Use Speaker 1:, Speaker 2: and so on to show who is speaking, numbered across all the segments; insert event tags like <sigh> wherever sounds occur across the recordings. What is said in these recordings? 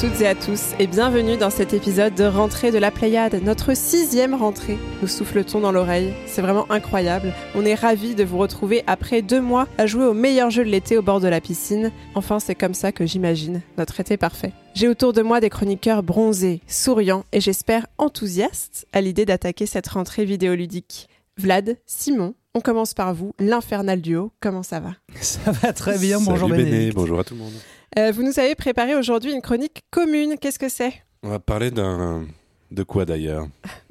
Speaker 1: toutes et à tous et bienvenue dans cet épisode de Rentrée de la Pléiade, notre sixième rentrée. Nous souffletons dans l'oreille, c'est vraiment incroyable. On est ravis de vous retrouver après deux mois à jouer au meilleur jeu de l'été au bord de la piscine. Enfin, c'est comme ça que j'imagine notre été parfait. J'ai autour de moi des chroniqueurs bronzés, souriants et j'espère enthousiastes à l'idée d'attaquer cette rentrée vidéoludique. Vlad, Simon, on commence par vous, l'infernal duo. Comment ça va?
Speaker 2: Ça va très bien, bonjour
Speaker 3: Salut Béné, bonjour à tout le monde.
Speaker 1: Euh, Vous nous avez préparé aujourd'hui une chronique commune. Qu'est-ce que c'est?
Speaker 3: On va parler d'un... De quoi d'ailleurs?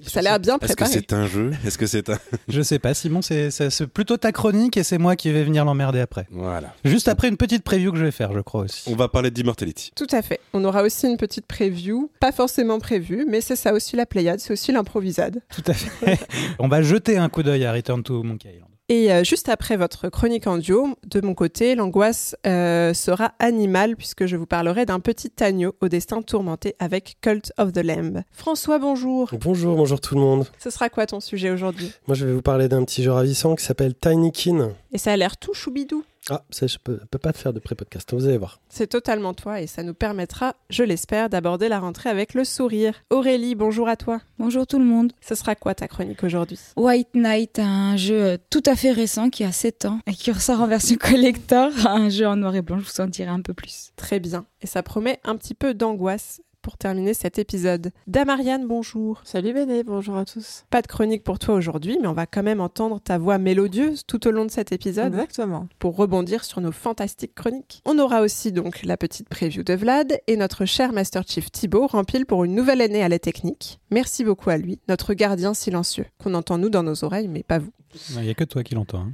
Speaker 1: Ça a l'air bien
Speaker 3: Est-ce que
Speaker 1: préparé.
Speaker 3: c'est un jeu? Est-ce que c'est un... <laughs>
Speaker 2: Je sais pas, Simon, c'est c'est- c'est plutôt ta chronique et c'est moi qui vais venir l'emmerder après.
Speaker 3: Voilà.
Speaker 2: Juste après une petite preview que je vais faire, je crois aussi.
Speaker 3: On va parler d'Immortality.
Speaker 1: Tout à fait. On aura aussi une petite preview, pas forcément prévue, mais c'est ça aussi la Pléiade, c'est aussi l'improvisade.
Speaker 2: Tout à fait. <laughs> On va jeter un coup d'œil à Return to Monkey Island.
Speaker 1: Et euh, juste après votre chronique en duo, de mon côté, l'angoisse euh, sera animale puisque je vous parlerai d'un petit agneau au destin tourmenté avec Cult of the Lamb. François, bonjour.
Speaker 4: Bonjour, bonjour tout le monde.
Speaker 1: Ce sera quoi ton sujet aujourd'hui?
Speaker 4: Moi je vais vous parler d'un petit jeu ravissant qui s'appelle Tiny Kin.
Speaker 1: Et ça a l'air tout choubidou.
Speaker 4: Ah, ça je peux, peux pas te faire de pré-podcast, vous allez voir.
Speaker 1: C'est totalement toi et ça nous permettra, je l'espère, d'aborder la rentrée avec le sourire. Aurélie, bonjour à toi.
Speaker 5: Bonjour tout le monde.
Speaker 1: Ce sera quoi ta chronique aujourd'hui?
Speaker 5: White Knight, un jeu euh, tout à fait récent qui a 7 ans et qui ressort en version <laughs> collector, un jeu en noir et blanc, je vous en dirai un peu plus.
Speaker 1: Très bien. Et ça promet un petit peu d'angoisse pour terminer cet épisode. Damariane, bonjour.
Speaker 6: Salut Béné, bonjour à tous.
Speaker 1: Pas de chronique pour toi aujourd'hui, mais on va quand même entendre ta voix mélodieuse tout au long de cet épisode
Speaker 6: Exactement.
Speaker 1: pour rebondir sur nos fantastiques chroniques. On aura aussi donc la petite preview de Vlad et notre cher Master Chief Thibaut rempile pour une nouvelle année à la technique. Merci beaucoup à lui, notre gardien silencieux, qu'on entend nous dans nos oreilles, mais pas vous.
Speaker 2: Il n'y a que toi qui l'entends. hein.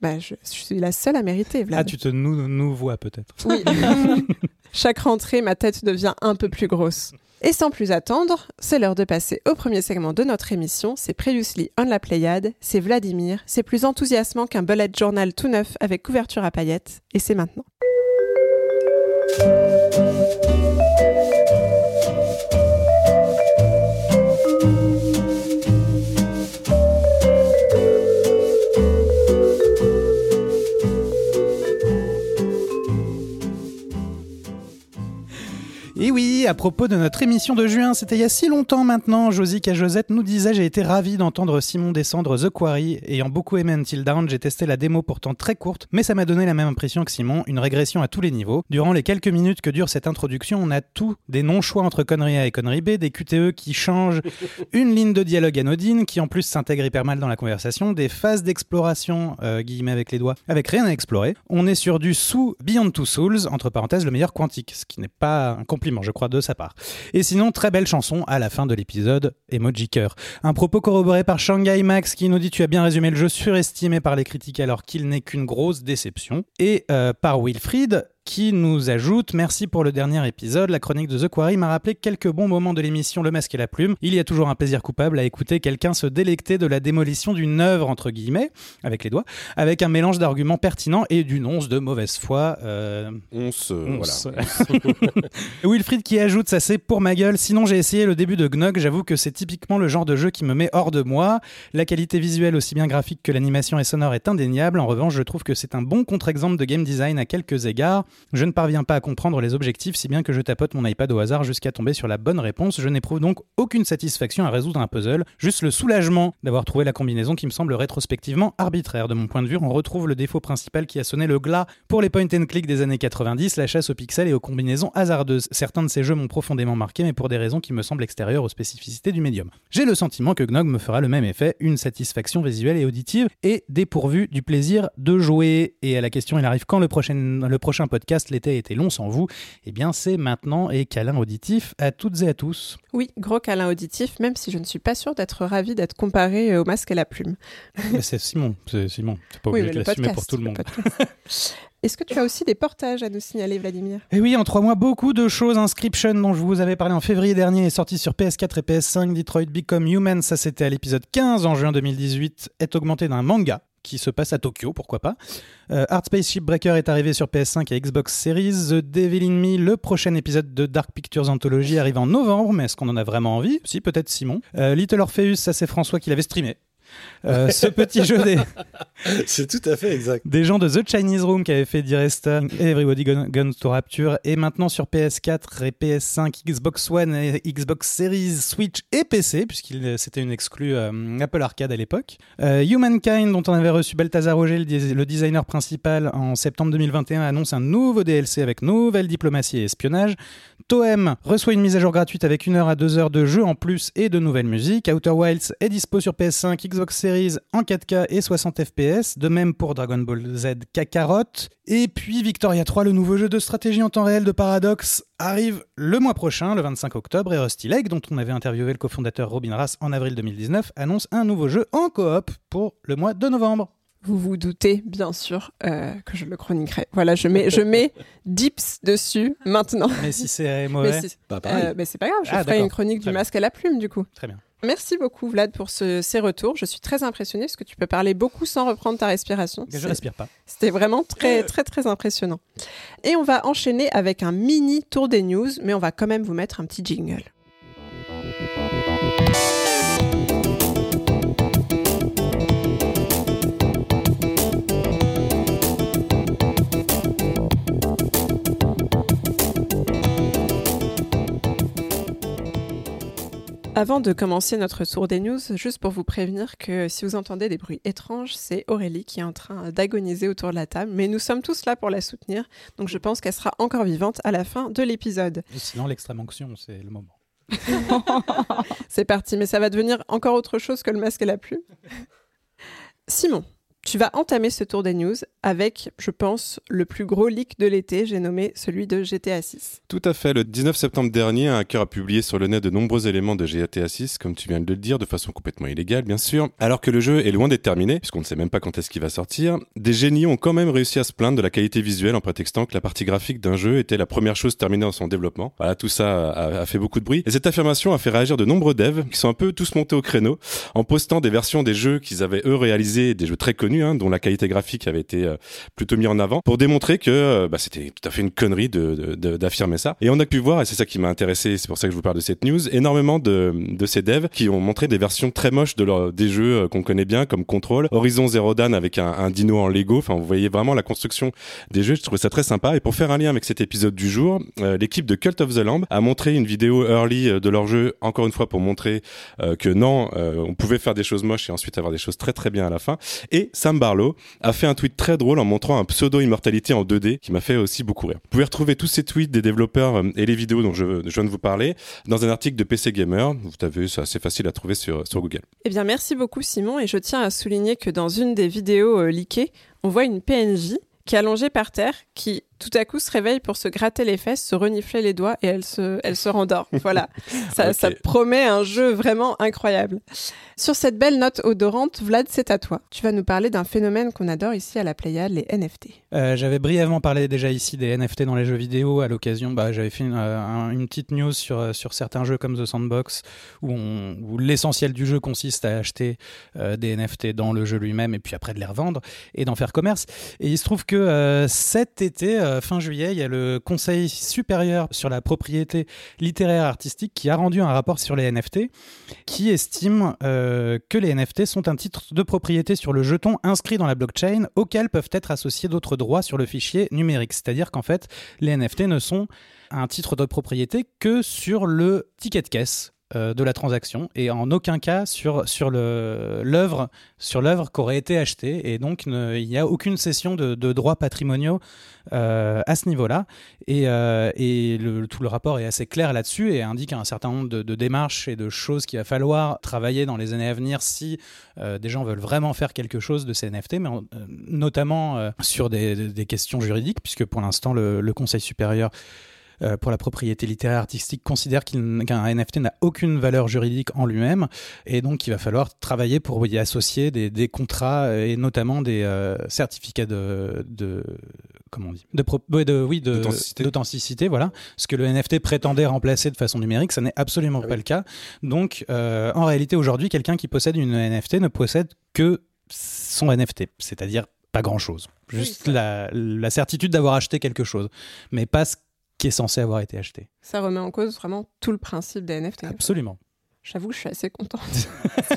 Speaker 1: Bah, je, je suis la seule à mériter, Vlad.
Speaker 2: Ah, tu te nous, nous vois peut-être.
Speaker 1: Oui. <laughs> Chaque rentrée, ma tête devient un peu plus grosse. Et sans plus attendre, c'est l'heure de passer au premier segment de notre émission. C'est Previously on la Pléiade. C'est Vladimir. C'est plus enthousiasmant qu'un bullet journal tout neuf avec couverture à paillettes. Et c'est maintenant.
Speaker 2: Et oui, à propos de notre émission de juin, c'était il y a si longtemps maintenant, Josie à Josette nous disait J'ai été ravi d'entendre Simon descendre The Quarry. Ayant beaucoup aimé Until Dawn, j'ai testé la démo pourtant très courte, mais ça m'a donné la même impression que Simon, une régression à tous les niveaux. Durant les quelques minutes que dure cette introduction, on a tout des non-choix entre connerie A et connerie B, des QTE qui changent, <laughs> une ligne de dialogue anodine qui en plus s'intègre hyper mal dans la conversation, des phases d'exploration, euh, guillemets avec les doigts, avec rien à explorer. On est sur du sous Beyond Two Souls, entre parenthèses le meilleur quantique, ce qui n'est pas un compliment, je crois, de sa part. Et sinon, très belle chanson à la fin de l'épisode, Emoji Cœur. Un propos corroboré par Shanghai Max qui nous dit Tu as bien résumé le jeu surestimé par les critiques alors qu'il n'est qu'une grosse déception. Et euh, par Wilfried qui nous ajoute Merci pour le dernier épisode. La chronique de The Quarry m'a rappelé quelques bons moments de l'émission Le Masque et la Plume. Il y a toujours un plaisir coupable à écouter quelqu'un se délecter de la démolition d'une œuvre, entre guillemets, avec les doigts, avec un mélange d'arguments pertinents et d'une once de mauvaise foi. euh,
Speaker 3: se...
Speaker 2: Once.
Speaker 3: Voilà. <laughs>
Speaker 2: Wilfried qui ajoute ça c'est pour ma gueule. Sinon j'ai essayé le début de Gnog, j'avoue que c'est typiquement le genre de jeu qui me met hors de moi. La qualité visuelle aussi bien graphique que l'animation et sonore est indéniable. En revanche, je trouve que c'est un bon contre-exemple de game design à quelques égards. Je ne parviens pas à comprendre les objectifs si bien que je tapote mon iPad au hasard jusqu'à tomber sur la bonne réponse. Je n'éprouve donc aucune satisfaction à résoudre un puzzle, juste le soulagement d'avoir trouvé la combinaison qui me semble rétrospectivement arbitraire. De mon point de vue, on retrouve le défaut principal qui a sonné le glas pour les point and click des années 90, la chasse aux pixels et aux combinaisons hasardeuses. Certains de ces jeux m'ont profondément marqué, mais pour des raisons qui me semblent extérieures aux spécificités du médium. J'ai le sentiment que Gnog me fera le même effet, une satisfaction visuelle et auditive, et dépourvu du plaisir de jouer. Et à la question, il arrive quand le prochain, le prochain podcast L'été a été long sans vous Eh bien, c'est maintenant et câlin auditif à toutes et à tous.
Speaker 1: Oui, gros câlin auditif, même si je ne suis pas sûre d'être ravie d'être comparée au masque et la plume. <laughs>
Speaker 2: Mais c'est Simon, c'est Simon, c'est pas
Speaker 1: Oui,
Speaker 2: obligé de l'assumer
Speaker 1: podcast.
Speaker 2: pour tout le monde.
Speaker 1: podcast. Est-ce que tu as aussi des portages à nous signaler, Vladimir?
Speaker 2: Et oui, en trois mois, beaucoup de choses. Inscription, dont je vous avais parlé en février dernier, est sorti sur PS4 et PS5. Detroit Become Human, ça c'était à l'épisode 15 en juin 2018, est augmenté d'un manga qui se passe à Tokyo, pourquoi pas. Euh, Art Spaceship Breaker est arrivé sur PS5 et Xbox Series. The Devil in Me, le prochain épisode de Dark Pictures Anthology, arrive en novembre, mais est-ce qu'on en a vraiment envie? Si, peut-être Simon. Euh, Little Orpheus, ça c'est François qui l'avait streamé. Euh, ce petit jeu des, <laughs>
Speaker 4: C'est tout à fait exact.
Speaker 2: des gens de The Chinese Room qui avaient fait Diresta et Everybody Gun- Guns to Rapture est maintenant sur PS4 et PS5, Xbox One et Xbox Series, Switch et PC puisqu'il c'était une exclue euh, Apple Arcade à l'époque. Euh, Humankind dont on avait reçu Balthazar Roger, le, designer principal en septembre 2021 annonce un nouveau DLC avec nouvelle diplomatie et espionnage. Toem reçoit une mise à jour gratuite avec 1 heure à 2 heures de jeu en plus et de nouvelles musiques. Outer Wilds est dispo sur PS5, Xbox Series en 4K et 60 FPS. De même pour Dragon Ball Z Kakarot. Et puis Victoria 3, le nouveau jeu de stratégie en temps réel de Paradox, arrive le mois prochain, le 25 octobre. Et Rusty Lake, dont on avait interviewé le cofondateur Robin Rass en avril 2019, annonce un nouveau jeu en coop pour le mois de novembre.
Speaker 1: Vous vous doutez, bien sûr, euh, que je le chroniquerai. Voilà, je mets, je mets <laughs> dips dessus maintenant.
Speaker 2: Mais si c'est
Speaker 1: Mais
Speaker 2: mauvais,
Speaker 1: c'est
Speaker 4: Bah, pareil.
Speaker 1: euh, mais c'est pas grave, je
Speaker 2: Ah,
Speaker 1: ferai une chronique
Speaker 2: Très
Speaker 1: du
Speaker 2: bien.
Speaker 1: masque à la plume, du coup.
Speaker 2: très bien.
Speaker 1: Merci beaucoup, Vlad, pour ce- ces retours. Je suis très impressionnée parce que tu peux parler beaucoup sans reprendre ta respiration.
Speaker 2: Je respire pas.
Speaker 1: C'était vraiment très, très, très impressionnant. Et on va enchaîner avec un mini tour des news, mais on va quand même vous mettre un petit jingle. Avant de commencer notre tour des news, juste pour vous prévenir que si vous entendez des bruits étranges, c'est Aurélie qui est en train d'agoniser autour de la table, mais nous sommes tous là pour la soutenir, donc je pense qu'elle sera encore vivante à la fin de l'épisode.
Speaker 2: Sinon, l'extrême onction, c'est le moment. <laughs>
Speaker 1: C'est parti, mais ça va devenir encore autre chose que le masque et la plume. Simon, tu vas entamer ce tour des news avec, je pense, le plus gros leak de l'été, j'ai nommé celui de GTA 6.
Speaker 3: Tout à fait. Le 19 septembre dernier, un hacker a publié sur le net de nombreux éléments de GTA 6, comme tu viens de le dire, de façon complètement illégale, bien sûr. Alors que le jeu est loin d'être terminé, puisqu'on ne sait même pas quand est-ce qu'il va sortir, des génies ont quand même réussi à se plaindre de la qualité visuelle en prétextant que la partie graphique d'un jeu était la première chose terminée dans son développement. Voilà, tout ça a, a fait beaucoup de bruit. Et cette affirmation a fait réagir de nombreux devs qui sont un peu tous montés au créneau en postant des versions des jeux qu'ils avaient eux réalisés, des jeux très connus, hein, dont la qualité graphique avait été euh, plutôt mis en avant, pour démontrer que euh, bah, c'était tout à fait une connerie de- de- de- d'affirmer ça. Et on a pu voir, et c'est ça qui m'a intéressé, c'est pour ça que je vous parle de cette news, énormément de, de ces devs qui ont montré des versions très moches de leur, des jeux euh, qu'on connaît bien, comme Control, Horizon Zero Dawn avec un, un dino en Lego. Enfin, vous voyez vraiment la construction des jeux. Je trouvais ça très sympa. Et pour faire un lien avec cet épisode du jour, euh, l'équipe de Cult of the Lamb a montré une vidéo early de leur jeu, encore une fois pour montrer euh, que non, euh, on pouvait faire des choses moches et ensuite avoir des choses très très bien à la fin. Et Sam Barlow a fait un tweet très drôle en montrant un pseudo immortalité en 2D qui m'a fait aussi beaucoup rire. Vous pouvez retrouver tous ces tweets des développeurs euh, et les vidéos dont je, viens de vous parler dans un article de PC Gamer. Vous avez, c'est assez facile à trouver sur, sur Google.
Speaker 1: Eh bien, merci beaucoup, Simon. Et je tiens à souligner que dans une des vidéos euh, leakées, on voit une PNJ qui est allongée par terre, qui tout à coup se réveille pour se gratter les fesses, se renifler les doigts et elle se, elle se rendort. <laughs> Voilà. Ça, ça promet un jeu vraiment incroyable. Sur cette belle note odorante, Vlad, c'est à toi. Tu vas nous parler d'un phénomène qu'on adore ici à la Pléiade, les NFT.
Speaker 2: Euh, j'avais brièvement parlé déjà ici des NFT dans les jeux vidéo à l'occasion. Bah, j'avais fait une, euh, un- une petite news sur, euh, sur certains jeux comme The Sandbox où, on- où l'essentiel du jeu consiste à acheter euh, des NFT dans le jeu lui-même et puis après de les revendre et d'en faire commerce. Et il se trouve que euh, cet été, euh, fin juillet, il y a le Conseil supérieur sur la propriété littéraire artistique qui a rendu un rapport sur les NFT qui estime euh, que les NFT sont un titre de propriété sur le jeton inscrit dans la blockchain auquel peuvent être associés d'autres droits sur le fichier numérique. C'est-à-dire qu'en fait, les NFT ne sont un titre de propriété que sur le ticket de caisse euh, de la transaction. Et en aucun cas sur, sur l'œuvre sur l'œuvre qui aurait été achetée. Et donc il n'y a aucune cession de, de droits patrimoniaux euh, à ce niveau-là. Et, euh, et tout le rapport est assez clair là-dessus et indique un certain nombre de, démarches et de choses qu'il va falloir travailler dans les années à venir si des gens veulent vraiment faire quelque chose de ces NFT, mais en- notamment sur des, questions juridiques, puisque pour l'instant le Conseil supérieur euh, pour la propriété littéraire artistique considère qu'un NFT n'a aucune valeur juridique en lui-même. Et donc il va falloir travailler pour y associer des, des contrats euh, et notamment des euh, certificats de, de comment on dit de, pro- ouais, de oui
Speaker 3: D'authenticité.
Speaker 2: voilà. Ce que le NFT prétendait remplacer de façon numérique ça n'est absolument
Speaker 4: Ah
Speaker 2: pas le cas. Donc euh, en réalité aujourd'hui quelqu'un qui possède une NFT ne possède que son NFT c'est-à-dire pas grand-chose. Juste
Speaker 1: Oui,
Speaker 2: la, la certitude d'avoir acheté quelque chose mais pas ce qui est censé avoir été acheté
Speaker 1: Ça remet en cause vraiment tout le principe des NFT.
Speaker 2: Absolument.
Speaker 1: J'avoue, je suis assez contente. <laughs>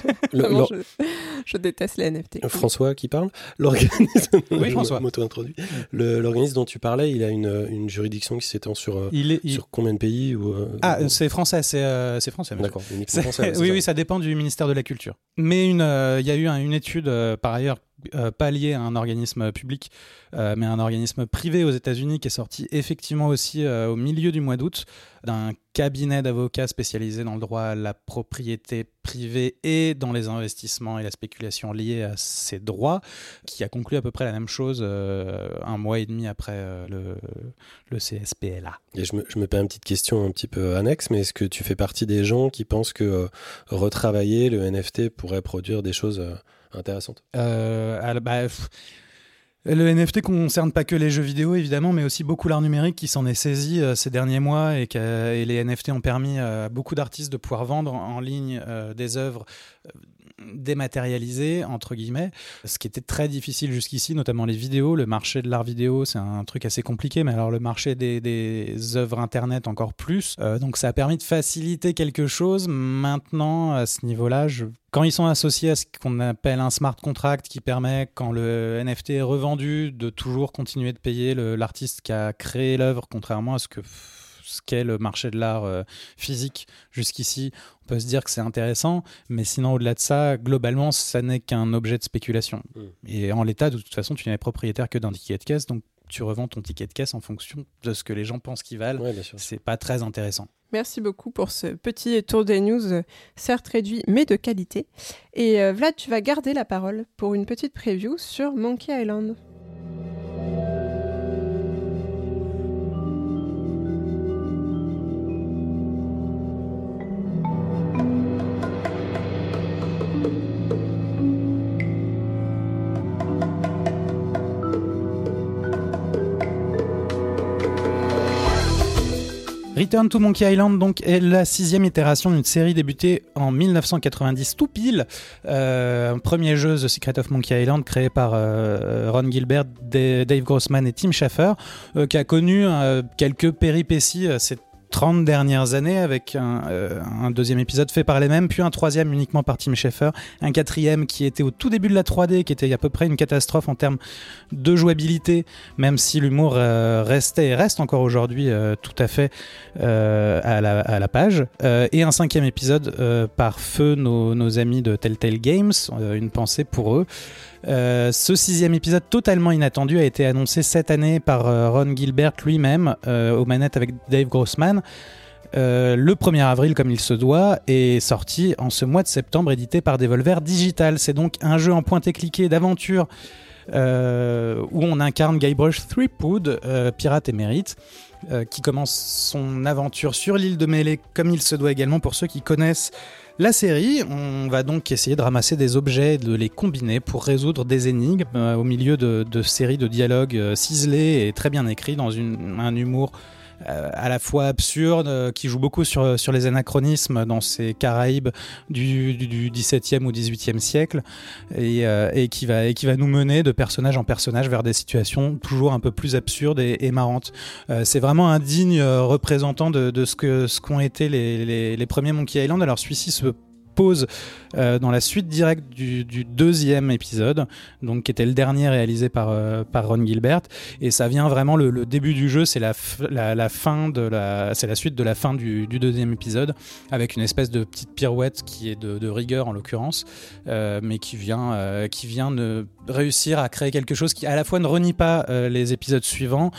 Speaker 1: <laughs>
Speaker 4: Le-
Speaker 1: Vraiment, je, je déteste les NFT.
Speaker 4: François qui parle <laughs> L'organisme.
Speaker 2: Oui, François.
Speaker 4: m'auto-introduis. Le- L'organisme dont tu parlais, il a une, une juridiction qui s'étend sur, euh,
Speaker 2: Il est, il-
Speaker 4: sur combien de pays ou, euh,
Speaker 2: Ah, euh, c'est français, c'est euh, c'est français.
Speaker 4: D'accord, uniquement
Speaker 2: C'est-
Speaker 4: français, c'est
Speaker 2: oui,
Speaker 4: ça.
Speaker 2: oui, ça dépend du ministère de la Culture. Mais une, euh, il y a eu un- une étude, euh, par ailleurs, euh, pas liée à un organisme public, euh, mais un organisme privé aux États-Unis qui est sorti effectivement aussi euh, au milieu du mois d'août d'un cabinet d'avocats spécialisé dans le droit à la propriété privée et dans les investissements et la spéculation liés à ces droits, qui a conclu à peu près la même chose euh, un mois et demi après euh, le, le CSPLA.
Speaker 4: Et je me, je me permets une petite question un petit peu annexe, mais est-ce que tu fais partie des gens qui pensent que euh, retravailler le NFT pourrait produire des choses intéressantes?
Speaker 2: Alors, bah, pff, le NFT concerne pas que les jeux vidéo évidemment, mais aussi beaucoup l'art numérique qui s'en est saisi euh, ces derniers mois et, les NFT ont permis à beaucoup d'artistes de pouvoir vendre en ligne euh, des œuvres dématérialisées entre guillemets, ce qui était très difficile jusqu'ici, notamment les vidéos. Le marché de l'art vidéo, c'est un truc assez compliqué, mais alors le marché des, œuvres internet encore plus. Euh, donc ça a permis de faciliter quelque chose. Maintenant, à ce niveau-là, quand ils sont associés à ce qu'on appelle un smart contract qui permet, quand le NFT est revendu, de toujours continuer de payer l'artiste qui a créé l'œuvre, contrairement à ce que ce qu'est le marché de l'art euh, physique jusqu'ici, on peut se dire que c'est intéressant, mais sinon au-delà de ça, globalement, ça n'est qu'un objet de spéculation.
Speaker 4: Mm.
Speaker 2: Et en l'état, de toute façon, tu n'es propriétaire que d'un ticket de caisse, donc tu revends ton ticket de caisse en fonction de ce que les gens pensent qu'il valent.
Speaker 4: Sûr.
Speaker 2: C'est pas très intéressant.
Speaker 1: Merci beaucoup pour ce petit tour des news, euh, certes réduit, mais de qualité. Et euh, Vlad, tu vas garder la parole pour une petite preview sur Monkey Island.
Speaker 2: Return to Monkey Island donc est la sixième itération d'une série débutée en 1990 tout pile. Euh, premier jeu The Secret of Monkey Island créé par euh, Ron Gilbert, Da- Dave Grossman et Tim Schafer, euh, qui a connu euh, quelques péripéties 30 dernières années avec un, euh, un deuxième épisode fait par les mêmes, puis un troisième uniquement par Tim Schafer, un quatrième qui était au tout début de la 3D, qui était à peu près une catastrophe en termes de jouabilité, même si l'humour euh, restait et reste encore aujourd'hui euh, tout à fait à, la, page. Et un cinquième épisode par feu nos, amis de Telltale Games, une pensée pour eux. Euh, ce sixième épisode totalement inattendu a été annoncé cette année par euh, Ron Gilbert lui-même euh, aux manettes avec Dave Grossman. Le 1er avril, comme il se doit, est sorti en ce mois de septembre, édité par Devolver Digital. C'est donc un jeu en pointé-cliqué d'aventure où on incarne Guybrush Threepwood, pirate émérite, qui commence son aventure sur l'île de Mêlée, comme il se doit également pour ceux qui connaissent la série. On va donc essayer de ramasser des objets, de les combiner pour résoudre des énigmes euh, au milieu de, séries de dialogues euh, ciselés et très bien écrits dans un humour à la fois absurde, euh, qui joue beaucoup sur, sur les anachronismes dans ces Caraïbes du, du, du 17e ou 18e siècle, et, euh, et, qui va, et qui va nous mener de personnage en personnage vers des situations toujours un peu plus absurdes et, et marrantes. Euh, c'est vraiment un digne euh, représentant de, de ce que ce qu'ont été les, les, les premiers Monkey Island. Alors celui-ci se pose euh, dans la suite directe du, deuxième épisode, donc qui était le dernier réalisé par, euh, Ron Gilbert, et ça vient vraiment le, début du jeu, c'est la, fin de la, c'est la suite de la fin du, deuxième épisode, avec une espèce de petite pirouette qui est de, de rigueur en l'occurrence, euh, mais qui vient, qui vient ne réussir à créer quelque chose qui à la fois ne renie pas les épisodes suivants,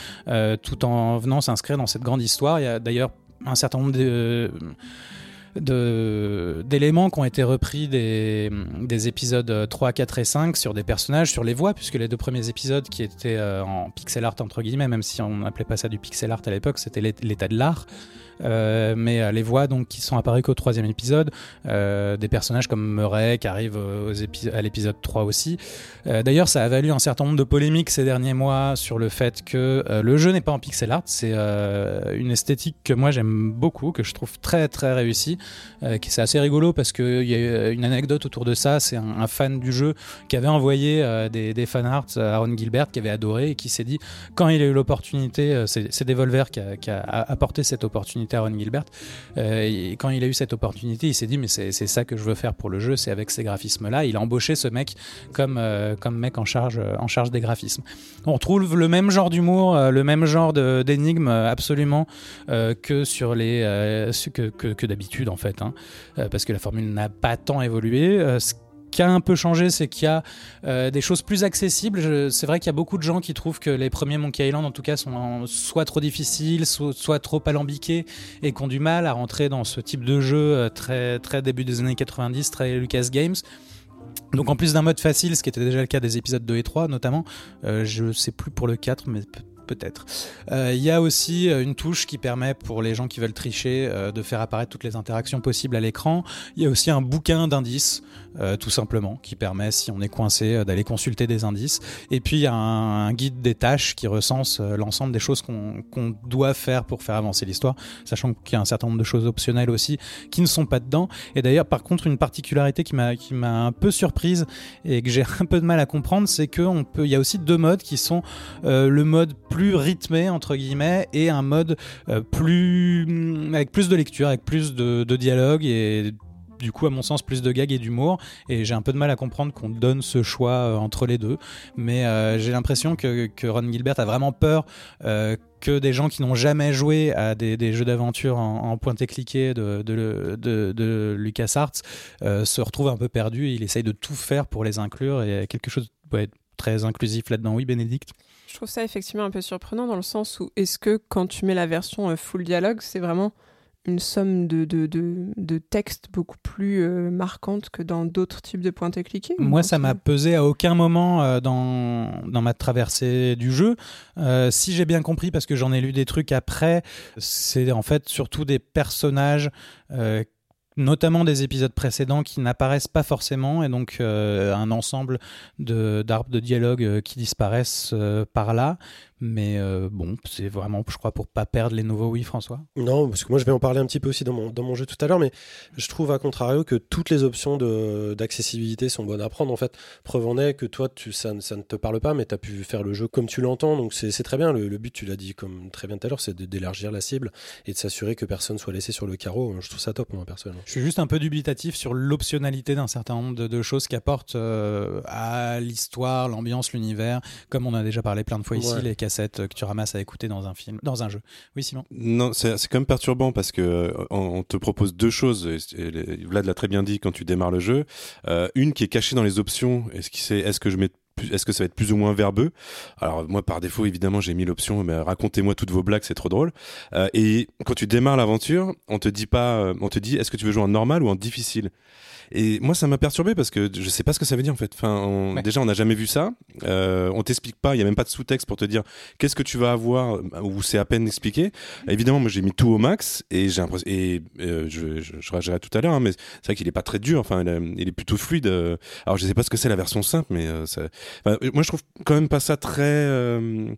Speaker 2: tout en venant s'inscrire dans cette grande histoire. Il y a d'ailleurs un certain nombre de de- d'éléments qui ont été repris des, des épisodes 3, 4 et 5 sur des personnages, sur les voix, puisque les deux premiers épisodes qui étaient euh, en pixel art entre guillemets, même si on n'appelait pas ça du pixel art à l'époque, c'était l'é- l'état de l'art. Euh, mais euh, les voix donc qui sont apparues qu'au troisième épisode, euh, des personnages comme Murray qui arrivent à l'épisode 3 aussi. D'ailleurs, ça a valu un certain nombre de polémiques ces derniers mois sur le fait que le jeu n'est pas en pixel art, c'est une esthétique que moi j'aime beaucoup, que je trouve très très réussie, qui c'est assez rigolo parce qu'il y a une anecdote autour de ça, c'est un, fan du jeu qui avait envoyé des, des fan arts à Aaron Gilbert qui avait adoré et qui s'est dit quand il a eu l'opportunité, c'est Devolver qui a apporté cette opportunité opportunité Gilbert. Euh, et quand il a eu cette opportunité, il s'est dit mais c'est ça que je veux faire pour le jeu, c'est avec ces graphismes-là. Il a embauché ce mec comme, euh, comme mec en charge, en charge des graphismes. On retrouve le même genre d'humour, euh, le même genre euh, absolument euh, que sur les euh, que, que, que d'habitude en fait, hein. Euh, parce que la formule n'a pas tant évolué. Euh, qui a un peu changé, c'est qu'il y a euh, des choses plus accessibles. C'est vrai qu'il y a beaucoup de gens qui trouvent que les premiers Monkey Island, en tout cas, sont soit trop difficiles, soit, trop alambiqués et qui ont du mal à rentrer dans ce type de jeu euh, très, très début des années 90, très Lucas Games. Donc en plus d'un mode facile, ce qui était déjà le cas des épisodes 2 et 3 notamment, euh, je sais plus pour le 4, mais pe- peut-être. Euh, Il y a aussi une touche qui permet pour les gens qui veulent tricher de faire apparaître toutes les interactions possibles à l'écran. Il y a aussi un bouquin d'indices, euh, tout simplement, qui permet, si on est coincé, euh, d'aller consulter des indices. Et puis il y a un, guide des tâches qui recense euh, l'ensemble des choses qu'on doit faire pour faire avancer l'histoire, sachant qu'il y a un certain nombre de choses optionnelles aussi qui ne sont pas dedans. Et d'ailleurs, par contre, une particularité qui m'a un peu surprise et que j'ai <laughs> un peu de mal à comprendre, c'est que on peut, il y a aussi deux modes qui sont le mode plus rythmé entre guillemets et un mode plus avec plus de lecture, avec plus de, de dialogue et du coup, à mon sens, plus de gags et d'humour. Et j'ai un peu de mal à comprendre qu'on donne ce choix euh, entre les deux. Mais euh, j'ai l'impression que, que Ron Gilbert a vraiment peur euh, que des gens qui n'ont jamais joué à des, jeux d'aventure en, en pointé-cliqué de, de, de, LucasArts se retrouvent un peu perdus. Il essaye de tout faire pour les inclure et quelque chose ouais, très inclusif là-dedans. Oui, Bénédicte?
Speaker 1: Je trouve ça effectivement un peu surprenant dans le sens où est-ce que quand tu mets la version full dialogue, c'est vraiment une somme de, de, de, de textes beaucoup plus euh, marquante que dans d'autres types de pointé cliqué
Speaker 2: Moi, ça m'a pesé à aucun moment euh, dans, dans ma traversée du jeu. Euh, si j'ai bien compris, parce que j'en ai lu des trucs après, c'est en fait surtout des personnages, euh, notamment des épisodes précédents, qui n'apparaissent pas forcément, et donc euh, un ensemble d'arbres de, dialogue qui disparaissent euh, par là. Mais euh, bon, c'est vraiment, je crois, pour pas perdre les nouveaux oui, François.
Speaker 4: Non, parce que moi je vais en parler un petit peu aussi dans mon, dans mon jeu tout à l'heure, mais je trouve à contrario que toutes les options de- d'accessibilité sont bonnes à prendre. En fait, preuve en est que toi, tu, ça, ne- ça ne te parle pas, mais tu as pu faire le jeu comme tu l'entends, donc c'est c'est très bien. Le, le but, tu l'as dit comme très bien tout à l'heure, c'est d'élargir la cible et de s'assurer que personne soit laissé sur le carreau. Je trouve ça top, moi, personnellement.
Speaker 2: Je suis juste un peu dubitatif sur l'optionnalité d'un certain nombre de, de choses qui apportent euh, à l'histoire, l'ambiance, l'univers, comme on a déjà parlé plein de fois ici,
Speaker 4: Ouais.
Speaker 2: les cassettes que tu ramasses à écouter dans un film, dans un jeu. Oui, Simon?
Speaker 3: Non, c'est quand même perturbant parce que euh, on, te propose deux choses. Vlad l'a très bien dit quand tu démarres le jeu. Euh, une qui est cachée dans les options. Est-ce que c'est, est-ce que je mets est-ce que ça va être plus ou moins verbeux? Alors moi par défaut évidemment j'ai mis l'option mais racontez-moi toutes vos blagues c'est trop drôle. Euh, et quand tu démarres l'aventure on te dit pas euh, on te dit est-ce que tu veux jouer en normal ou en difficile? Et moi, ça m'a perturbé parce que je sais pas ce que ça veut dire en fait. Enfin, on-
Speaker 2: Ouais.
Speaker 3: déjà, on n'a jamais vu ça. Euh, on t'explique pas. Il y a même pas de sous-texte pour te dire qu'est-ce que tu vas avoir ou c'est à peine expliqué. Évidemment, moi, j'ai mis tout au max et j'ai. Et euh, je, je, je réagirai tout à l'heure, hein, mais c'est vrai qu'il est pas très dur. Enfin, il, est- plutôt fluide. euh. Alors, je sais pas ce que c'est la version simple, mais euh, ça... enfin, moi, je trouve quand même pas ça très euh,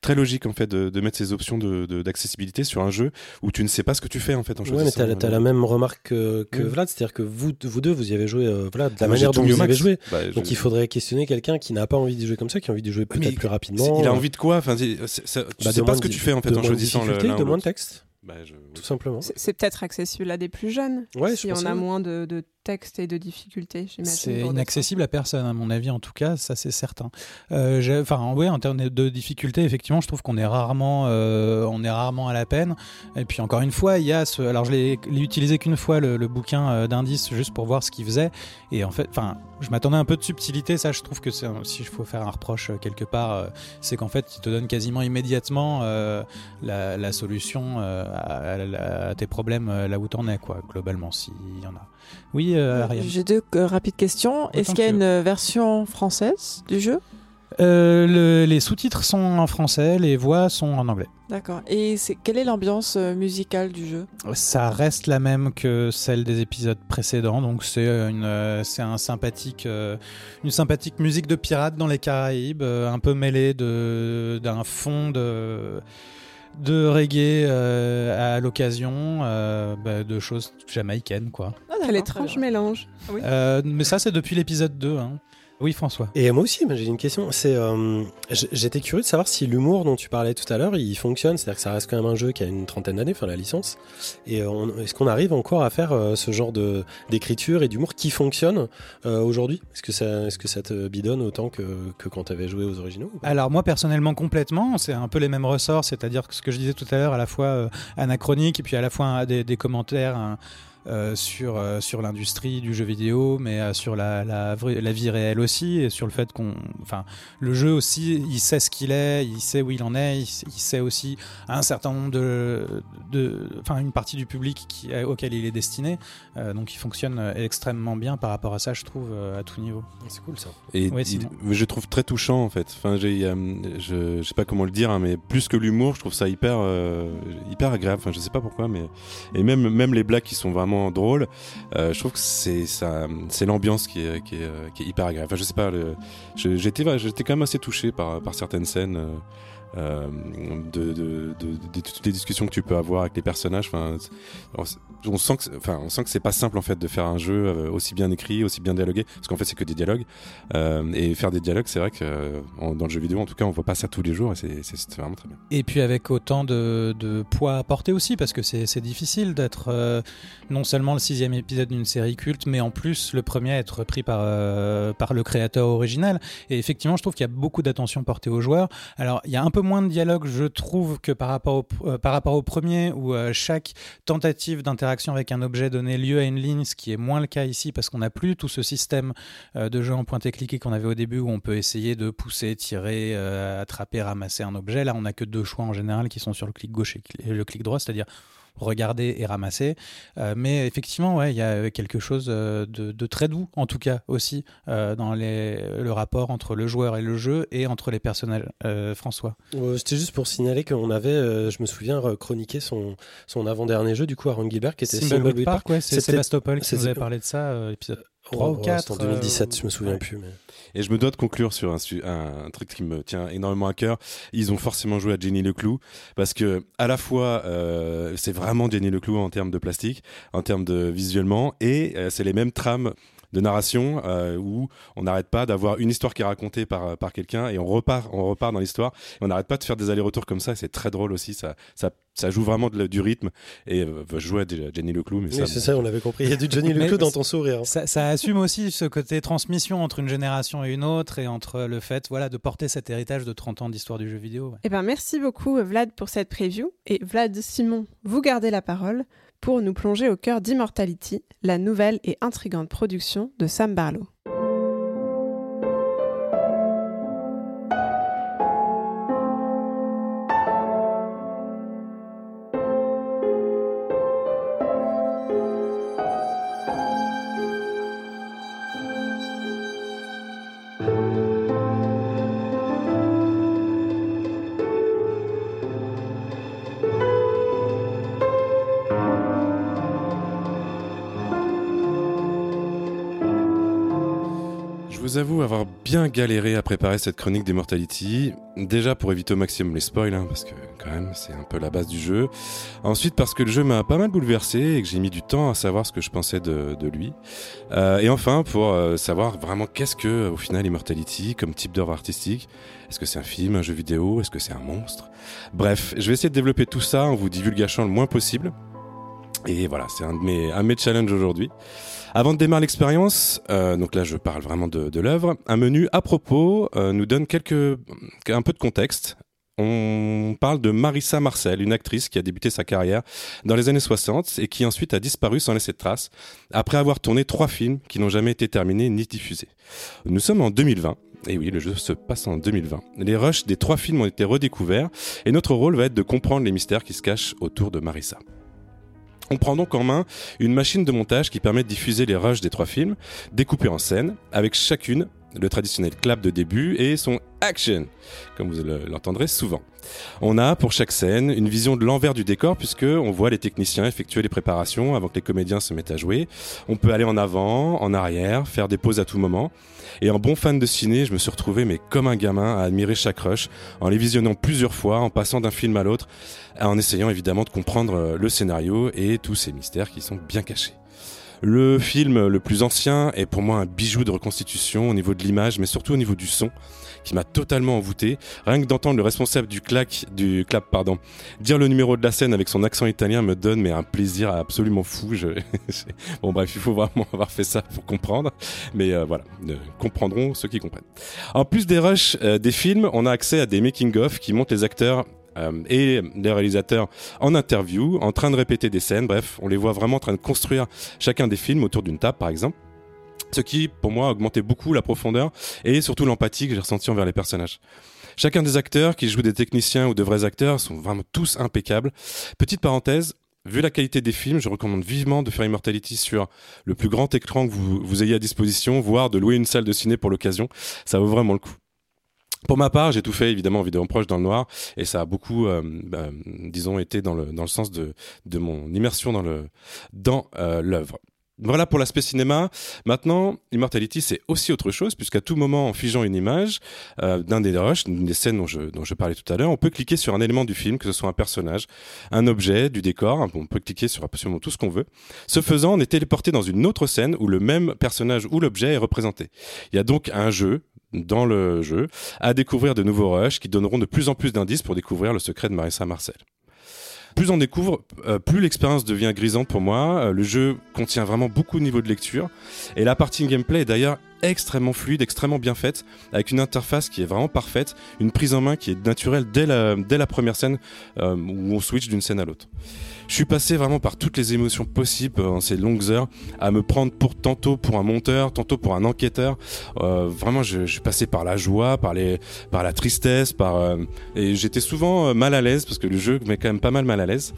Speaker 3: très logique en fait de, de mettre ces options de de- d'accessibilité sur un jeu où tu ne sais pas ce que tu fais en fait en
Speaker 4: Ouais, mais t'as as la même remarque que, que
Speaker 3: Oui.
Speaker 4: Vlad, c'est-à-dire que vous, vous deux, vous y avez joué euh, voilà, de la
Speaker 3: Moi,
Speaker 4: manière dont vous y avez joué.
Speaker 3: Bah, je-
Speaker 4: Donc il faudrait questionner quelqu'un qui n'a pas envie de jouer comme ça, qui a envie de jouer peut-être
Speaker 3: Mais
Speaker 4: plus rapidement.
Speaker 3: Il a
Speaker 4: euh,
Speaker 3: envie de quoi? Enfin, ça- tu
Speaker 4: bah,
Speaker 3: sais
Speaker 4: de
Speaker 3: pas ce que
Speaker 4: de-
Speaker 3: tu fais en fait
Speaker 4: de
Speaker 3: en
Speaker 4: de
Speaker 3: choisissant le.
Speaker 4: de moins de texte,
Speaker 3: Bah, je-
Speaker 4: tout simplement.
Speaker 1: C'est peut-être accessible à des plus jeunes.
Speaker 4: Ouais, je
Speaker 1: si on a moins de, de texte et de difficultés, j'imagine.
Speaker 2: C'est inaccessible à personne, à mon avis, en tout cas, ça c'est certain. Euh, Enfin, ouais, en termes de difficulté, effectivement, je trouve qu'on est rarement, euh, on est rarement à la peine. Et puis encore une fois, il y a ce, alors je l'ai utilisé qu'une fois le, le bouquin euh, d'indices juste pour voir ce qu'il faisait. Et en fait, enfin, je m'attendais un peu de subtilité. Ça, je trouve que si il faut faire un reproche quelque part, c'est qu'en fait, il te donne quasiment immédiatement euh, la, la solution à, à- à tes problèmes là où t'en es, quoi, globalement, s'il y en a. Oui, euh, Ariane.
Speaker 6: J'ai deux euh, rapides questions. Est-ce qu'il y a une euh, version française du jeu
Speaker 2: Euh, le- les sous-titres sont en français, les voix sont en anglais.
Speaker 6: D'accord. Et quelle est l'ambiance euh, musicale du jeu?
Speaker 2: Ça reste la même que celle des épisodes précédents, donc c'est une, euh, c'est un sympathique, euh, une sympathique musique de pirate dans les Caraïbes, euh, un peu mêlée de d'un fond de de reggae euh, à l'occasion, euh, bah, de choses jamaïcaines quoi.
Speaker 6: Ah,
Speaker 1: Quel étrange mélange.
Speaker 2: Euh, mais ça c'est depuis l'épisode 2. hein. Oui, François.
Speaker 4: Et moi aussi, j'ai une question. C'est, euh, j'étais curieux de savoir si l'humour dont tu parlais tout à l'heure, il fonctionne. C'est-à-dire que ça reste quand même un jeu qui a une trentaine d'années, enfin la licence. Et on- est-ce qu'on arrive encore à faire euh, ce genre de d'écriture et d'humour qui fonctionne euh, aujourd'hui? Est-ce que ça, est-ce que ça te bidonne autant que, que quand tu avais joué aux originaux
Speaker 2: Alors moi personnellement complètement, c'est un peu les mêmes ressorts, c'est-à-dire que ce que je disais tout à l'heure, à la fois anachronique et puis à la fois un- des, des commentaires sur, euh, sur l'industrie du jeu vidéo, mais euh, sur la, la, vraie- la vie réelle aussi, et sur le fait qu'on... Enfin, le jeu aussi, il sait ce qu'il est, il sait où il en est, il, sait aussi un certain nombre de... de enfin, une partie du public qui, auquel il est destiné, euh, donc il fonctionne euh, extrêmement bien par rapport à ça, je trouve, euh, à tout niveau.
Speaker 4: C'est cool ça.
Speaker 3: Et
Speaker 2: Ouais,
Speaker 3: il- je trouve très touchant en fait. Enfin, j'ai, euh, je, je sais pas comment le dire, hein, mais plus que l'humour, je trouve ça hyper, euh, hyper agréable. Enfin, je sais pas pourquoi, mais et même, même les blagues qui sont vraiment drôles, euh, je trouve que c'est ça, c'est l'ambiance qui est, hyper agréable. Enfin, je sais pas, j'étais, j'étais quand même assez touché par, certaines scènes. euh, euh, de, de, toutes les discussions que tu peux avoir avec les personnages. Enfin, on, sent que, enfin, on sent que c'est pas simple en fait de faire un jeu euh, aussi bien écrit, aussi bien dialogué, parce qu'en fait c'est que des dialogues. Euh, et faire des dialogues, c'est vrai que euh, dans le jeu vidéo, en tout cas, on voit pas ça tous les jours, et c'est vraiment très bien.
Speaker 2: Et puis avec autant de, poids à porter aussi, parce que c'est difficile d'être non seulement le sixième épisode d'une série culte, mais en plus le premier à être repris par, le créateur original. Et effectivement, je trouve qu'il y a beaucoup d'attention portée aux joueurs. Alors, il y a un peu moins de dialogue, je trouve, que par rapport au, par rapport au premier, où chaque tentative d'interaction avec un objet donnait lieu à une ligne, ce qui est moins le cas ici, parce qu'on n'a plus tout ce système euh, de jeu en pointé-cliqué qu'on avait au début, où on peut essayer de pousser, tirer, euh, attraper, ramasser un objet. Là, on n'a que deux choix en général qui sont sur le clic gauche et le clic droit, c'est-à-dire regarder et ramasser. Euh, mais effectivement, ouais, il y a quelque chose euh, de, de très doux, en tout cas aussi, euh, dans les, le rapport entre le joueur et le jeu et entre les personnages. Euh, François.
Speaker 4: C'était juste pour signaler qu'on avait, je me souviens, chroniqué son, son avant-dernier jeu, du coup, Aaron Gilbert, qui était
Speaker 2: Thimbleweed
Speaker 4: Thimbleweed
Speaker 2: Park, ouais, c'est Sébastopol qui nous avait parlé de ça, épisode
Speaker 4: Oh,
Speaker 2: 3 ou
Speaker 4: ouais,
Speaker 2: 4.
Speaker 4: c'était en 2017, je me souviens
Speaker 2: ouais.
Speaker 4: plus. Mais...
Speaker 3: Et je me dois de conclure sur un, truc qui me tient énormément à cœur. Ils ont forcément joué à Jenny Leclou parce que à la fois euh, c'est vraiment Jenny Leclou en termes de plastique, en termes de visuellement, et euh, c'est les mêmes trames de narration euh, où on n'arrête pas d'avoir une histoire qui est racontée par, par quelqu'un et on repart, on repart dans l'histoire. Et on n'arrête pas de faire des allers-retours comme ça. C'est très drôle aussi. Ça, ça, ça joue vraiment de- du rythme et euh, je jouer à Jenny Leclou, mais
Speaker 4: Oui,
Speaker 3: ça,
Speaker 4: c'est ça, on avait compris. Il y a du Johnny <laughs>
Speaker 2: Mais
Speaker 4: Leclou dans ton sourire.
Speaker 2: Ça, ça assume aussi ce côté transmission entre une génération et une autre et entre le fait voilà, de porter cet héritage de 30 ans d'histoire du jeu vidéo. ouais.
Speaker 1: Eh ben, merci beaucoup Vlad pour cette preview. Et Vlad, Simon, vous gardez la parole pour nous plonger au cœur d'Immortality, la nouvelle et intrigante production de Sam Barlow.
Speaker 3: Avoir bien galéré à préparer cette chronique d'Immortality. Déjà pour éviter au maximum les spoils, hein, parce que quand même c'est un peu la base du jeu. Ensuite parce que le jeu m'a pas mal bouleversé et que j'ai mis du temps à savoir ce que je pensais de, de lui. Euh, et enfin pour euh, savoir vraiment qu'est-ce que au final Immortality comme type d'œuvre artistique. Est-ce que c'est un film, un jeu vidéo? Est-ce que c'est un monstre? Bref, je vais essayer de développer tout ça en vous divulgachant le moins possible. Et voilà, c'est un de mes, un de mes challenges aujourd'hui. Avant de démarrer l'expérience, euh, donc là je parle vraiment de, de l'œuvre, un menu à propos euh, nous donne quelques, un peu de contexte. On parle de Marissa Marcel, une actrice qui a débuté sa carrière dans les années 60 et qui ensuite a disparu sans laisser de traces, après avoir tourné trois films qui n'ont jamais été terminés ni diffusés. Nous sommes en 2020. Et oui, le jeu se passe en 2020. Les rushs des trois films ont été redécouverts et notre rôle va être de comprendre les mystères qui se cachent autour de Marissa. On prend donc en main une machine de montage qui permet de diffuser les rushs des trois films, découpés en scènes, avec chacune le traditionnel clap de début et son action, comme vous le- l'entendrez souvent. On a pour chaque scène une vision de l'envers du décor puisque on voit les techniciens effectuer les préparations avant que les comédiens se mettent à jouer. On peut aller en avant, en arrière, faire des pauses à tout moment. Et en bon fan de ciné, je me suis retrouvé mais comme un gamin à admirer chaque rush en les visionnant plusieurs fois, en passant d'un film à l'autre, en essayant évidemment de comprendre euh, le scénario et tous ces mystères qui sont bien cachés. Le film le plus ancien est pour moi un bijou de reconstitution au niveau de l'image, mais surtout au niveau du son, qui m'a totalement envoûté. Rien que d'entendre le responsable du clap, du clap, pardon, dire le numéro de la scène avec son accent italien me donne mais un plaisir absolument fou. <laughs> Bon bref, il faut vraiment avoir fait ça pour comprendre, mais euh, voilà, euh, comprendront ceux qui comprennent. En plus des rushs euh, des films, on a accès à des making-of qui montrent les acteurs euh, et les réalisateurs en interview, en train de répéter des scènes. Bref, on les voit vraiment en train de construire chacun des films autour d'une table, par exemple. Ce qui, pour moi, a augmenté beaucoup la profondeur et surtout l'empathie que j'ai ressentie envers les personnages. Chacun des acteurs, qui jouent des techniciens ou de vrais acteurs, sont vraiment tous impeccables. Petite parenthèse, Vu la qualité des films, je recommande vivement de faire Immortality sur le plus grand écran que vous ayez à disposition, voire de louer une salle de ciné pour l'occasion. Ça vaut vraiment le coup. Pour ma part, j'ai tout fait évidemment en vidéo proche dans le noir et ça a beaucoup, euh, bah, disons, été dans le dans le sens de de mon immersion dans le dans euh, l'œuvre. Voilà pour l'aspect cinéma. Maintenant, Immortality, c'est aussi autre chose, puisqu'à tout moment, en figeant une image euh, d'un des rushs, d'une des scènes dont je, dont je parlais tout à l'heure, on peut cliquer sur un élément du film, que ce soit un personnage, un objet, du décor, on peut cliquer sur absolument tout ce qu'on veut. Ce faisant, on est téléporté dans une autre scène où le même personnage ou l'objet est représenté. Il y a donc un jeu, dans le jeu, à découvrir de nouveaux rushs qui donneront de plus en plus d'indices pour découvrir le secret de Marissa Marcel. Plus on découvre, euh, plus l'expérience devient grisante pour moi. Euh, le jeu contient vraiment beaucoup de niveaux de lecture. Et la partie gameplay est d'ailleurs extrêmement fluide, extrêmement bien faite, avec une interface qui est vraiment parfaite, une prise en main qui est naturelle dès la, dès la première scène euh, où on switch d'une scène à l'autre. Je suis passé vraiment par toutes les émotions possibles en ces longues heures, à me prendre pour tantôt pour un monteur, tantôt pour un enquêteur. Euh, vraiment, je, je, suis passé par la joie, par les, par la tristesse, par euh, et j'étais souvent euh, mal à l'aise parce que le jeu met quand même pas mal mal à l'aise.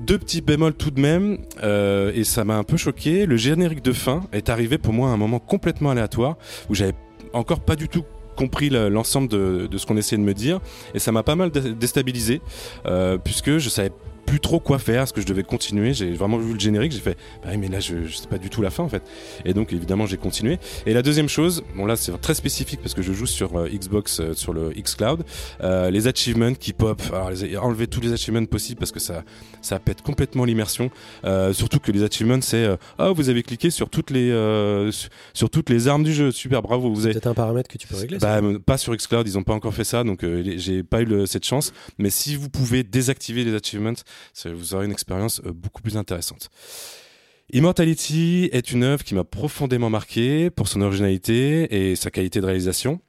Speaker 3: Deux petits bémols tout de même, euh, et ça m'a un peu choqué. Le générique de fin est arrivé pour moi à un moment complètement aléatoire où j'avais encore pas du tout compris l'ensemble de, ce qu'on essayait de me dire et ça m'a pas mal déstabilisé euh, puisque je savais plus trop quoi faire, est-ce que je devais continuer. J'ai vraiment vu le générique, j'ai fait, bah mais là je, je sais pas du tout la fin en fait. Et donc évidemment j'ai continué. Et la deuxième chose, bon là c'est très spécifique parce que je joue sur euh, Xbox, euh, sur le Xcloud, euh, les achievements qui pop, alors les, enlever tous les achievements possibles parce que ça, ça pète complètement l'immersion. Euh, surtout que les achievements c'est, oh vous avez cliqué sur toutes les, sur toutes les armes du jeu, super bravo. Vous avez
Speaker 4: peut-être un paramètre que tu peux régler.
Speaker 3: Bah, pas sur Xcloud, ils ont pas encore fait ça, donc j'ai pas eu le, cette chance. Mais si vous pouvez désactiver les achievements, vous aurez une expérience euh, beaucoup plus intéressante. Immortality est une œuvre qui m'a profondément marqué pour son originalité et sa qualité de réalisation.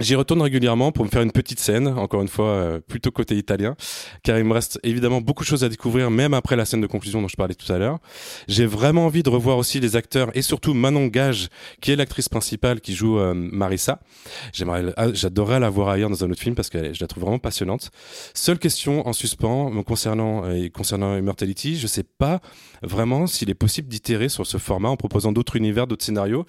Speaker 3: J'y retourne régulièrement pour me faire une petite scène, encore une fois euh, plutôt côté italien, car il me reste évidemment beaucoup de choses à découvrir, même après la scène de conclusion dont je parlais tout à l'heure. J'ai vraiment envie de revoir aussi les acteurs et surtout Manon Gage, qui est l'actrice principale qui joue euh, Marissa. Ah, j'adorerais la voir ailleurs dans un autre film parce que je la trouve vraiment passionnante. Seule question en suspens concernant euh, concernant Immortality, je sais pas vraiment s'il est possible d'itérer sur ce format en proposant d'autres univers, d'autres scénarios.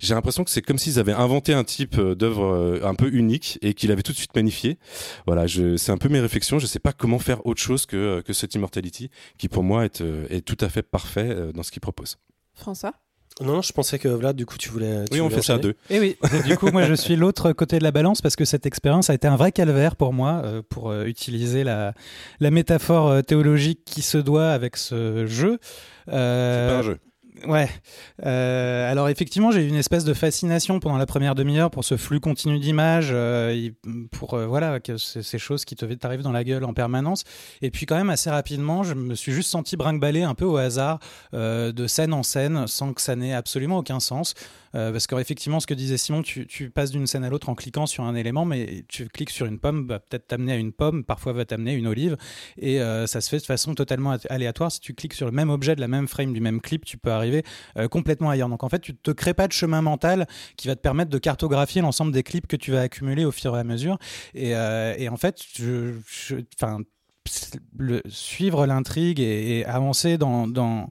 Speaker 3: J'ai l'impression que c'est comme s'ils avaient inventé un type d'œuvre un peu unique et qu'il avait tout de suite magnifié. Voilà, c'est un peu mes réflexions. Je sais pas comment faire autre chose que, que cet Immortality, qui pour moi est, euh, est tout à fait parfait euh, dans ce qu'il propose.
Speaker 1: François?
Speaker 4: Non, je pensais que là, du coup, tu voulais. Tu
Speaker 3: oui, on fait ça à deux.
Speaker 2: Et oui, <laughs> du coup, moi, je suis l'autre côté de la balance parce que cette expérience a été un vrai calvaire pour moi, euh, pour euh, utiliser la, la métaphore euh, théologique qui se doit avec ce jeu.
Speaker 3: Euh, C'est pas un jeu.
Speaker 2: Ouais. Euh, alors effectivement, j'ai eu une espèce de fascination pendant la première demi-heure pour ce flux continu d'images, euh, pour euh, voilà que ces choses qui te t'arrivent dans la gueule en permanence. Et puis quand même assez rapidement, je me suis juste senti brinque un peu au hasard de scène en scène, sans que ça n'ait absolument aucun sens. Parce qu'effectivement, ce que disait Simon, tu, tu passes d'une scène à l'autre en cliquant sur un élément, mais tu cliques sur une pomme, peut-être t'amener à une pomme, parfois va t'amener à une olive, et ça se fait de façon totalement aléatoire. Si tu cliques sur le même objet de la même frame du même clip, tu peux arriver euh, complètement ailleurs. Donc en fait, tu te crées pas de chemin mental qui va te permettre de cartographier l'ensemble des clips que tu vas accumuler au fur et à mesure. Et, euh, en fait, je, enfin, suivre l'intrigue et, avancer dans, dans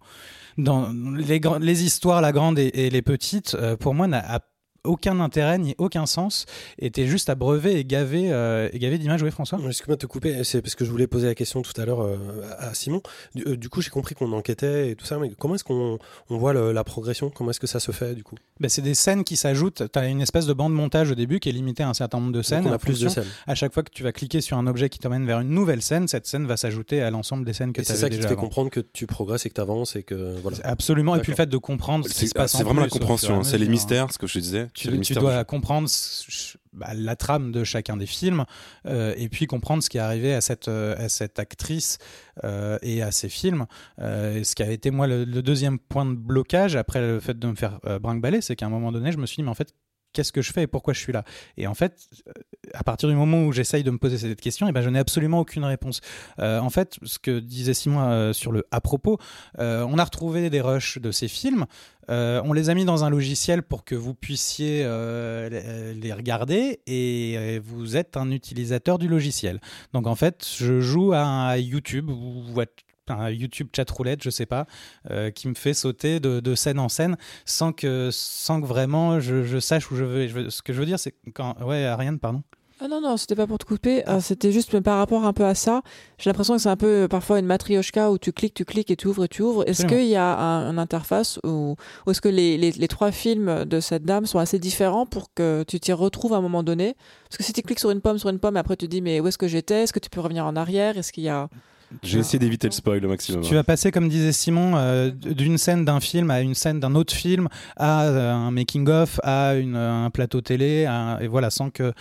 Speaker 2: dans les, histoires, la grande et, et les petites, euh, pour moi, n'a aucun intérêt ni aucun sens était juste à brevet et gaver euh, et gaver d'images oui François
Speaker 4: excuse-moi de te couper c'est parce que je voulais poser la question tout à l'heure euh, à Simon du, euh, du coup j'ai compris qu'on enquêtait et tout ça mais comment est-ce qu'on on voit le, la progression? Comment est-ce que ça se fait du coup?
Speaker 2: Ben, c'est des scènes qui s'ajoutent. Tu as une espèce de bande montage au début qui est limitée à un certain nombre de scènes.
Speaker 4: Donc, on
Speaker 2: Et
Speaker 4: a plus de scènes.
Speaker 2: À chaque fois que tu vas cliquer sur un objet qui t'emmène vers une nouvelle scène, cette scène va s'ajouter à l'ensemble des scènes que
Speaker 4: Et
Speaker 2: tu
Speaker 4: c'est
Speaker 2: avais
Speaker 4: ça qui te fait
Speaker 2: avant.
Speaker 4: comprendre que tu progresses et que tu avances et que voilà.
Speaker 2: Absolument. Et puis le fait de comprendre ce qui
Speaker 3: C'est
Speaker 2: se passe
Speaker 3: c'est
Speaker 2: en
Speaker 3: vraiment la
Speaker 2: plus au
Speaker 3: compréhension,
Speaker 2: et
Speaker 3: hein. c'est les
Speaker 2: mesure.
Speaker 3: mystères, ce que je disais.
Speaker 2: Tu, dois comprendre bah, la trame de chacun des films euh, et puis comprendre ce qui est arrivé à cette, euh, à cette actrice euh, et à ces films. Euh, ce qui a été, moi, le, le deuxième point de blocage après le fait de me faire brinque-baller, c'est qu'à un moment donné, je me suis dit, mais en fait, qu'est-ce que je fais et pourquoi je suis là Et en fait, à partir du moment où j'essaye de me poser cette question, et ben, je n'ai absolument aucune réponse. Euh, en fait, ce que disait Simon euh, sur le à propos, euh, on a retrouvé des rushs de ces films. On les a mis dans un logiciel pour que vous puissiez les- regarder et vous êtes un utilisateur du logiciel. Donc en fait, je joue à YouTube ou ou à un YouTube chat roulette, je sais pas, euh, qui me fait sauter de, de scène en scène sans que, sans que vraiment je, je sache où je veux. Et je veux- Ce que je veux dire, c'est quand. Ouais, Ariane, pardon.
Speaker 6: Ah non, non, c'était pas pour te couper, euh, c'était juste par rapport un peu à ça. J'ai l'impression que c'est un peu euh, parfois une matrioshka où tu cliques, tu cliques et tu ouvres et tu ouvres. Est-ce qu'il y a un, une interface ou, ou est-ce que les, les, les trois films de cette dame sont assez différents pour que tu t'y retrouves à un moment donné? Parce que si tu cliques sur une pomme, sur une pomme, après tu te dis mais où est-ce que j'étais? Est-ce que tu peux revenir en arrière? Est-ce qu'il y a...
Speaker 3: J'ai essayé d'éviter le spoil au maximum.
Speaker 2: Tu vas passer, comme disait Simon, euh, d'une scène d'un film à une scène d'un autre film, à euh, un making-of, à une, un plateau télé, à- et voilà, sans que.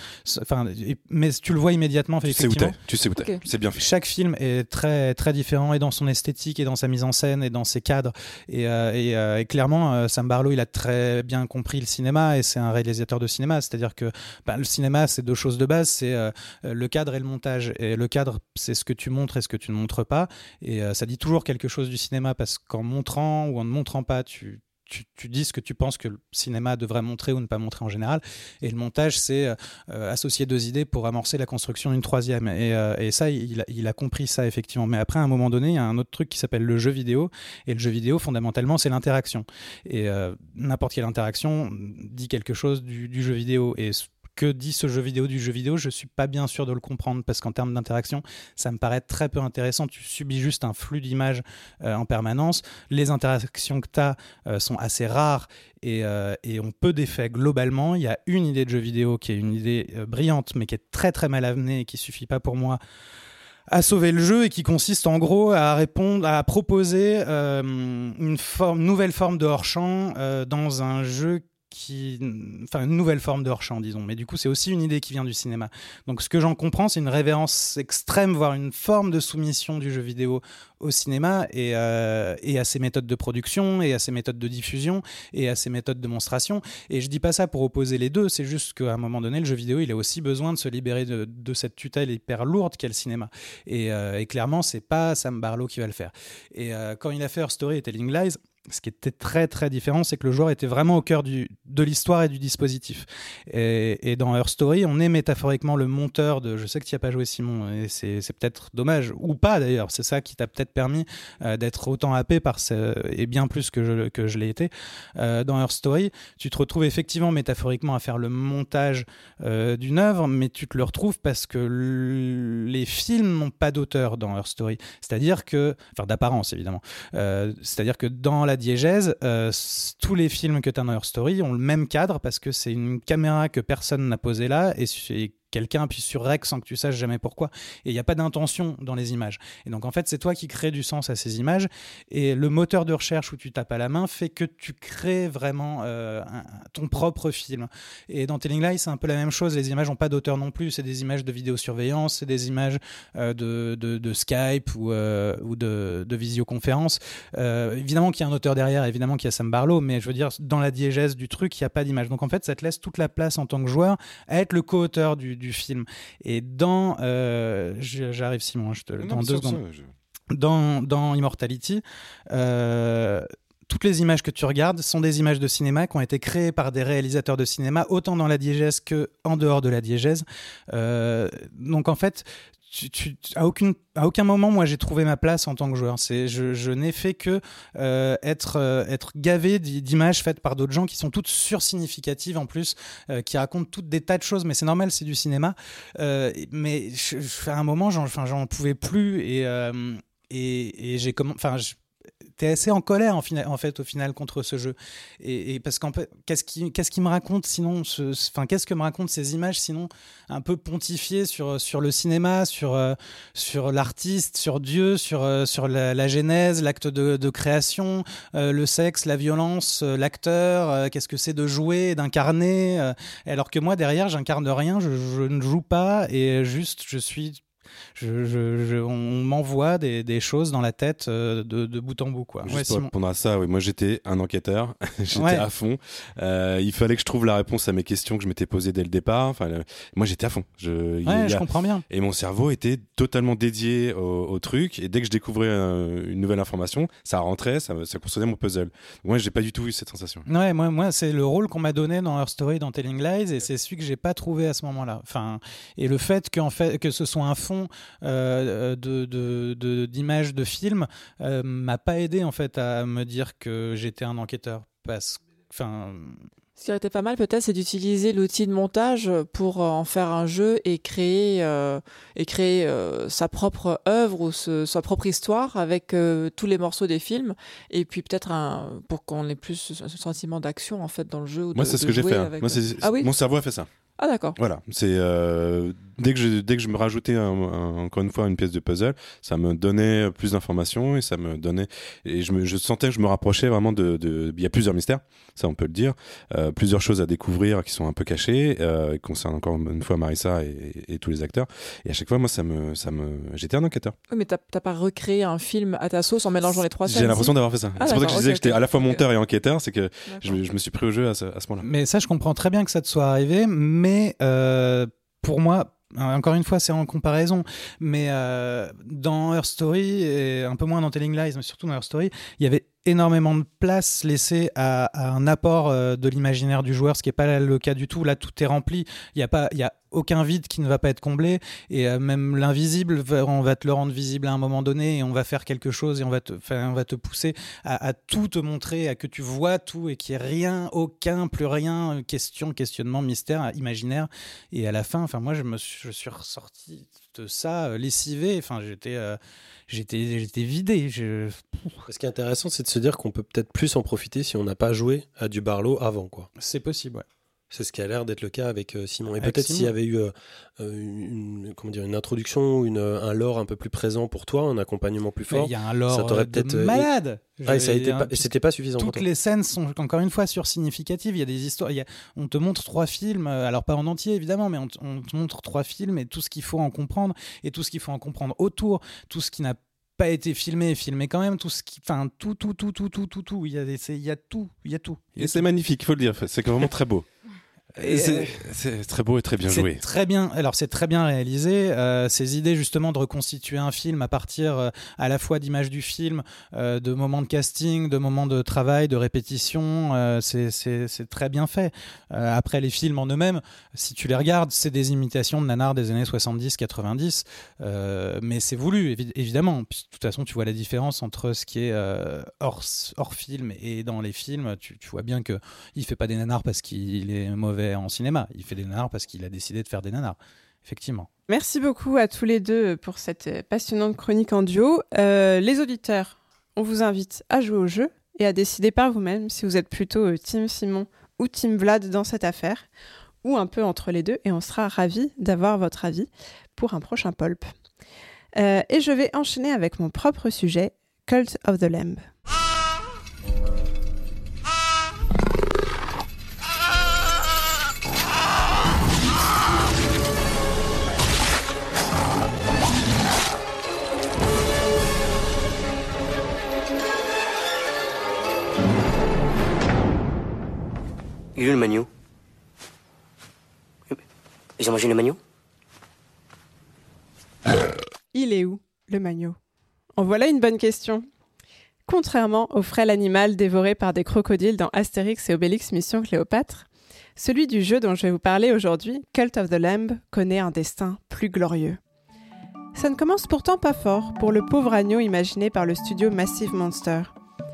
Speaker 2: Enfin, mais tu le vois immédiatement,
Speaker 3: Tu sais où
Speaker 2: effectivement.
Speaker 3: t'es. Tu sais où t'es.
Speaker 6: Ok.
Speaker 3: C'est bien fait.
Speaker 2: Chaque film est très très différent et dans son esthétique et dans sa mise en scène et dans ses cadres et, euh, et, euh, et clairement euh, Sam Barlow il a très bien compris le cinéma et c'est un réalisateur de cinéma c'est-à-dire que bah, le cinéma c'est deux choses de base c'est euh, le cadre et le montage et le cadre c'est ce que tu montres et ce que tu ne montres pas et euh, ça dit toujours quelque chose du cinéma parce qu'en montrant ou en ne montrant pas tu tu, tu dis ce que tu penses que le cinéma devrait montrer ou ne pas montrer en général. Et le montage, c'est euh, associer deux idées pour amorcer la construction d'une troisième. Et, euh, et ça, il a, il a compris ça, effectivement. Mais après, à un moment donné, il y a un autre truc qui s'appelle le jeu vidéo. Et le jeu vidéo, fondamentalement, c'est l'interaction. Et n'importe quelle interaction dit quelque chose du, du jeu vidéo. Et que dit ce jeu vidéo du jeu vidéo, je suis pas bien sûr de le comprendre parce qu'en termes d'interaction, ça me paraît très peu intéressant. Tu subis juste un flux d'images euh, en permanence. Les interactions que tu as euh, sont assez rares et, euh, ont peu d'effet globalement. Il y a une idée de jeu vidéo qui est une idée brillante mais qui est très très mal amenée et qui suffit pas pour moi à sauver le jeu et qui consiste en gros à répondre, à proposer une nouvelle forme de hors-champ dans un jeu qui, une nouvelle forme de hors-champ, disons. Mais du coup, c'est aussi une idée qui vient du cinéma. Donc, ce que j'en comprends, c'est une révérence extrême, voire une forme de soumission du jeu vidéo au cinéma et, euh, à ses méthodes de production et à ses méthodes de diffusion et à ses méthodes de monstration. Et je dis pas ça pour opposer les deux, c'est juste qu'à un moment donné, le jeu vidéo, il a aussi besoin de se libérer de, de cette tutelle hyper lourde qu'est le cinéma. Et, euh, et clairement, c'est pas Sam Barlow qui va le faire. Et euh, quand il a fait Her Story et Telling Lies, ce qui était très très différent, c'est que le joueur était vraiment au cœur de l'histoire et du dispositif. Et, dans Her Story, on est métaphoriquement le monteur de. Je sais que tu n'y as pas joué, Simon, et c'est, peut-être dommage, ou pas d'ailleurs. C'est ça qui t'a peut-être permis euh, d'être autant happé par ce, et bien plus que je, l'ai été. Euh, dans Her Story, tu te retrouves effectivement métaphoriquement à faire le montage euh, d'une œuvre, mais tu te le retrouves parce que les films n'ont pas d'auteur dans Her Story. C'est-à-dire que. Enfin, d'apparence évidemment. C'est-à-dire que dans la diégèse, euh, tous les films que tu as dans Her Story ont le même cadre parce que c'est une caméra que personne n'a posée là et, et quelqu'un appuie sur rec sans que tu saches jamais pourquoi. Et il n'y a pas d'intention dans les images. Et donc en fait, c'est toi qui crée du sens à ces images. Et le moteur de recherche où tu tapes à la main fait que tu crées vraiment euh, ton propre film. Et dans Telling Lies, c'est un peu la même chose. Les images n'ont pas d'auteur non plus. C'est des images de vidéosurveillance, c'est des images euh, de, de, Skype ou, euh, ou de, de visioconférence. Évidemment qu'il y a un auteur derrière, évidemment qu'il y a Sam Barlow, mais je veux dire, dans la diégèse du truc, il n'y a pas d'image. Donc en fait, ça te laisse toute la place en tant que joueur à être le co-auteur du, film. Et dans. Euh, J'arrive, Simon, je te,
Speaker 3: non,
Speaker 2: dans deux secondes.
Speaker 3: Ça, je...
Speaker 2: dans, dans, Immortality, euh, toutes les images que tu regardes sont des images de cinéma qui ont été créées par des réalisateurs de cinéma, autant dans la diégèse que en dehors de la diégèse. Euh, donc en fait, à, aucun moment, moi, j'ai trouvé ma place en tant que joueur. C'est, je, n'ai fait que euh, être, euh, être gavé d'images faites par d'autres gens qui sont toutes sursignificatives en plus, euh, qui racontent toutes des tas de choses, mais c'est normal, c'est du cinéma. Mais à un moment, j'en, pouvais plus et, et, et j'ai enfin, es assez en colère en, fait au final contre ce jeu. Et, parce qu'en qu'est-ce qui, qu'est-ce me raconte sinon Enfin, qu'est-ce que me racontent ces images sinon un peu pontifiées sur, le cinéma, sur, euh, sur l'artiste, sur Dieu, sur, euh, la, genèse, l'acte de, création, euh, le sexe, la violence, l'acteur, qu'est-ce que c'est de jouer, d'incarner. alors que moi, derrière, j'incarne rien, je ne joue pas et juste, je suis. Je, je- je- on m'envoie des, des choses dans la tête euh, de, de bout en bout. Quoi.
Speaker 3: Juste
Speaker 2: Ouais,
Speaker 3: pour
Speaker 2: Simon.
Speaker 3: répondre à ça, oui, moi j'étais un enquêteur, <laughs> j'étais
Speaker 2: Ouais.
Speaker 3: à fond. Euh, il fallait que je trouve la réponse à mes questions que je m'étais posées dès le départ. Enfin, le- moi j'étais à fond. Je, il y
Speaker 2: Ouais,
Speaker 3: a-
Speaker 2: je comprends bien.
Speaker 3: Et mon cerveau était totalement dédié au, au truc. Et dès que je découvrais euh, une nouvelle information, ça rentrait, ça, ça construisait mon puzzle. Moi, j'ai pas du tout eu cette sensation.
Speaker 2: Ouais, moi, moi c'est le rôle qu'on m'a donné dans Her Story, dans Telling Lies, et c'est celui que j'ai pas trouvé à ce moment-là. Enfin, et le fait que ce soit un fond euh, de, de, de- d'images de films euh, m'a pas aidé en fait à me dire que j'étais un enquêteur. Parce enfin,
Speaker 6: Ce qui aurait été pas mal, peut-être, c'est d'utiliser l'outil de montage pour euh, en faire un jeu et créer, euh, et créer euh, sa propre œuvre ou ce- sa propre histoire avec euh, tous les morceaux des films. Et puis peut-être pour qu'on ait plus ce, sentiment d'action en fait dans le jeu. ou
Speaker 3: Moi, c'est ce que j'ai fait. hein.
Speaker 6: avec-
Speaker 3: Moi, c'est,
Speaker 6: Ah oui
Speaker 3: mon cerveau a fait ça.
Speaker 6: Ah d'accord.
Speaker 3: Voilà, c'est euh, dès que je dès que je me rajoutais un- un- encore une fois une pièce de puzzle, ça me donnait plus d'informations et ça me donnait et je me je sentais que je me rapprochais vraiment de de il y a plusieurs mystères, ça on peut le dire, euh, plusieurs choses à découvrir qui sont un peu cachées, euh, qui concernent encore une fois Marissa et, et tous les acteurs et à chaque fois moi ça me ça me j'étais un enquêteur.
Speaker 6: Oui, mais t'as t'as pas recréé un film à ta sauce en mélangeant les trois.
Speaker 3: J'ai l'impression
Speaker 6: si
Speaker 3: d'avoir fait ça.
Speaker 6: Ah,
Speaker 3: c'est pour ça que je disais que j'étais à la fois monteur et enquêteur, c'est que je, me- je me suis pris au jeu à ce, à ce moment-là.
Speaker 2: mais ça, je comprends très bien que ça te soit arrivé, mais euh, pour moi. Encore une fois, c'est en comparaison, mais euh, dans Her Story et un peu moins dans Telling Lies, mais surtout dans Her Story, il y avait énormément de place laissée à, un apport euh, de l'imaginaire du joueur, ce qui n'est pas le cas du tout. Là, tout est rempli. Il n'y a pas, il y a aucun vide qui ne va pas être comblé, et euh, même l'invisible, on va te le rendre visible à un moment donné, et on va faire quelque chose, et on va te, on va te pousser à, tout te montrer, à que tu vois tout, et qu'il n'y ait rien, aucun, plus rien, question, questionnement, mystère, imaginaire. Et à la fin, enfin, moi, je me suis, je suis ressorti de ça euh, lessivé. Enfin, j'étais, j'étais, j'étais vidé. Je...
Speaker 4: Ce qui est intéressant, c'est de se dire qu'on peut peut-être plus en profiter si on n'a pas joué à du Barlow avant, quoi.
Speaker 2: C'est possible, ouais.
Speaker 4: C'est ce qui a l'air d'être le cas avec euh, Simon. Et peut-être s'il y avait eu euh, euh, une, comment dire, une introduction, une, un lore un peu plus présent pour toi, un accompagnement plus fort.
Speaker 2: il y a un lore
Speaker 4: ça t'aurait peut-être,
Speaker 2: malade.
Speaker 4: Ah, et ça a été pas- c'était pas suffisant pour
Speaker 2: Toutes
Speaker 4: toi.
Speaker 2: les scènes sont encore une fois sursignificatives. Il y a des histoires. il y a- on te montre trois films, alors pas en entier évidemment, mais on, te- on te montre trois films et tout ce qu'il faut en comprendre et tout ce qu'il faut en comprendre autour, tout ce qui n'a pas été filmé filmé quand même, tout ce qui, enfin tout, tout, tout, tout, tout, tout, tout. Il y a, des- il y a tout, il y a tout. Il y a
Speaker 3: Et c'est magnifique, il faut le dire, c'est vraiment très beau. C'est-
Speaker 2: euh,
Speaker 3: C'est très beau et très bien joué.
Speaker 2: Très bien. Alors c'est très bien réalisé. Euh, ces idées justement de reconstituer un film à partir euh, à la fois d'images du film, euh, de moments de casting, de moments de travail, de répétition, c'est- très bien fait. Après les films en eux-mêmes, si tu les regardes, c'est des imitations de nanars des années 70-90, euh, mais c'est voulu évi- évidemment. Puis, de toute façon, tu vois la différence entre ce qui est hors hors film et dans les films. Tu, tu vois bien que il fait pas des nanars parce qu'il est mauvais en cinéma. Il fait des nanars parce qu'il a décidé de faire des nanars. Effectivement.
Speaker 1: Merci beaucoup à tous les deux pour cette euh, passionnante chronique en duo. Euh, les auditeurs, on vous invite à jouer au jeu et à décider par vous-même si vous êtes plutôt euh, Team Simon ou Team Vlad dans cette affaire, ou un peu entre les deux, et on sera ravis d'avoir votre avis pour un prochain Pulp. Euh, et je vais enchaîner avec mon propre sujet, Cult of the Lamb.
Speaker 7: Il est le Ils ont mangé le magneau
Speaker 1: Il est où, le magneau En voilà une bonne question. Contrairement au frêle animal dévoré par des crocodiles dans Astérix et Obélix Mission Cléopâtre, celui du jeu dont je vais vous parler aujourd'hui, Cult of the Lamb, connaît un destin plus glorieux. Ça ne commence pourtant pas fort pour le pauvre agneau imaginé par le studio Massive Monster.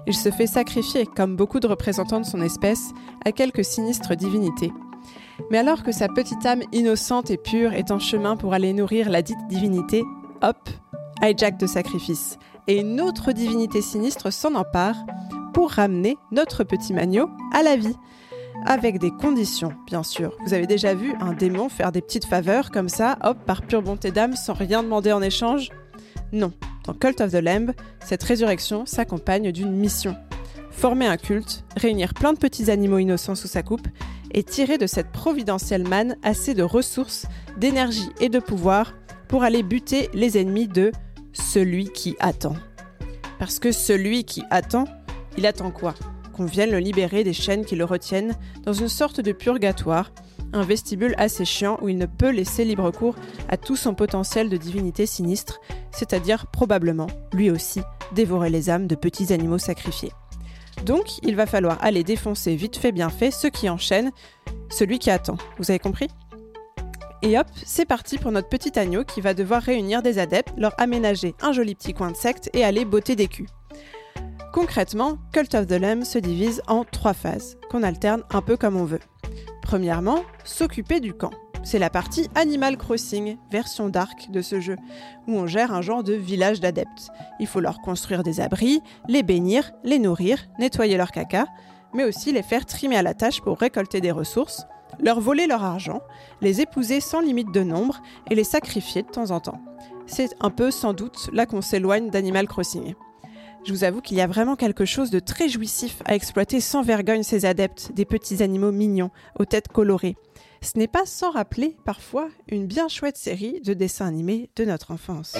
Speaker 1: Il se fait sacrifier, comme beaucoup de représentants de son espèce, à quelques sinistres divinités. Mais alors que sa petite âme innocente et pure est en chemin pour aller nourrir la dite divinité, hop, hijack de sacrifice, et une autre divinité sinistre s'en empare pour ramener notre petit Magno à la vie. Avec des conditions, bien sûr. Vous avez déjà vu un démon faire des petites faveurs comme ça, hop, par pure bonté d'âme, sans rien demander en échange? Non. Dans Cult of the Lamb, cette résurrection s'accompagne d'une mission. Former un culte, réunir plein de petits animaux innocents sous sa coupe, et tirer de cette providentielle manne assez de ressources, d'énergie et de pouvoir pour aller buter les ennemis de celui qui attend. Parce que celui qui attend, il attend quoi? Qu'on vienne le libérer des chaînes qui le retiennent dans une sorte de purgatoire, un vestibule assez chiant où il ne peut laisser libre cours à tout son potentiel de divinité sinistre, c'est-à-dire probablement, lui aussi, dévorer les âmes de petits animaux sacrifiés. Donc, il va falloir aller défoncer vite fait bien fait ceux qui enchaînent, celui qui attend. Vous avez compris? Et hop, c'est parti pour notre petit agneau qui va devoir réunir des adeptes, leur aménager un joli petit coin de secte et aller botter des culs. Concrètement, Cult of the Lamb se divise en trois phases, qu'on alterne un peu comme on veut. Premièrement, s'occuper du camp. C'est la partie Animal Crossing, version dark de ce jeu, où on gère un genre de village d'adeptes. Il faut leur construire des abris, les bénir, les nourrir, nettoyer leur caca, mais aussi les faire trimer à la tâche pour récolter des ressources, leur voler leur argent, les épouser sans limite de nombre et les sacrifier de temps en temps. C'est un peu sans doute là qu'on s'éloigne d'Animal Crossing. Je vous avoue qu'il y a vraiment quelque chose de très jouissif à exploiter sans vergogne ces adeptes, des petits animaux mignons, aux têtes colorées. Ce n'est pas sans rappeler parfois une bien chouette série de dessins animés de notre enfance.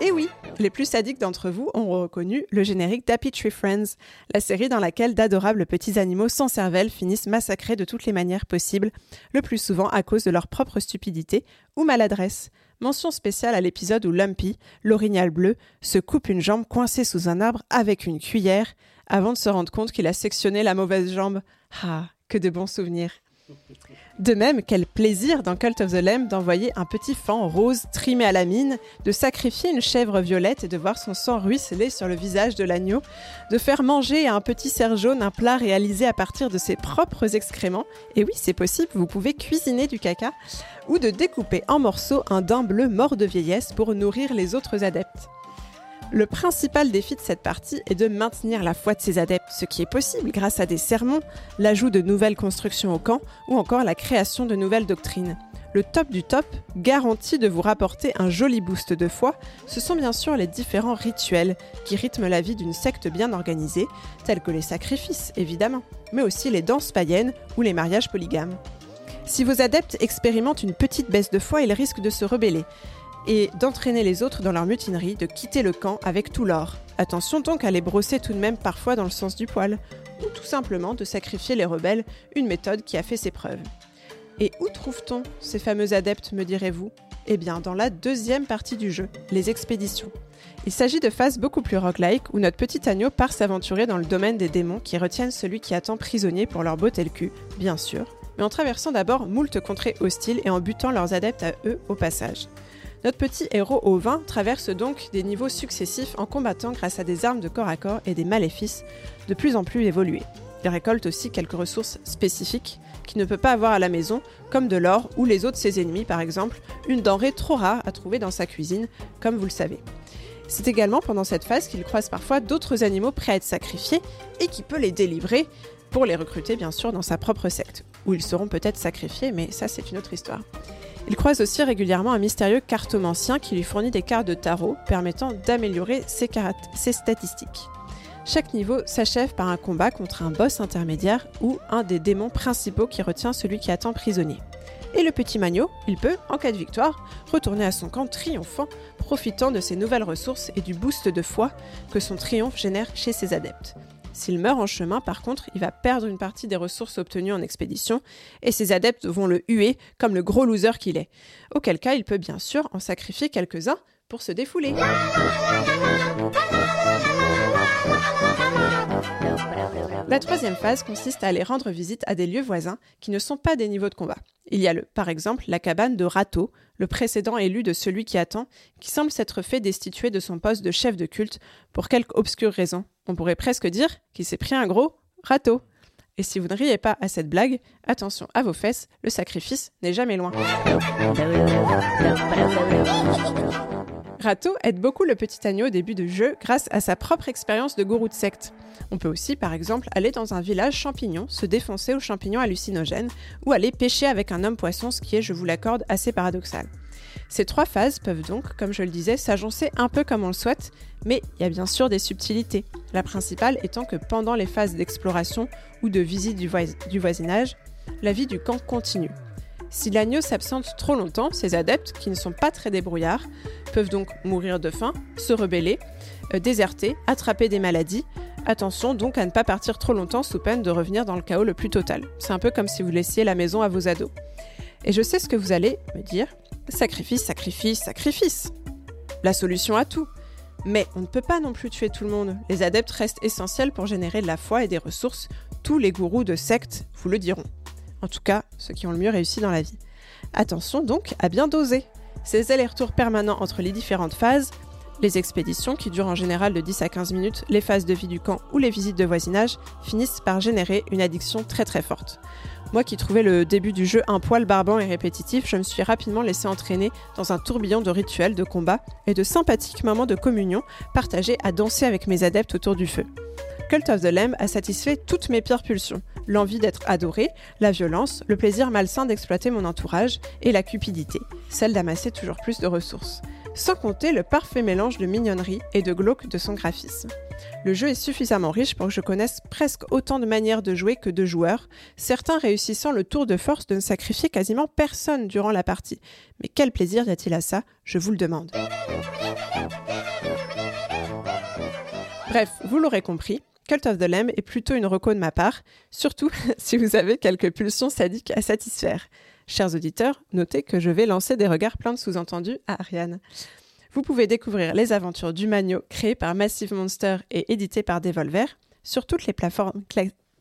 Speaker 1: Et oui, les plus sadiques d'entre vous ont reconnu le générique d'Happy Tree Friends, la série dans laquelle d'adorables petits animaux sans cervelle finissent massacrés de toutes les manières possibles, le plus souvent à cause de leur propre stupidité ou maladresse. Mention spéciale à l'épisode où Lumpy, l'orignal bleu, se coupe une jambe coincée sous un arbre avec une cuillère avant de se rendre compte qu'il a sectionné la mauvaise jambe. Ah, que de bons souvenirs. De même, quel plaisir dans Cult of the Lamb d'envoyer un petit fan rose trimé à la mine, de sacrifier une chèvre violette et de voir son sang ruisseler sur le visage de l'agneau, de faire manger à un petit cerf jaune un plat réalisé à partir de ses propres excréments, et oui c'est possible, vous pouvez cuisiner du caca, ou de découper en morceaux un daim bleu mort de vieillesse pour nourrir les autres adeptes. Le principal défi de cette partie est de maintenir la foi de ses adeptes, ce qui est possible grâce à des sermons, l'ajout de nouvelles constructions au camp ou encore la création de nouvelles doctrines. Le top du top, garantit de vous rapporter un joli boost de foi, ce sont bien sûr les différents rituels qui rythment la vie d'une secte bien organisée, tels que les sacrifices évidemment, mais aussi les danses païennes ou les mariages polygames. Si vos adeptes expérimentent une petite baisse de foi, ils risquent de se rebeller et d'entraîner les autres dans leur mutinerie, de quitter le camp avec tout l'or. Attention donc à les brosser tout de même parfois dans le sens du poil, ou tout simplement de sacrifier les rebelles, une méthode qui a fait ses preuves. Et où trouve-t-on ces fameux adeptes, me direz-vous? Eh bien, dans la deuxième partie du jeu, les expéditions. Il s'agit de phases beaucoup plus roguelike où notre petit agneau part s'aventurer dans le domaine des démons qui retiennent celui qui attend prisonnier pour leur botter le cul, bien sûr, mais en traversant d'abord moult contrées hostiles et en butant leurs adeptes à eux au passage. Notre petit héros au vin traverse donc des niveaux successifs en combattant grâce à des armes de corps à corps et des maléfices de plus en plus évolués. Il récolte aussi quelques ressources spécifiques qu'il ne peut pas avoir à la maison, comme de l'or ou les os de ses ennemis par exemple, une denrée trop rare à trouver dans sa cuisine, comme vous le savez. C'est également pendant cette phase qu'il croise parfois d'autres animaux prêts à être sacrifiés et qui peut les délivrer pour les recruter bien sûr dans sa propre secte, où ils seront peut-être sacrifiés, mais ça c'est une autre histoire. Il croise aussi régulièrement un mystérieux cartomancien qui lui fournit des cartes de tarot permettant d'améliorer ses, statistiques. Chaque niveau s'achève par un combat contre un boss intermédiaire ou un des démons principaux qui retient celui qui attend prisonnier. Et le petit Magno, il peut, en cas de victoire, retourner à son camp triomphant, profitant de ses nouvelles ressources et du boost de foi que son triomphe génère chez ses adeptes. S'il meurt en chemin, par contre, il va perdre une partie des ressources obtenues en expédition, et ses adeptes vont le huer comme le gros loser qu'il est. Auquel cas, il peut bien sûr en sacrifier quelques-uns pour se défouler. La troisième phase consiste à aller rendre visite à des lieux voisins qui ne sont pas des niveaux de combat. Il y a le, par exemple la cabane de Rato, le précédent élu de celui qui attend, qui semble s'être fait destituer de son poste de chef de culte pour quelque obscure raison. On pourrait presque dire qu'il s'est pris un gros râteau. Et si vous ne riez pas à cette blague, attention à vos fesses, le sacrifice n'est jamais loin. Rato aide beaucoup le petit agneau au début de jeu grâce à sa propre expérience de gourou de secte. On peut aussi, par exemple, aller dans un village champignon, se défoncer aux champignons hallucinogènes, ou aller pêcher avec un homme poisson, ce qui est, je vous l'accorde, assez paradoxal. Ces trois phases peuvent donc, comme je le disais, s'agencer un peu comme on le souhaite, mais il y a bien sûr des subtilités. La principale étant que pendant les phases d'exploration ou de visite du, du voisinage, la vie du camp continue. Si l'agneau s'absente trop longtemps, ses adeptes, qui ne sont pas très débrouillards, peuvent donc mourir de faim, se rebeller, euh, déserter, attraper des maladies. Attention donc à ne pas partir trop longtemps sous peine de revenir dans le chaos le plus total. C'est un peu comme si vous laissiez la maison à vos ados. Et je sais ce que vous allez me dire. Sacrifice, sacrifice, sacrifice. La solution à tout. Mais on ne peut pas non plus tuer tout le monde. Les adeptes restent essentiels pour générer de la foi et des ressources. Tous les gourous de secte vous le diront. En tout cas, ceux qui ont le mieux réussi dans la vie. Attention donc à bien doser. Ces allers-retours permanents entre les différentes phases, les expéditions qui durent en général de 10 à 15 minutes, les phases de vie du camp ou les visites de voisinage finissent par générer une addiction très très forte. Moi qui trouvais le début du jeu un poil barbant et répétitif, je me suis rapidement laissé entraîner dans un tourbillon de rituels, de combats et de sympathiques moments de communion partagés à danser avec mes adeptes autour du feu. Cult of the Lamb a satisfait toutes mes pires pulsions. L'envie d'être adoré, la violence, le plaisir malsain d'exploiter mon entourage et la cupidité, celle d'amasser toujours plus de ressources. Sans compter le parfait mélange de mignonnerie et de glauque de son graphisme. Le jeu est suffisamment riche pour que je connaisse presque autant de manières de jouer que de joueurs, certains réussissant le tour de force de ne sacrifier quasiment personne durant la partie. Mais quel plaisir y a-t-il à ça Je vous le demande. Bref, vous l'aurez compris, Cult of the Lamb est plutôt une reco de ma part, surtout <laughs> si vous avez quelques pulsions sadiques à satisfaire. Chers auditeurs, notez que je vais lancer des regards pleins de sous-entendus à Ariane. Vous pouvez découvrir les aventures du Magno créé par Massive Monster et édité par Devolver sur toutes les plateformes.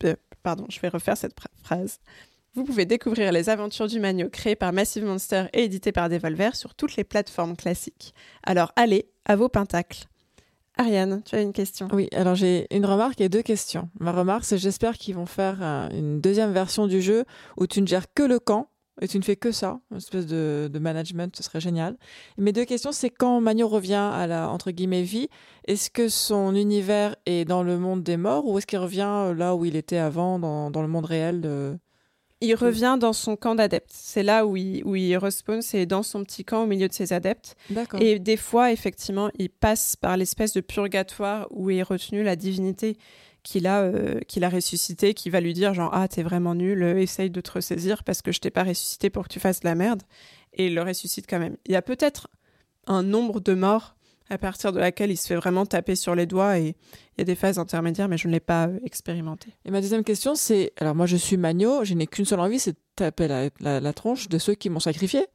Speaker 1: Euh, pardon, je vais refaire cette phrase. Vous pouvez découvrir les aventures du Magno créé par Massive Monster et édité par Devolver sur toutes les plateformes classiques. Alors allez, à vos pentacles. Ariane, tu as une question
Speaker 6: Oui, alors j'ai une remarque et deux questions. Ma remarque, c'est j'espère qu'ils vont faire euh, une deuxième version du jeu où tu ne gères que le camp et tu ne fais que ça, une espèce de, management, ce serait génial. mes deux questions, c'est quand Magno revient à la entre guillemets vie, est-ce que son univers est dans le monde des morts ou est-ce qu'il revient euh, là où il était avant, dans, dans le monde réel
Speaker 1: il revient dans son camp d'adeptes. C'est là où il, où il respawn, c'est dans son petit camp au milieu de ses adeptes. Et des fois, effectivement, il passe par l'espèce de purgatoire où est retenue la divinité qu'il a, euh, qu'il a ressuscité, qui va lui dire genre ah t'es vraiment nul, euh, essaye de te ressaisir parce que je t'ai pas ressuscité pour que tu fasses de la merde. Et il le ressuscite quand même. Il y a peut-être un nombre de morts à partir de laquelle il se fait vraiment taper sur les doigts et il y a des phases intermédiaires, mais je ne l'ai pas euh, expérimenté.
Speaker 6: Et ma deuxième question, c'est alors moi je suis Magno, je n'ai qu'une seule envie, c'est de taper la, tronche de ceux qui m'ont sacrifié.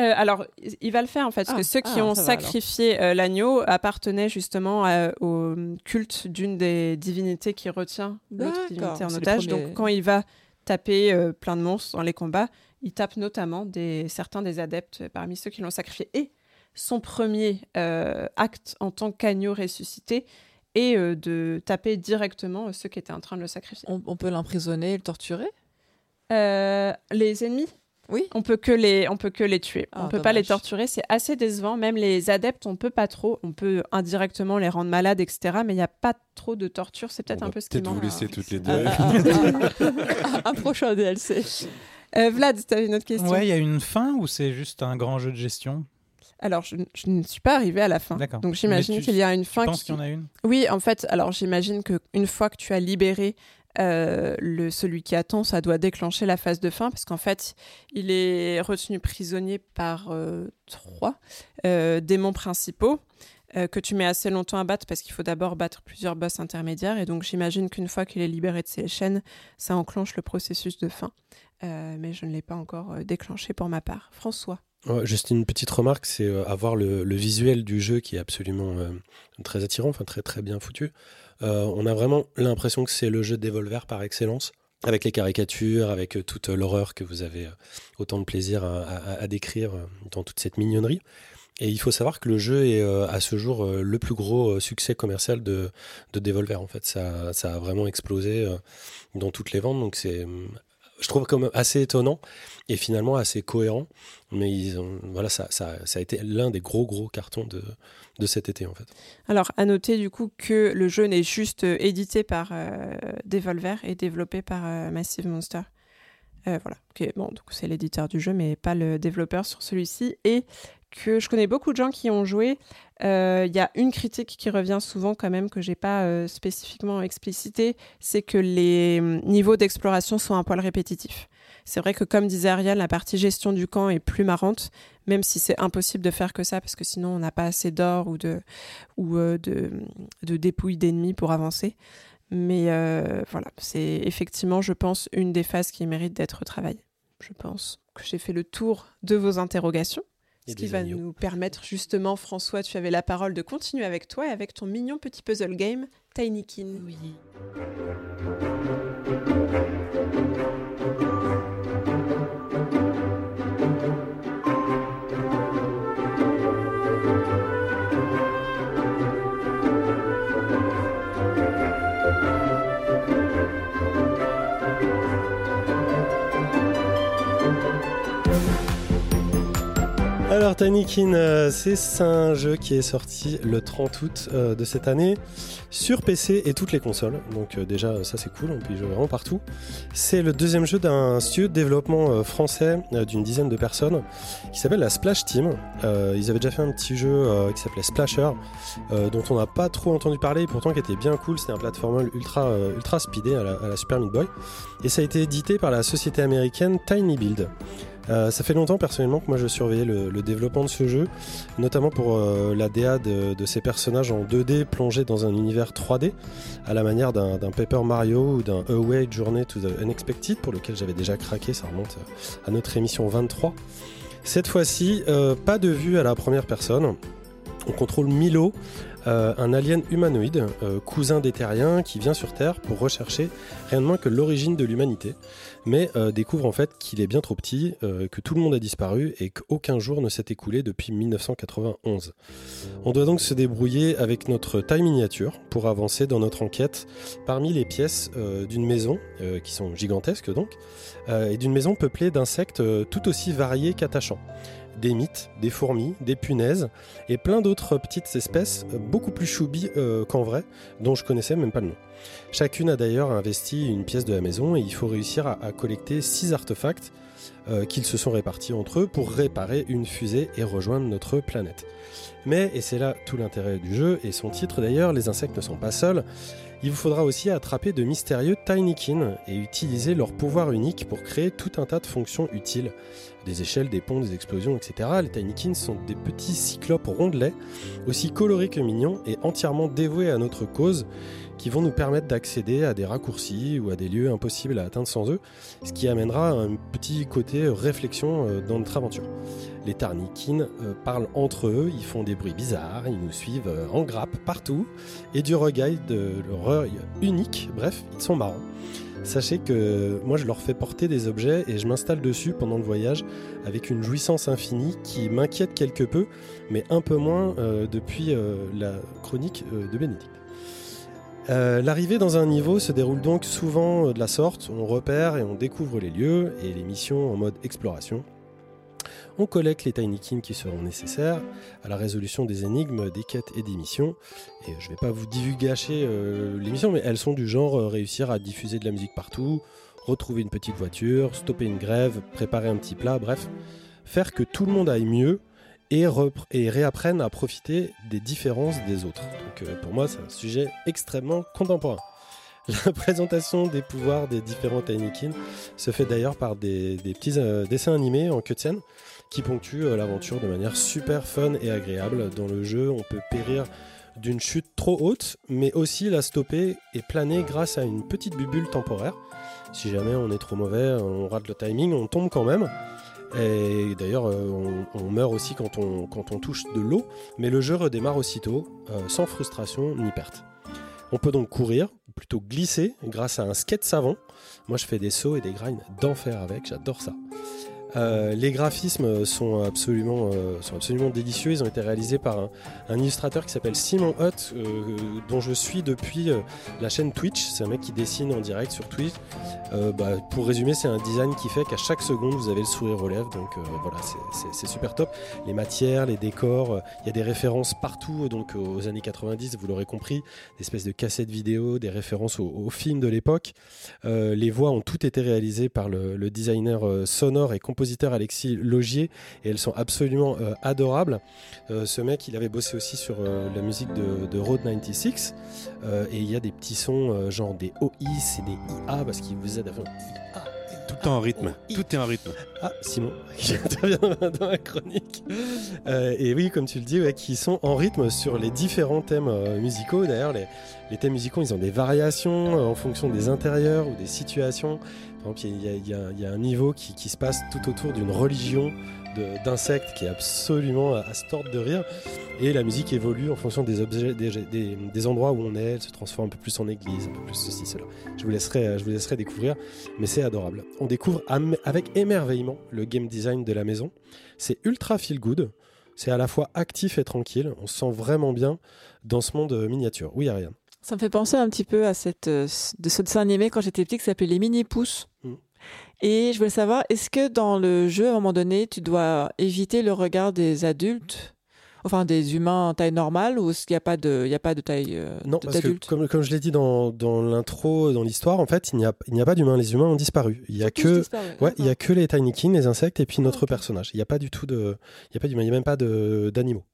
Speaker 1: Euh, alors, il va le faire en fait, parce que ah, ceux qui ah, ont sacrifié euh, l'agneau appartenaient justement au culte d'une des divinités qui retient l'autre divinité en otage. Donc, quand il va taper plein de monstres dans les combats, il tape notamment des, certains des adeptes parmi ceux qui l'ont sacrifié. Et son premier euh, acte en tant qu'agneau ressuscité et euh, de taper directement ceux qui étaient en train de le sacrifier.
Speaker 6: On, peut l'emprisonner et le torturer?
Speaker 1: Euh, Les ennemis?
Speaker 6: Oui.
Speaker 1: On peut que les, on peut que les tuer. on on ah, peut pas les torturer. C'est assez décevant. Même les adeptes, on peut pas trop. On peut indirectement les rendre malades, etc. Mais il n'y a pas trop de torture. C'est peut-être un peu ce qui
Speaker 3: manque. Peut-être vous laisser toutes les deux. <laughs>
Speaker 6: un prochain DLC.
Speaker 1: Vlad, tu avais une autre question?
Speaker 2: Ouais, il y a une fin ou c'est juste un grand jeu de gestion?
Speaker 1: Alors, je, ne suis pas arrivée à la fin. Donc, j'imagine qu'il y a une fin.
Speaker 2: Tu penses qu'il y en a une?
Speaker 1: Oui, en fait, alors j'imagine qu'une fois que tu as libéré euh, le, celui qui attend, ça doit déclencher la phase de fin, parce qu'en fait, il est retenu prisonnier par euh, trois euh, démons principaux. que tu mets assez longtemps à battre parce qu'il faut d'abord battre plusieurs boss intermédiaires. Et donc, j'imagine qu'une fois qu'il est libéré de ses chaînes, ça enclenche le processus de fin. mais je ne l'ai pas encore déclenché pour ma part. François
Speaker 4: juste une petite remarque, c'est euh, avoir le, visuel du jeu qui est absolument euh, très attirant, enfin très très bien foutu. Euh, on a vraiment l'impression que c'est le jeu Devolver par excellence, avec les caricatures, avec toute l'horreur que vous avez autant de plaisir à, décrire dans toute cette mignonnerie. Et il faut savoir que le jeu est à ce jour le plus gros succès commercial de, de Devolver. En fait, ça, ça a vraiment explosé dans toutes les ventes. Donc c'est, hum, je trouve même assez étonnant et finalement assez cohérent. Mais ils ont, voilà, ça, ça, ça a été l'un des gros gros cartons de, de cet été en fait.
Speaker 1: Alors, à noter du coup que le jeu n'est juste euh, édité par euh, Devolver et développé par euh, Massive Monster. Voilà, Ok, bon, c'est l'éditeur du jeu, mais pas le développeur sur celui-ci. Et que je connais beaucoup de gens qui ont joué. Euh, Il y a une critique qui revient souvent quand même que j'ai pas euh, spécifiquement explicité, c'est que les hum, niveaux d'exploration sont un poil répétitifs. C'est vrai que comme disait Ariel, la partie gestion du camp est plus marrante, même si c'est impossible de faire que ça parce que sinon on n'a pas assez d'or ou de ou euh, de, dépouilles d'ennemis pour avancer. Mais euh, voilà, c'est effectivement, je pense, une des phases qui mérite d'être retravaillée. Je pense que j'ai fait le tour de vos interrogations. Ce qui va
Speaker 4: agneaux.
Speaker 1: nous permettre justement, François, tu avais la parole de continuer avec toi et avec ton mignon petit puzzle game, Tinykin. Oui.
Speaker 4: Alors Tinykin, euh, c'est un jeu qui est sorti le 30 août euh, de cette année sur PC et toutes les consoles. Donc euh, déjà ça c'est cool, on peut y jouer vraiment partout. C'est le deuxième jeu d'un studio de développement français d'une dizaine de personnes qui s'appelle la Splash Team. Ils avaient déjà fait un petit jeu qui s'appelait Splasher dont on n'a pas trop entendu parler et pourtant qui était bien cool. C'était un platformer ultra, ultra speedé à la, à la Super Meat Boy. Et ça a été édité par la société américaine Tiny Build. Euh, ça fait longtemps personnellement que moi je surveillais le, développement de ce jeu, notamment pour euh, la DA de, ces personnages en 2D plongés dans un univers 3D, à la manière d'un Paper Mario ou d'un Away Journey to the Unexpected, pour lequel j'avais déjà craqué, ça remonte à notre émission 23. Cette fois-ci, euh, pas de vue à la première personne. On contrôle Milo, euh, un alien humanoïde, euh, cousin des terriens, qui vient sur Terre pour rechercher rien de moins que l'origine de l'humanité, mais euh, découvre en fait qu'il est bien trop petit, que tout le monde a disparu et qu'aucun jour ne s'est écoulé depuis 1991. On doit donc se débrouiller avec notre taille miniature pour avancer dans notre enquête parmi les pièces d'une maison, qui sont gigantesques donc, et d'une maison peuplée d'insectes tout aussi variés qu'attachants. Des mythes, des fourmis, des punaises et plein d'autres petites espèces beaucoup plus choubi euh, qu'en vrai, dont je connaissais même pas le nom. Chacune a d'ailleurs investi une pièce de la maison et il faut réussir à, à collecter six artefacts euh, qu'ils se sont répartis entre eux pour réparer une fusée et rejoindre notre planète. Mais, et c'est là tout l'intérêt du jeu et son titre d'ailleurs, les insectes ne sont pas seuls, il vous faudra aussi attraper de mystérieux Tinykin et utiliser leur pouvoir unique pour créer tout un tas de fonctions utiles. Des échelles, des ponts, des explosions, etc. Les Tinykin sont des petits cyclopes rondelets, aussi colorés que mignons et entièrement dévoués à notre cause, qui vont nous permettre d'accéder à des raccourcis ou à des lieux impossibles à atteindre sans eux, ce qui amènera un petit côté réflexion euh, dans notre aventure. Les Tarnikin euh, parlent entre eux, ils font des bruits bizarres, ils nous suivent euh, en grappe partout, et du regard de leur œil unique, bref, ils sont marrants. Sachez que moi je leur fais porter des objets et je m'installe dessus pendant le voyage avec une jouissance infinie qui m'inquiète quelque peu, mais un peu moins euh, depuis euh, la chronique euh, de Bénédicte. Euh, L'arrivée dans un niveau se déroule donc souvent euh, de la sorte, on repère et on découvre les lieux et les missions en mode exploration. On collecte les Tinykin qui seront nécessaires à la résolution des énigmes, des quêtes et des missions. Et je vais pas vous divulgacher euh, les missions, mais elles sont du genre euh, réussir à diffuser de la musique partout, retrouver une petite voiture, stopper une grève, préparer un petit plat, bref, faire que tout le monde aille mieux et, repre- et réapprenne à profiter des différences des autres. Donc euh, pour moi, c'est un sujet extrêmement contemporain. <laughs> La présentation des pouvoirs des différents Tinykin se fait d'ailleurs par des, petits euh, dessins animés en cutscene qui ponctuent euh, l'aventure de manière super fun et agréable. Dans le jeu, on peut périr d'une chute trop haute, mais aussi la stopper et planer grâce à une petite bubule temporaire. Si jamais on est trop mauvais, on rate le timing, on tombe quand même. Et d'ailleurs, euh, on, meurt aussi quand on, touche de l'eau, mais le jeu redémarre aussitôt, euh, sans frustration ni perte. On peut donc courir, ou plutôt glisser, grâce à un skate savant. Moi, je fais des sauts et des grinds d'enfer avec, j'adore ça. Euh, les graphismes sont absolument, euh, sont absolument délicieux. Ils ont été réalisés par un, illustrateur qui s'appelle Simon Hutt, euh, dont je suis depuis la chaîne Twitch. C'est un mec qui dessine en direct sur Twitch. Bah, pour résumer, c'est un design qui fait qu'à chaque seconde, vous avez le sourire aux lèvres. Donc voilà, c'est- super top. Les matières, les décors, il y a des références partout donc aux années 90, vous l'aurez compris, des espèces de cassettes vidéo, des références aux, films de l'époque. Les voix ont toutes été réalisées par le, designer sonore et compositeur Alexis Logier et elles sont absolument euh, adorables. Euh, ce mec, il avait bossé aussi sur euh, la musique de, de Road 96 euh, et il y a des petits sons genre des OIS et des IA parce qu'il vous aide à faire IA.
Speaker 3: Tout temps en rythme.
Speaker 4: Oh,
Speaker 3: Tout est en rythme.
Speaker 4: Ah, Simon, <laughs> qui intervient dans la chronique. Euh, et oui, comme tu le dis, ouais, qui sont en rythme sur les différents thèmes euh, musicaux. D'ailleurs, les, les thèmes musicaux, ils ont des variations euh, en fonction des intérieurs ou des situations. Il y, a- un niveau qui, se passe tout autour d'une religion d'insectes qui est absolument à, à se tordre de rire. Et la musique évolue en fonction des objets, des, endroits où on est. Elle se transforme un peu plus en église, un peu plus ceci, cela. Je vous laisserai, euh, je vous laisserai découvrir mais c'est adorable. On découvre avec émerveillement le game design de la maison. C'est ultra feel good. C'est à la fois actif et tranquille. On se sent vraiment bien dans ce monde miniature. Oui, Ariane.
Speaker 6: Ça me fait penser un petit peu à cette, euh, de ce dessin animé quand j'étais petit qui s'appelait Les Mini-Pousses.
Speaker 4: Mm.
Speaker 6: Et je voulais savoir, est-ce que dans le jeu, à un moment donné, tu dois éviter le regard des adultes, enfin des humains en taille normale, ou est-ce qu'il n'y a, pas de- y a pas de taille euh,
Speaker 4: Non,
Speaker 6: de-
Speaker 4: parce que comme, comme je l'ai dit dans, dans l'intro, dans l'histoire, en fait, il n'y a, il n'y a pas d'humains. Les humains ont disparu. Il y a que, ouais, il y a que les Tinykin, les insectes et puis notre personnage. Il n'y a pas du tout de, il y a pas d'humains. Il n'y a même pas d'animaux.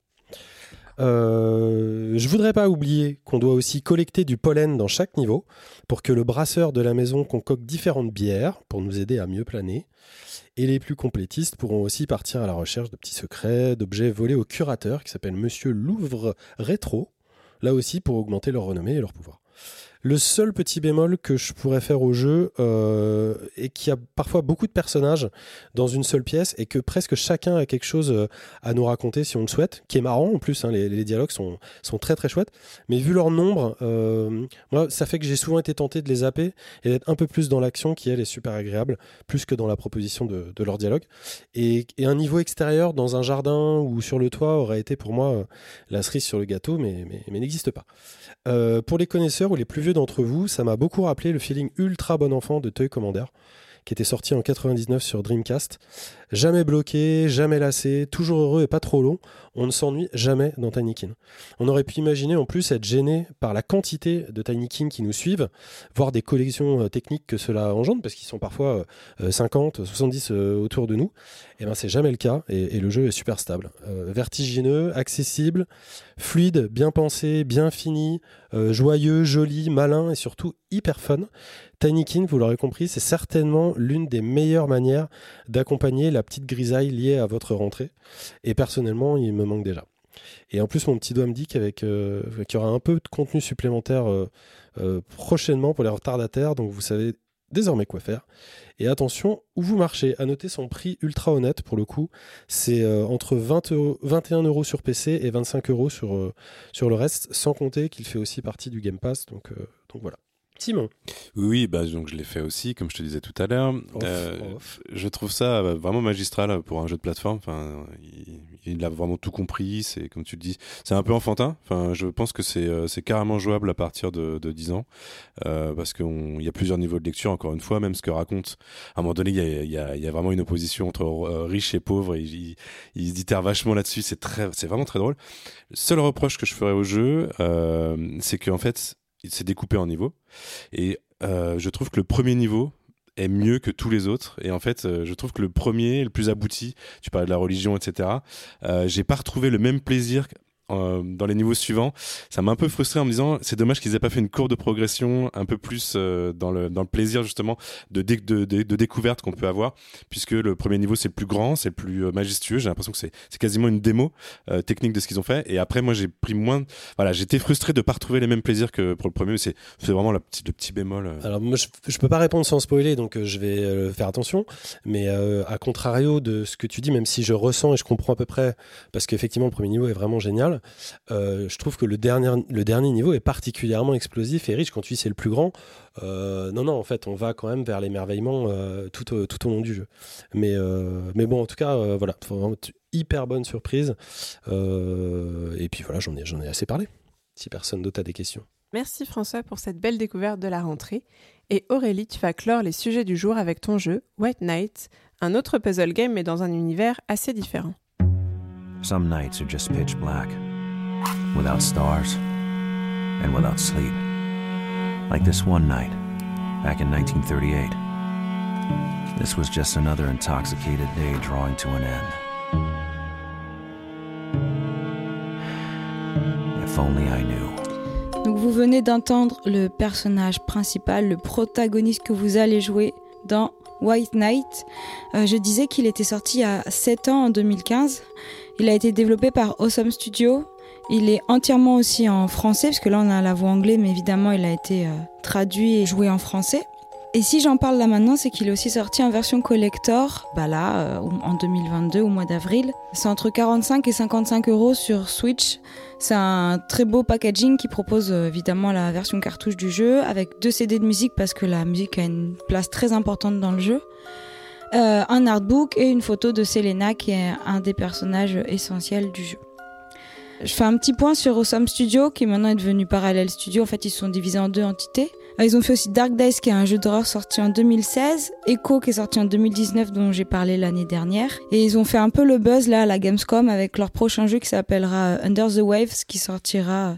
Speaker 4: Euh, je voudrais pas oublier qu'on doit aussi collecter du pollen dans chaque niveau pour que le brasseur de la maison concocte différentes bières pour nous aider à mieux planer. Et les plus complétistes pourront aussi partir à la recherche de petits secrets, d'objets volés au curateur qui s'appelle Monsieur Louvre Rétro, là aussi pour augmenter leur renommée et leur pouvoir. Le seul petit bémol que je pourrais faire au jeu euh, est qu'il y a parfois beaucoup de personnages dans une seule pièce et que presque chacun a quelque chose euh, à nous raconter si on le souhaite, qui est marrant en plus, hein, les, dialogues sont, sont très très chouettes, mais vu leur nombre, euh, moi, ça fait que j'ai souvent été tenté de les zapper et d'être un peu plus dans l'action qui elle est super agréable, plus que dans la proposition de, leur dialogue. Et, un niveau extérieur dans un jardin ou sur le toit aurait été pour moi euh, la cerise sur le gâteau, mais, n'existe pas. Pour les connaisseurs ou les plus vieux d'entre vous, ça m'a beaucoup rappelé le feeling ultra bon enfant de Toy Commander, qui était sorti en 99 sur Dreamcast. Jamais bloqué, jamais lassé, toujours heureux et pas trop long, on ne s'ennuie jamais dans Tinykin. On aurait pu imaginer en plus être gêné par la quantité de Tinykin qui nous suivent, voire des collections euh, techniques que cela engendre, parce qu'ils sont parfois euh, 50, 70 euh, autour de nous. Et ben c'est jamais le cas, et, le jeu est super stable. Euh, vertigineux, accessible, fluide, bien pensé, bien fini, euh, joyeux, joli, malin et surtout hyper fun. Tinykin, vous l'aurez compris, c'est certainement l'une des meilleures manières d'accompagner la petite grisaille liée à votre rentrée. Et personnellement, il me manque déjà. Et en plus, mon petit doigt me dit qu'avec, euh, qu'il y aura un peu de contenu supplémentaire euh, euh, prochainement pour les retardataires, donc vous savez désormais quoi faire. Et attention, où vous marchez. À noter son prix ultra honnête pour le coup. C'est entre 20 euros- 21 euros sur PC et 25 euros sur, sur le reste, sans compter qu'il fait aussi partie du Game Pass. Donc, donc voilà. Simon.
Speaker 3: Oui, bah, donc je l'ai fait aussi, comme je te disais tout à l'heure. Euh, je trouve ça euh, vraiment magistral pour un jeu de plateforme. Enfin, il, il a vraiment tout compris. C'est comme tu le dis, c'est un peu enfantin. Enfin, je pense que c'est euh, c'est carrément jouable à partir de, de 10 ans euh, parce qu'il y a plusieurs niveaux de lecture. Encore une fois, même ce que raconte. À un moment donné, il y a, il y a, il y a vraiment une opposition entre euh, riches et pauvres. Et il, il, il vachement là-dessus. C'est très, c'est vraiment très drôle. Le seul reproche que je ferais au jeu, euh, c'est qu'en fait, il s'est découpé en niveaux. Et euh, je trouve que le premier niveau est mieux que tous les autres. Et en fait, euh, je trouve que le premier, le plus abouti, tu parlais de la religion, etc., euh, j'ai pas retrouvé le même plaisir euh, dans les niveaux suivants. Ça m'a un peu frustré en me disant, c'est dommage qu'ils aient pas fait une courbe de progression un peu plus euh, dans, le, dans le plaisir justement de, de, de, de découverte qu'on peut avoir, puisque le premier niveau c'est le plus grand, c'est le plus euh, majestueux. J'ai l'impression que c'est quasiment une démo technique de ce qu'ils ont fait. Et après, moi, j'ai pris moins. Voilà, j'étais frustré de pas retrouver les mêmes plaisirs que pour le premier. C'est vraiment la petite, le petit bémol.
Speaker 4: Alors moi je, je peux pas répondre sans spoiler donc je vais faire attention mais à contrario de ce que tu dis même si je ressens et je comprends à peu près parce qu'effectivement le premier niveau est vraiment génial film, euh, je trouve que le dernier, le dernier niveau est particulièrement explosif et riche. Quand tu dis c'est le plus grand, euh, non, non, en fait, on va quand même vers l'émerveillement euh, tout, au- tout au long du jeu. Mais, euh, mais bon, en tout cas, euh, voilà, hyper bonne surprise. Euh, et puis voilà, j'en ai, j'en ai assez parlé. Si personne d'autre a des questions.
Speaker 1: Merci François pour cette belle découverte de la rentrée. Et Aurélie, tu vas clore les sujets du jour avec ton jeu White Knight, un autre puzzle game mais dans un univers assez différent.
Speaker 8: Some nights are just pitch black, without stars, and without sleep. Like this one night, back in 1938. This was just another intoxicated day drawing to an end. If only I knew.
Speaker 5: Donc vous venez d'entendre le personnage principal, le protagoniste que vous allez jouer dans White Knight. Euh, je disais qu'il était sorti à 7 ans en 2015. Il a été développé par Awesome Studio. Il est entièrement aussi en français, parce que là on a la voix anglaise, mais évidemment il a été euh, traduit et joué en français. Et si j'en parle là maintenant, c'est qu'il est aussi sorti en version collector, bah là, euh, en 2022, au mois d'avril. C'est entre 45 et 55 euros sur Switch. C'est un très beau packaging qui propose euh, évidemment la version cartouche du jeu avec deux CD de musique parce que la musique a une place très importante dans le jeu. Un artbook et une photo de Selena qui est un des personnages essentiels du jeu. Je fais un petit point sur Awesome Studio qui maintenant est devenu Parallel Studio. En fait, ils se sont divisés en deux entités. Euh, Ils ont fait aussi Dark Days qui est un jeu d'horreur sorti en 2016, Echo qui est sorti en 2019 dont j'ai parlé l'année dernière. Et ils ont fait un peu le buzz là à la Gamescom avec leur prochain jeu qui s'appellera euh, Under the Waves qui sortira euh,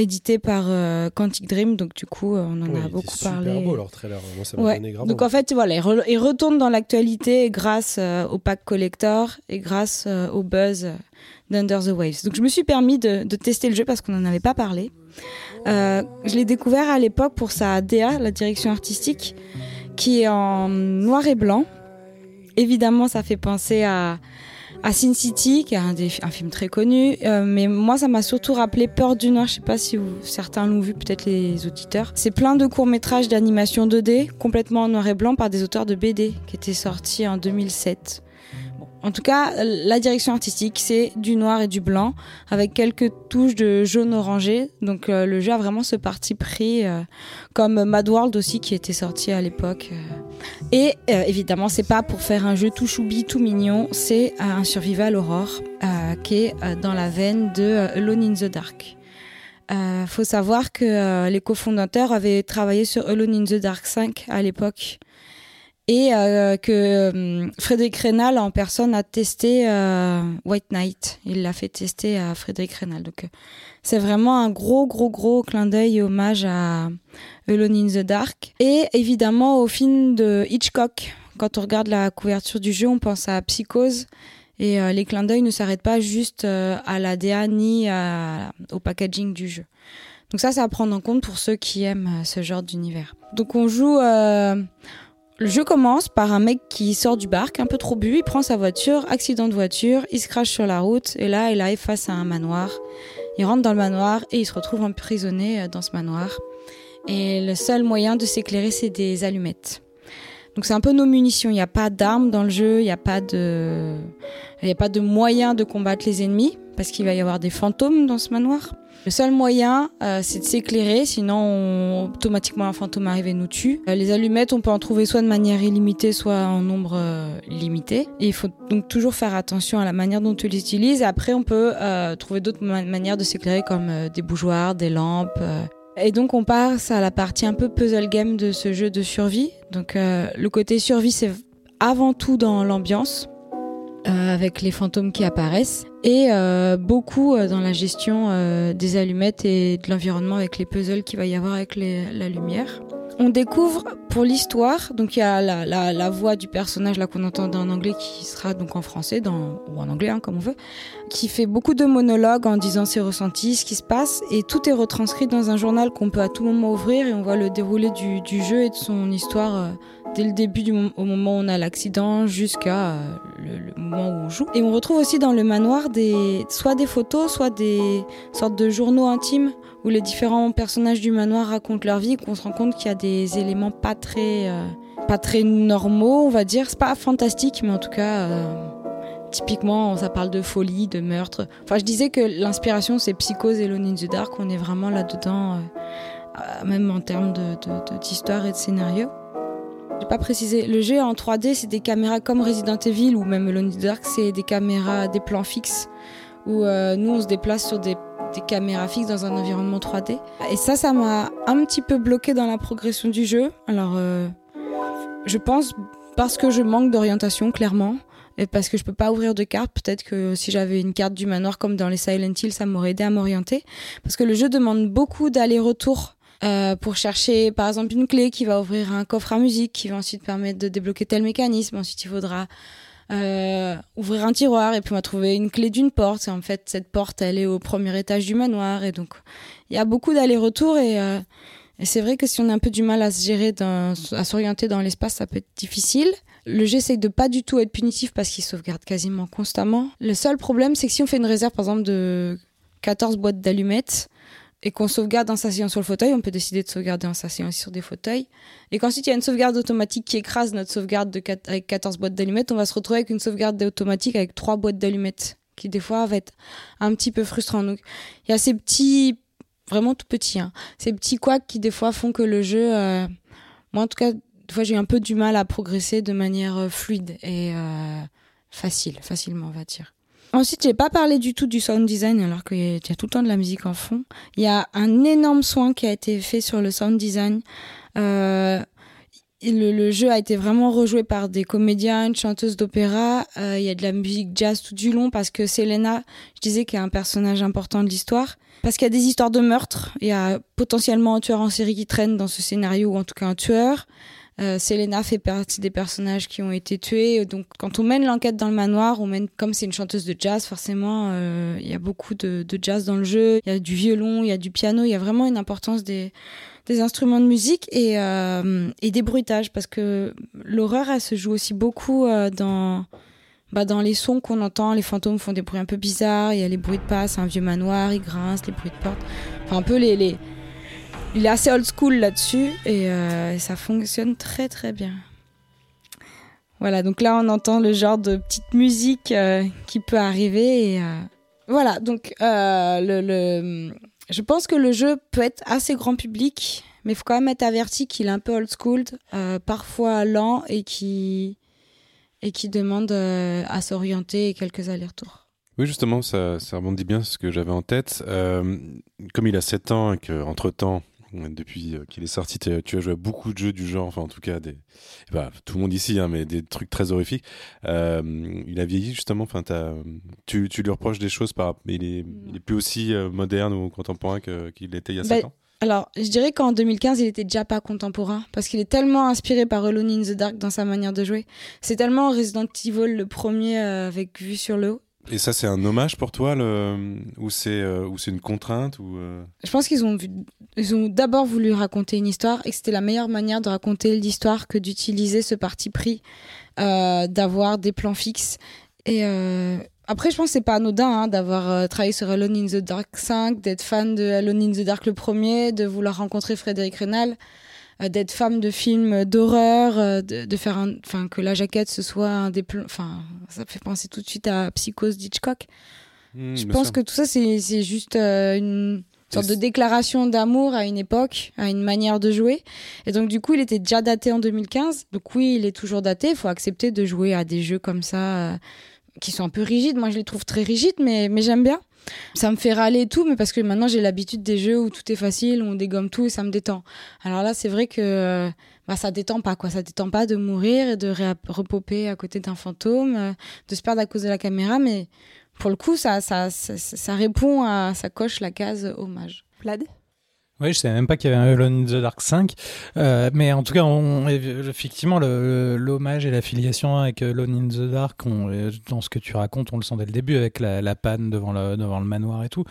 Speaker 5: édité par euh, Quantic Dream. Donc du coup, euh, on en
Speaker 4: Oui,
Speaker 5: a beaucoup
Speaker 4: super
Speaker 5: parlé.
Speaker 4: beau leur trailer. Moi, ça
Speaker 5: Ouais.
Speaker 4: grave
Speaker 5: Donc en fait, voilà, il, re- il retourne dans l'actualité grâce euh, au pack collector et grâce au buzz d'Under the Waves. Donc je me suis permis de, tester le jeu parce qu'on n'en avait pas parlé. Euh, je l'ai découvert à l'époque pour sa DA, la direction artistique, qui est en noir et blanc. Évidemment, ça fait penser à, Sin City, qui est un, film très connu. Euh, mais moi, ça m'a surtout rappelé Peur du Noir. Je sais pas si certains l'ont vu, peut-être les auditeurs. C'est plein de courts-métrages d'animation 2D, complètement en noir et blanc, par des auteurs de BD, qui étaient sortis en 2007. En tout cas, la direction artistique, c'est du noir et du blanc, avec quelques touches de jaune orangé. Donc euh, le jeu a vraiment ce parti pris, euh, comme Mad World aussi, qui était sorti à l'époque. euh. Et euh, évidemment, c'est pas pour faire un jeu tout choubi, tout mignon, c'est euh, un survival horror euh, qui est euh, dans la veine de euh, Alone in the Dark. Euh, faut savoir que euh, les cofondateurs avaient travaillé sur Alone in the Dark 5 à l'époque et euh, que euh, Frédéric Rénal en personne a testé euh, White Knight. Il l'a fait tester à Frédéric Rénal. Donc euh, c'est vraiment un gros gros gros clin d'œil et hommage à Alone in the Dark et évidemment au film de Hitchcock. Quand on regarde la couverture du jeu, on pense à Psychose. Et euh, les clins d'œil ne s'arrêtent pas juste euh, à la DA ni à- au packaging du jeu. Donc ça, c'est à prendre en compte pour ceux qui aiment ce genre d'univers. Donc on joue... le jeu commence par un mec qui sort du barque, un peu trop bu, il prend sa voiture, accident de voiture, il se crache sur la route, et là, il arrive face à un manoir. Il rentre dans le manoir et il se retrouve emprisonné euh, dans ce manoir. Et le seul moyen de s'éclairer, c'est des allumettes. Donc c'est un peu nos munitions. Il n'y a pas d'armes dans le jeu, il n'y a pas de, il de moyen de combattre les ennemis parce qu'il va y avoir des fantômes dans ce manoir. Le seul moyen, euh, c'est de s'éclairer, sinon on- automatiquement un fantôme arrive et nous tue. Euh, les allumettes, on peut en trouver soit de manière illimitée, soit en nombre euh, limité. Et il faut donc toujours faire attention à la manière dont tu les utilises. Après, on peut trouver d'autres ma- manières de s'éclairer, comme des bougeoirs, des lampes. Et donc on passe à la partie un peu puzzle game de ce jeu de survie. Donc le côté survie, c'est avant tout dans l'ambiance. Euh, avec les fantômes qui apparaissent et euh, beaucoup euh, dans la gestion des allumettes et de l'environnement avec les puzzles qu'il va y avoir avec la lumière. On découvre pour l'histoire, donc il y a la, voix du personnage là qu'on entend en anglais qui sera donc en français ou en anglais hein, comme on veut, qui fait beaucoup de monologues en disant ses ressentis, ce qui se passe et tout est retranscrit dans un journal qu'on peut à tout moment ouvrir et on voit le déroulé du, jeu et de son histoire dès le début au moment où on a l'accident jusqu'à euh, le, moment où on joue. Et on retrouve aussi dans le manoir des, soit des photos, soit des sortes de journaux intimes où les différents personnages du manoir racontent leur vie qu'on se rend compte qu'il y a des éléments pas très, euh, pas très normaux, on va dire. C'est pas fantastique, mais en tout cas, euh, typiquement, ça parle de folie, de meurtre. Enfin, je disais que l'inspiration, c'est Psychose et Alone in the Dark. On est vraiment là-dedans, même en termes d'histoire de, et de scénario. J'ai pas précisé. Le jeu en 3D, c'est des caméras comme Resident Evil ou même Alone in the Dark, c'est des caméras, des plans fixes où euh, nous on se déplace sur des, caméras fixes dans un environnement 3D. Et ça, ça m'a un petit peu bloqué dans la progression du jeu. Alors, euh, je pense parce que je manque d'orientation, clairement. Et parce que je peux pas ouvrir de carte, peut-être que si j'avais une carte du manoir comme dans les Silent Hill, ça m'aurait aidé à m'orienter. Parce que le jeu demande beaucoup d'aller-retour euh, pour chercher par exemple une clé qui va ouvrir un coffre à musique, qui va ensuite permettre de débloquer tel mécanisme. Ensuite, il faudra euh, ouvrir un tiroir et puis on va trouver une clé d'une porte. Et en fait, cette porte, elle est au premier étage du manoir. Et donc, il y a beaucoup d'allers-retours et, euh, et c'est vrai que si on a un peu du mal à se gérer, dans, à s'orienter dans l'espace, ça peut être difficile. Le jeu essaye de pas du tout être punitif parce qu'il sauvegarde quasiment constamment. Le seul problème, c'est que si on fait une réserve, par exemple, de 14 boîtes d'allumettes, et qu'on sauvegarde en s'asseyant sur le fauteuil, on peut décider de sauvegarder en s'asseyant sur des fauteuils. Et qu'ensuite il y a une sauvegarde automatique qui écrase notre sauvegarde de avec 14 boîtes d'allumettes, on va se retrouver avec une sauvegarde automatique avec 3 boîtes d'allumettes, qui des fois va être un petit peu frustrant. Donc il y a ces petits, vraiment tout petits, hein, ces petits couacs qui des fois font que le jeu, euh, moi en tout cas, des fois j'ai un peu du mal à progresser de manière euh, fluide et euh, facile, facilement on va dire. Ensuite, j'ai pas parlé du tout du sound design alors qu'il y, a tout le temps de la musique en fond. Il y a un énorme soin qui a été fait sur le sound design. Euh, le, jeu a été vraiment rejoué par des comédiens, une chanteuse d'opéra. Euh, il y a de la musique jazz tout du long parce que Selena, je disais, qu'il est un personnage important de l'histoire. Parce qu'il y a des histoires de meurtre. Il y a potentiellement un tueur en série qui traîne dans ce scénario ou en tout cas un tueur. Euh, Selena fait partie des personnages qui ont été tués. Donc, quand on mène l'enquête dans le manoir, on mène comme c'est une chanteuse de jazz, forcément, euh, il y a beaucoup de, jazz dans le jeu. Il y a du violon, il y a du piano. Il y a vraiment une importance des, instruments de musique et, euh, et des bruitages parce que l'horreur, elle se joue aussi beaucoup dans bah, dans les sons qu'on entend, les fantômes font des bruits un peu bizarres, il y a les bruits de pas, c'est un vieux manoir, il grince, les bruits de porte. Enfin, un peu les, les, il est assez old school là-dessus et euh, ça fonctionne très très bien. Voilà, donc là on entend le genre de petite musique euh, qui peut arriver euh, voilà, donc le, je pense que le jeu peut être assez grand public, mais il faut quand même être averti qu'il est un peu old school, parfois lent et qui et qui demande à s'orienter et quelques allers-retours.
Speaker 3: Oui, justement, ça, ça rebondit bien ce que j'avais en tête. comme il a 7 ans et qu'entre-temps, depuis euh, qu'il est sorti, tu as joué à beaucoup de jeux du genre, enfin en tout cas des, bah, tout le monde ici, hein, mais des trucs très horrifiques. Euh, il a vieilli justement. Enfin, tu, tu lui reproches des choses par, il est, il est plus aussi euh, moderne ou contemporain qu'il était il y a 7
Speaker 5: bah,
Speaker 3: ans?
Speaker 5: Alors, je dirais qu'en 2015, il était déjà pas contemporain parce qu'il est tellement inspiré par Alone in the Dark dans sa manière de jouer. C'est tellement Resident Evil le premier avec vue sur le haut
Speaker 3: et ça, c'est un hommage pour toi, le... ou c'est euh, ou une contrainte ou euh?
Speaker 5: Je pense qu'ils ont, ont d'abord voulu raconter une histoire et que c'était la meilleure manière de raconter l'histoire que d'utiliser ce parti pris, euh, d'avoir des plans fixes. Et après, je pense que c'est pas anodin hein, d'avoir travaillé sur Alone in the Dark 5, d'être fan de Alone in the Dark le premier, de vouloir rencontrer Frédéric Rénal. Euh, d'être femme de films d'horreur, euh, de, faire un, enfin que la jaquette ce soit un des, enfin ça fait penser tout de suite à Psychose d'Hitchcock. Hmm, je pense que tout ça c'est juste euh, une sorte de déclaration d'amour à une époque, à une manière de jouer. Et donc du coup, il était déjà daté en 2015. Donc oui, il est toujours daté. Il faut accepter de jouer à des jeux comme ça qui sont un peu rigides. Moi, je les trouve très rigides, mais mais j'aime bien. Ça me fait râler et tout, mais parce que maintenant j'ai l'habitude des jeux où tout est facile, où on dégomme tout et ça me détend. Alors là, c'est vrai que bah, ça détend pas, quoi. Ça détend pas de mourir et de repoper à côté d'un fantôme, euh, de se perdre à cause de la caméra, mais pour le coup, ça, ça, ça, répond à, ça coche la case hommage.
Speaker 1: Vlad?
Speaker 2: Oui, je savais même pas qu'il y avait un Alone in the Dark 5. Euh, mais en tout cas, on, effectivement, l'hommage et l'affiliation avec Alone in the Dark, on, dans ce que tu racontes, on le sent dès le début avec la, la panne devant le, devant le manoir et tout.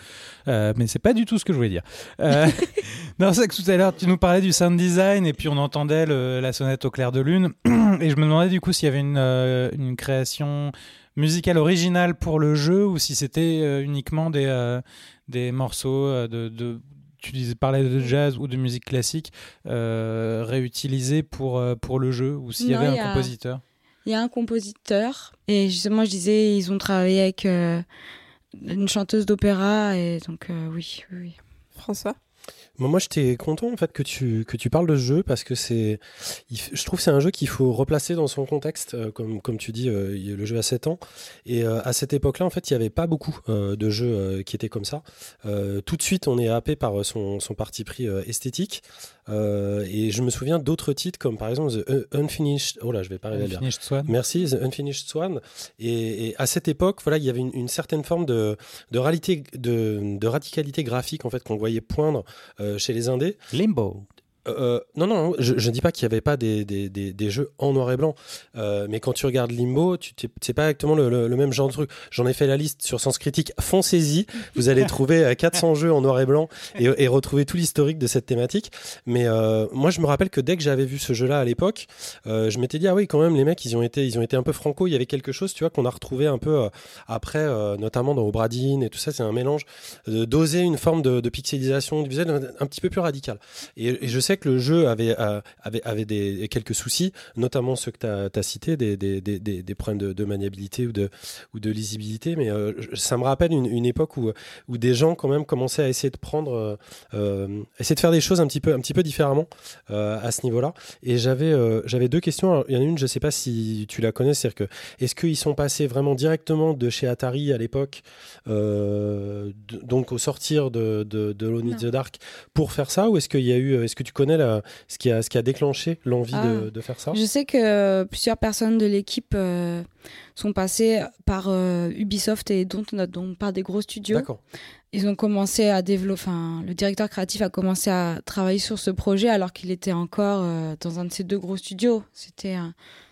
Speaker 2: Euh, mais c'est pas du tout ce que je voulais dire. Euh, <laughs> non, c'est que tout à l'heure, tu nous parlais du sound design et puis on entendait la sonnette au clair de lune. <clears throat> et je me demandais du coup s'il y avait une, euh, une création musicale originale pour le jeu ou si c'était euh, uniquement des, euh, des morceaux de, de tu disais, parlais de jazz ou de musique classique euh, réutilisée pour, euh, pour le jeu ou s'il y avait un compositeur?
Speaker 5: Il y a un compositeur. Et justement, je disais, ils ont travaillé avec euh, une chanteuse d'opéra. Et donc, euh, oui, oui, oui.
Speaker 1: François?
Speaker 4: Moi, j'étais content en fait que tu que tu parles de ce jeu parce que c'est, je trouve que c'est un jeu qu'il faut replacer dans son contexte, euh, comme comme tu dis, euh, le jeu a 7 ans et euh, à cette époque-là, en fait, il n'y avait pas beaucoup de jeux qui étaient comme ça. Tout de suite, on est happé par son son parti pris esthétique et je me souviens d'autres titres comme par exemple The Un- Unfinished. Oh là, je vais pas arriver à dire.
Speaker 2: Swan.
Speaker 4: Merci, The Unfinished Swan. Et, et à cette époque, voilà, il y avait une, une certaine forme de, de, réalité, de, de radicalité graphique en fait qu'on voyait poindre euh, chez les indés.
Speaker 2: Limbo.
Speaker 4: Euh, non, non, je ne dis pas qu'il n'y avait pas des, des, des, jeux en noir et blanc, euh, mais quand tu regardes Limbo, tu c'est pas exactement le, même genre de truc. J'en ai fait la liste sur Sens Critique, foncez-y, vous allez trouver euh, 400 jeux en noir et blanc et, et retrouver tout l'historique de cette thématique. Mais euh, moi, je me rappelle que dès que j'avais vu ce jeu-là à l'époque, euh, je m'étais dit, ah oui, quand même, les mecs, ils ont été, ils ont été un peu franco, il y avait quelque chose, tu vois, qu'on a retrouvé un peu euh, après, euh, notamment dans Obradine et tout ça, c'est un mélange euh, d'oser une forme de, pixelisation du visuel un, un petit peu plus radicale. Et, et je sais que le jeu avait, euh, avait, avait des, quelques soucis, notamment ceux que tu as, cités, des, des, des, des, problèmes de, de maniabilité ou de, ou de lisibilité. Mais euh, ça me rappelle une, une époque où, où des gens, quand même, commençaient à essayer de prendre, euh, euh, essayer de faire des choses un petit peu, un petit peu différemment à ce niveau-là. Et j'avais j'avais deux questions. Alors, il y en a une, je sais pas si tu la connais, c'est-à-dire que est-ce qu'ils sont passés vraiment directement de chez Atari à l'époque, donc au sortir de, de, de the Dark, pour faire ça, ou est-ce qu'il y a eu, est-ce que tu connais la, ce qui a, ce qui a déclenché l'envie de,
Speaker 5: Ah.
Speaker 4: de faire ça
Speaker 5: Je sais que plusieurs personnes de l'équipe euh, sont passées par euh, Ubisoft et Dontnod, donc par des gros studios.
Speaker 4: D'accord.
Speaker 5: Ils ont commencé à développer, enfin, le directeur créatif a commencé à travailler sur ce projet alors qu'il était encore euh, dans un de ces deux gros studios. C'était,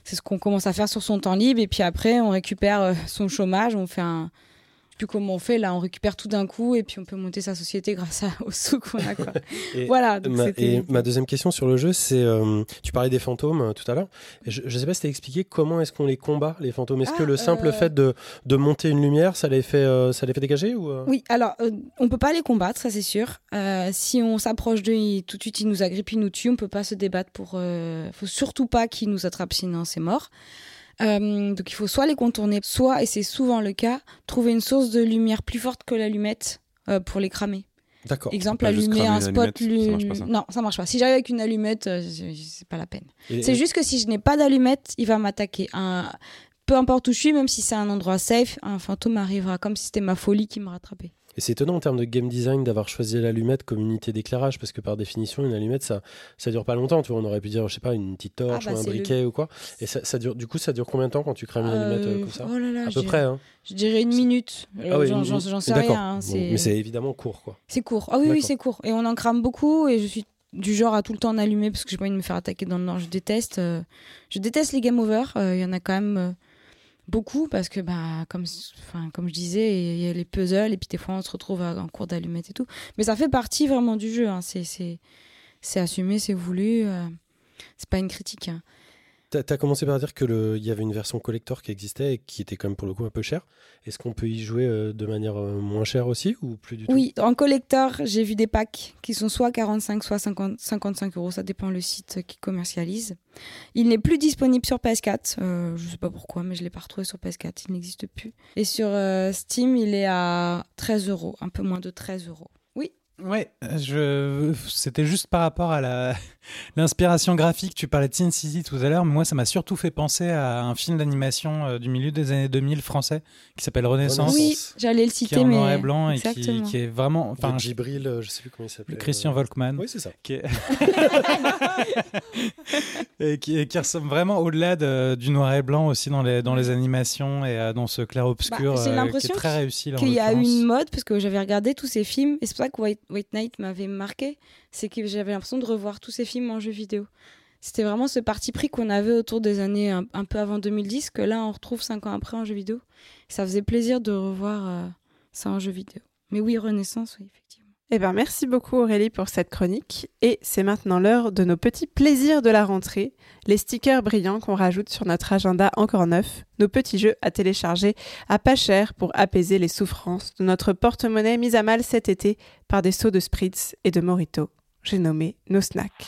Speaker 5: c'est ce qu'on commence à faire sur son temps libre et puis après on récupère euh, son chômage, on fait un, plus comment on fait là, on récupère tout d'un coup et puis on peut monter sa société grâce à, aux sous qu'on a quoi. <laughs>
Speaker 4: Et-
Speaker 5: voilà. Donc
Speaker 4: Ma, et ma deuxième question sur le jeu, c'est euh, tu parlais des fantômes euh, tout à l'heure. Je, je sais pas si t'as expliqué comment est-ce qu'on les combat les fantômes. Est-ce
Speaker 5: Ah,
Speaker 4: que le simple
Speaker 5: euh,
Speaker 4: fait de, de monter une lumière, ça les fait ça les fait dégager ou
Speaker 5: Oui, alors on peut pas les combattre, ça c'est sûr. Si on s'approche d'eux, ils- tout de suite ils nous agrippent, ils nous tuent. On peut pas se débattre pour. Faut surtout pas qu'ils nous attrapent, sinon c'est mort. Euh, donc il faut soit les contourner, soit, et c'est souvent le cas, trouver une source de lumière plus forte que l'allumette euh, pour les cramer.
Speaker 4: D'accord.
Speaker 5: Exemple, allumer un spot.
Speaker 3: ça
Speaker 5: lu-
Speaker 3: pas, ça.
Speaker 5: Non, ça marche pas. Si j'arrive avec une allumette, euh, c'est pas la peine.
Speaker 4: Et-
Speaker 5: C'est juste que si je n'ai pas d'allumette, il va m'attaquer. Un... Peu importe où je suis, même si c'est un endroit safe, un fantôme arrivera comme si c'était ma folie qui me rattrapait.
Speaker 4: Et c'est étonnant en termes de game design d'avoir choisi l'allumette comme unité d'éclairage parce que par définition une allumette ça ça dure pas longtemps tu vois on aurait pu dire je sais pas une petite torche
Speaker 5: Ah bah,
Speaker 4: ou un
Speaker 5: le-
Speaker 4: briquet ou quoi et ça, ça dure du coup ça dure combien de temps quand tu crames une allumette euh,
Speaker 5: Euh,
Speaker 4: comme ça?
Speaker 5: Oh là là,
Speaker 4: à peu près hein
Speaker 5: Je dirais une minute. Euh,
Speaker 4: Ah oui,
Speaker 5: J'en sais rien. hein,
Speaker 4: Bon, mais c'est évidemment court quoi
Speaker 5: C'est court. Ah oui, oui, c'est court. Et on en crame beaucoup et je suis du genre à tout le temps en allumer parce que j'ai pas envie de me faire attaquer dans le nord. Je déteste, euh, je déteste les game over. Euh, Il y en a quand même euh, beaucoup parce que, bah, comme, comme je disais, il y a les puzzles et puis des fois on se retrouve à- en cours d'allumette et tout. Mais ça fait partie vraiment du jeu. hein. C'est, c'est, c'est assumé, c'est voulu. euh, c'est pas une critique. hein.
Speaker 4: T'as as commencé par dire que le il y avait une version collector qui existait et qui était quand même pour le coup un peu chère est-ce qu'on peut y jouer euh, de manière euh, moins chère aussi ou plus du tout?
Speaker 5: Oui, en collector, j'ai vu des packs qui sont soit 45, soit 50, 55 euros. Ça dépend le site qui commercialise. Il n'est plus disponible sur PS4. Euh, je sais pas pourquoi, mais je l'ai pas retrouvé sur PS4. Il n'existe plus. Et sur euh, Steam, il est à 13 euros, un peu moins de 13 euros. Oui.
Speaker 2: Ouais, je... c'était juste par rapport à la... <laughs> l'inspiration graphique. Tu parlais de Sin City tout à l'heure, mais moi, ça m'a surtout fait penser à un film d'animation euh, du milieu des années 2000 français qui s'appelle Renaissance,
Speaker 5: Oui, j'allais le
Speaker 2: qui est
Speaker 5: citer,
Speaker 2: en
Speaker 5: mais
Speaker 2: noir et blanc et qui, est vraiment.
Speaker 4: enfin
Speaker 2: je-
Speaker 4: Gibril euh, je sais plus comment il s'appelait
Speaker 2: le Christian Volkmann.
Speaker 4: oui c'est ça
Speaker 2: qui, est- <laughs> et qui, qui ressemble vraiment au-delà de- du noir et blanc aussi dans les, dans les animations et euh, dans ce clair-obscur
Speaker 5: Bah, j'ai
Speaker 2: euh, qui
Speaker 5: l'impression
Speaker 2: est très réussi. là,
Speaker 5: qu'il y a une mode, parce que j'avais regardé tous ces films, et c'est pour ça que White, Knight m'avait marqué, c'est que j'avais l'impression de revoir tous ces films en jeu vidéo. C'était vraiment ce parti pris qu'on avait autour des années un, un peu avant 2010, que là on retrouve cinq ans après en jeu vidéo. Ça faisait plaisir de revoir euh, ça en jeu vidéo. Mais oui, Renaissance, oui, effectivement.
Speaker 1: Eh ben, merci beaucoup Aurélie pour cette chronique. Et c'est maintenant l'heure de nos petits plaisirs de la rentrée, les stickers brillants qu'on rajoute sur notre agenda encore neuf, nos petits jeux à télécharger à pas cher pour apaiser les souffrances de notre porte-monnaie mise à mal cet été par des seaux de spritz et de morito. J'ai nommé nos snacks.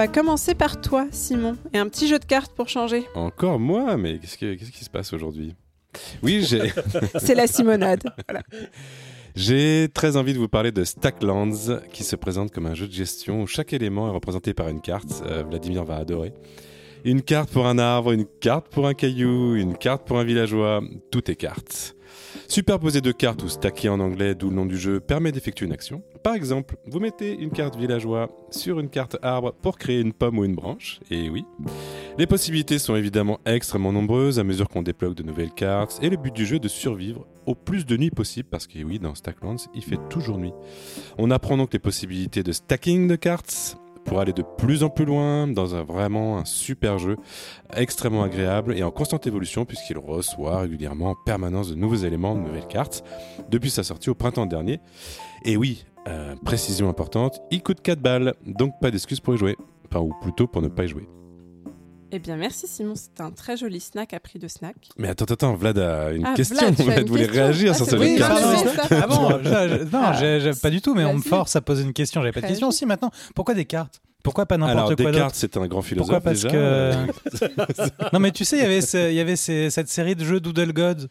Speaker 1: Va commencer par toi, Simon, et un petit jeu de cartes pour changer.
Speaker 3: Encore moi Mais qu'est-ce, que- qu'est-ce qui se passe aujourd'hui? Oui, j'ai, <laughs>
Speaker 1: C'est la Simonade. <laughs>
Speaker 3: j'ai très envie de vous parler de Stacklands, qui se présente comme un jeu de gestion où chaque élément est représenté par une carte. Euh, Vladimir va adorer. Une carte pour un arbre, une carte pour un caillou, une carte pour un villageois, tout est carte. Superposer deux cartes ou stacker en anglais, d'où le nom du jeu, permet d'effectuer une action. Par exemple, vous mettez une carte villageois sur une carte arbre pour créer une pomme ou une branche, et oui. Les possibilités sont évidemment extrêmement nombreuses à mesure qu'on débloque de nouvelles cartes, et le but du jeu est de survivre au plus de nuit possible, parce que oui, dans Stacklands, il fait toujours nuit. On apprend donc les possibilités de stacking de cartes, pour aller de plus en plus loin dans un vraiment un super jeu extrêmement agréable et en constante évolution puisqu'il reçoit régulièrement en permanence de nouveaux éléments, de nouvelles cartes depuis sa sortie au printemps dernier. Et oui, euh, précision importante, il coûte 4 balles, donc pas d'excuse pour y jouer. Enfin, ou plutôt pour ne pas y jouer.
Speaker 1: Eh bien, merci Simon, c'est un très joli snack à prix de snack.
Speaker 3: Mais attends, attends, Vlad a une
Speaker 1: Ah,
Speaker 3: question.
Speaker 1: Vlad, <laughs>
Speaker 3: voulait
Speaker 1: question
Speaker 3: réagir
Speaker 1: Ah,
Speaker 3: sur
Speaker 1: c'est
Speaker 3: ce jeu
Speaker 1: ça.
Speaker 2: Ah bon, je- je- non,
Speaker 1: Ah,
Speaker 2: j'ai- pas du tout, mais on me force à poser une question. J'avais pas de question aussi maintenant. Pourquoi des cartes? Pourquoi pas n'importe quoi d'autre?
Speaker 3: Descartes, c'est un grand philosophe
Speaker 2: Pourquoi Parce
Speaker 3: déjà.
Speaker 2: que. <laughs> non, mais tu sais, il y avait, ce- il y avait ces- cette série de jeux Doodle Gods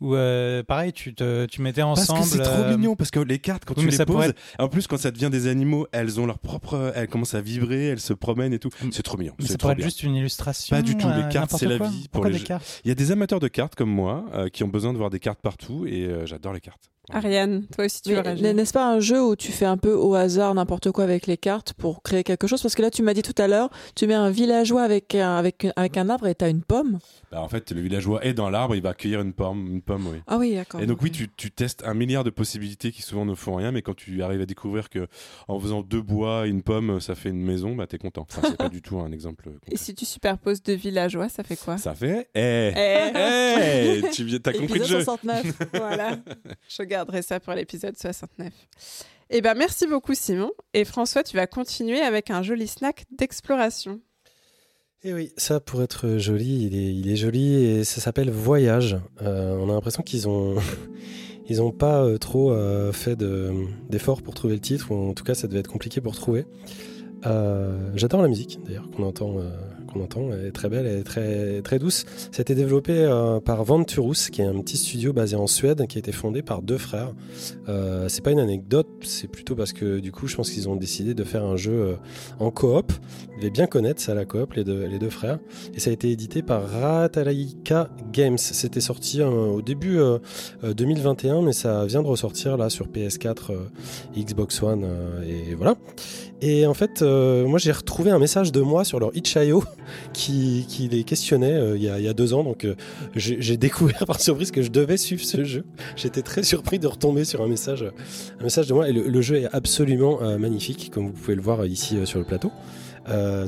Speaker 2: où, euh, pareil, tu, te, tu mettais
Speaker 3: Parce
Speaker 2: ensemble.
Speaker 3: que c'est trop
Speaker 2: euh,
Speaker 3: mignon, parce que les cartes, quand
Speaker 2: oui,
Speaker 3: tu les
Speaker 2: ça
Speaker 3: poses,
Speaker 2: pourrait
Speaker 3: en plus, quand ça devient des animaux, elles ont leur propre. Elles commencent à vibrer, elles se promènent et tout. C'est trop mignon. C'est bien.
Speaker 2: juste une illustration.
Speaker 3: Pas du tout, les
Speaker 2: euh,
Speaker 3: cartes, c'est la vie pour les
Speaker 2: des cartes?
Speaker 3: Il y a des amateurs de cartes comme moi euh, qui ont besoin de voir des cartes partout et j'adore les cartes.
Speaker 1: Ariane, toi aussi tu veux.
Speaker 6: N'est-ce pas un jeu où tu fais un peu au hasard n'importe quoi avec les cartes pour créer quelque chose? Parce que là, tu m'as dit tout à l'heure, tu mets un villageois avec un, avec, avec un arbre et tu as une pomme.
Speaker 3: Bah, en fait, le villageois est dans l'arbre, il va accueillir une pomme, une pomme oui.
Speaker 6: Ah oui, d'accord.
Speaker 3: Et donc oui, tu, tu testes un milliard de possibilités qui souvent ne font rien, mais quand tu arrives à découvrir que en faisant deux bois, une pomme, ça fait une maison, bah t'es content. Enfin, c'est pas <laughs> du tout un exemple.
Speaker 1: Et si tu superposes deux villageois, ça fait quoi?
Speaker 3: Ça fait, eh,
Speaker 1: Eh.
Speaker 3: eh, tu viens, t'as <laughs> compris le jeu.
Speaker 6: 69.
Speaker 1: Voilà, je <laughs> garderai ça pour l'épisode 69. Eh ben merci beaucoup Simon. Et François, tu vas continuer avec un joli snack d'exploration.
Speaker 4: Et oui, ça pour être joli, il est, joli et ça s'appelle Voyage. Euh, on a l'impression qu'ils ont, <laughs> ils ont pas euh, trop euh, fait de- d'efforts pour trouver le titre, ou en tout cas ça devait être compliqué pour trouver. J'adore la musique d'ailleurs qu'on entend, qu'on entend, est très belle, elle est très très douce. Ça a été développé euh, par Venturus, qui est un petit studio basé en Suède, qui a été fondé par deux frères. Euh, c'est pas une anecdote, c'est plutôt parce que du coup, je pense qu'ils ont décidé de faire un jeu euh, en coop. Ils devaient bien connaître ça, la coop, les deux, les deux frères. Et ça a été édité par Ratalaika Games. C'était sorti euh, au début euh, euh, 2021, mais ça vient de ressortir là sur PS4, euh, Xbox One, et voilà. Et en fait, moi j'ai retrouvé un message de moi sur leur itch.io qui, les questionnait euh, il, y a, deux ans. Donc euh, j'ai découvert <laughs> par surprise que je devais suivre ce jeu. J'étais très surpris de retomber sur un message, un message de moi. Et le, jeu est absolument euh, magnifique, comme vous pouvez le voir ici euh, sur le plateau.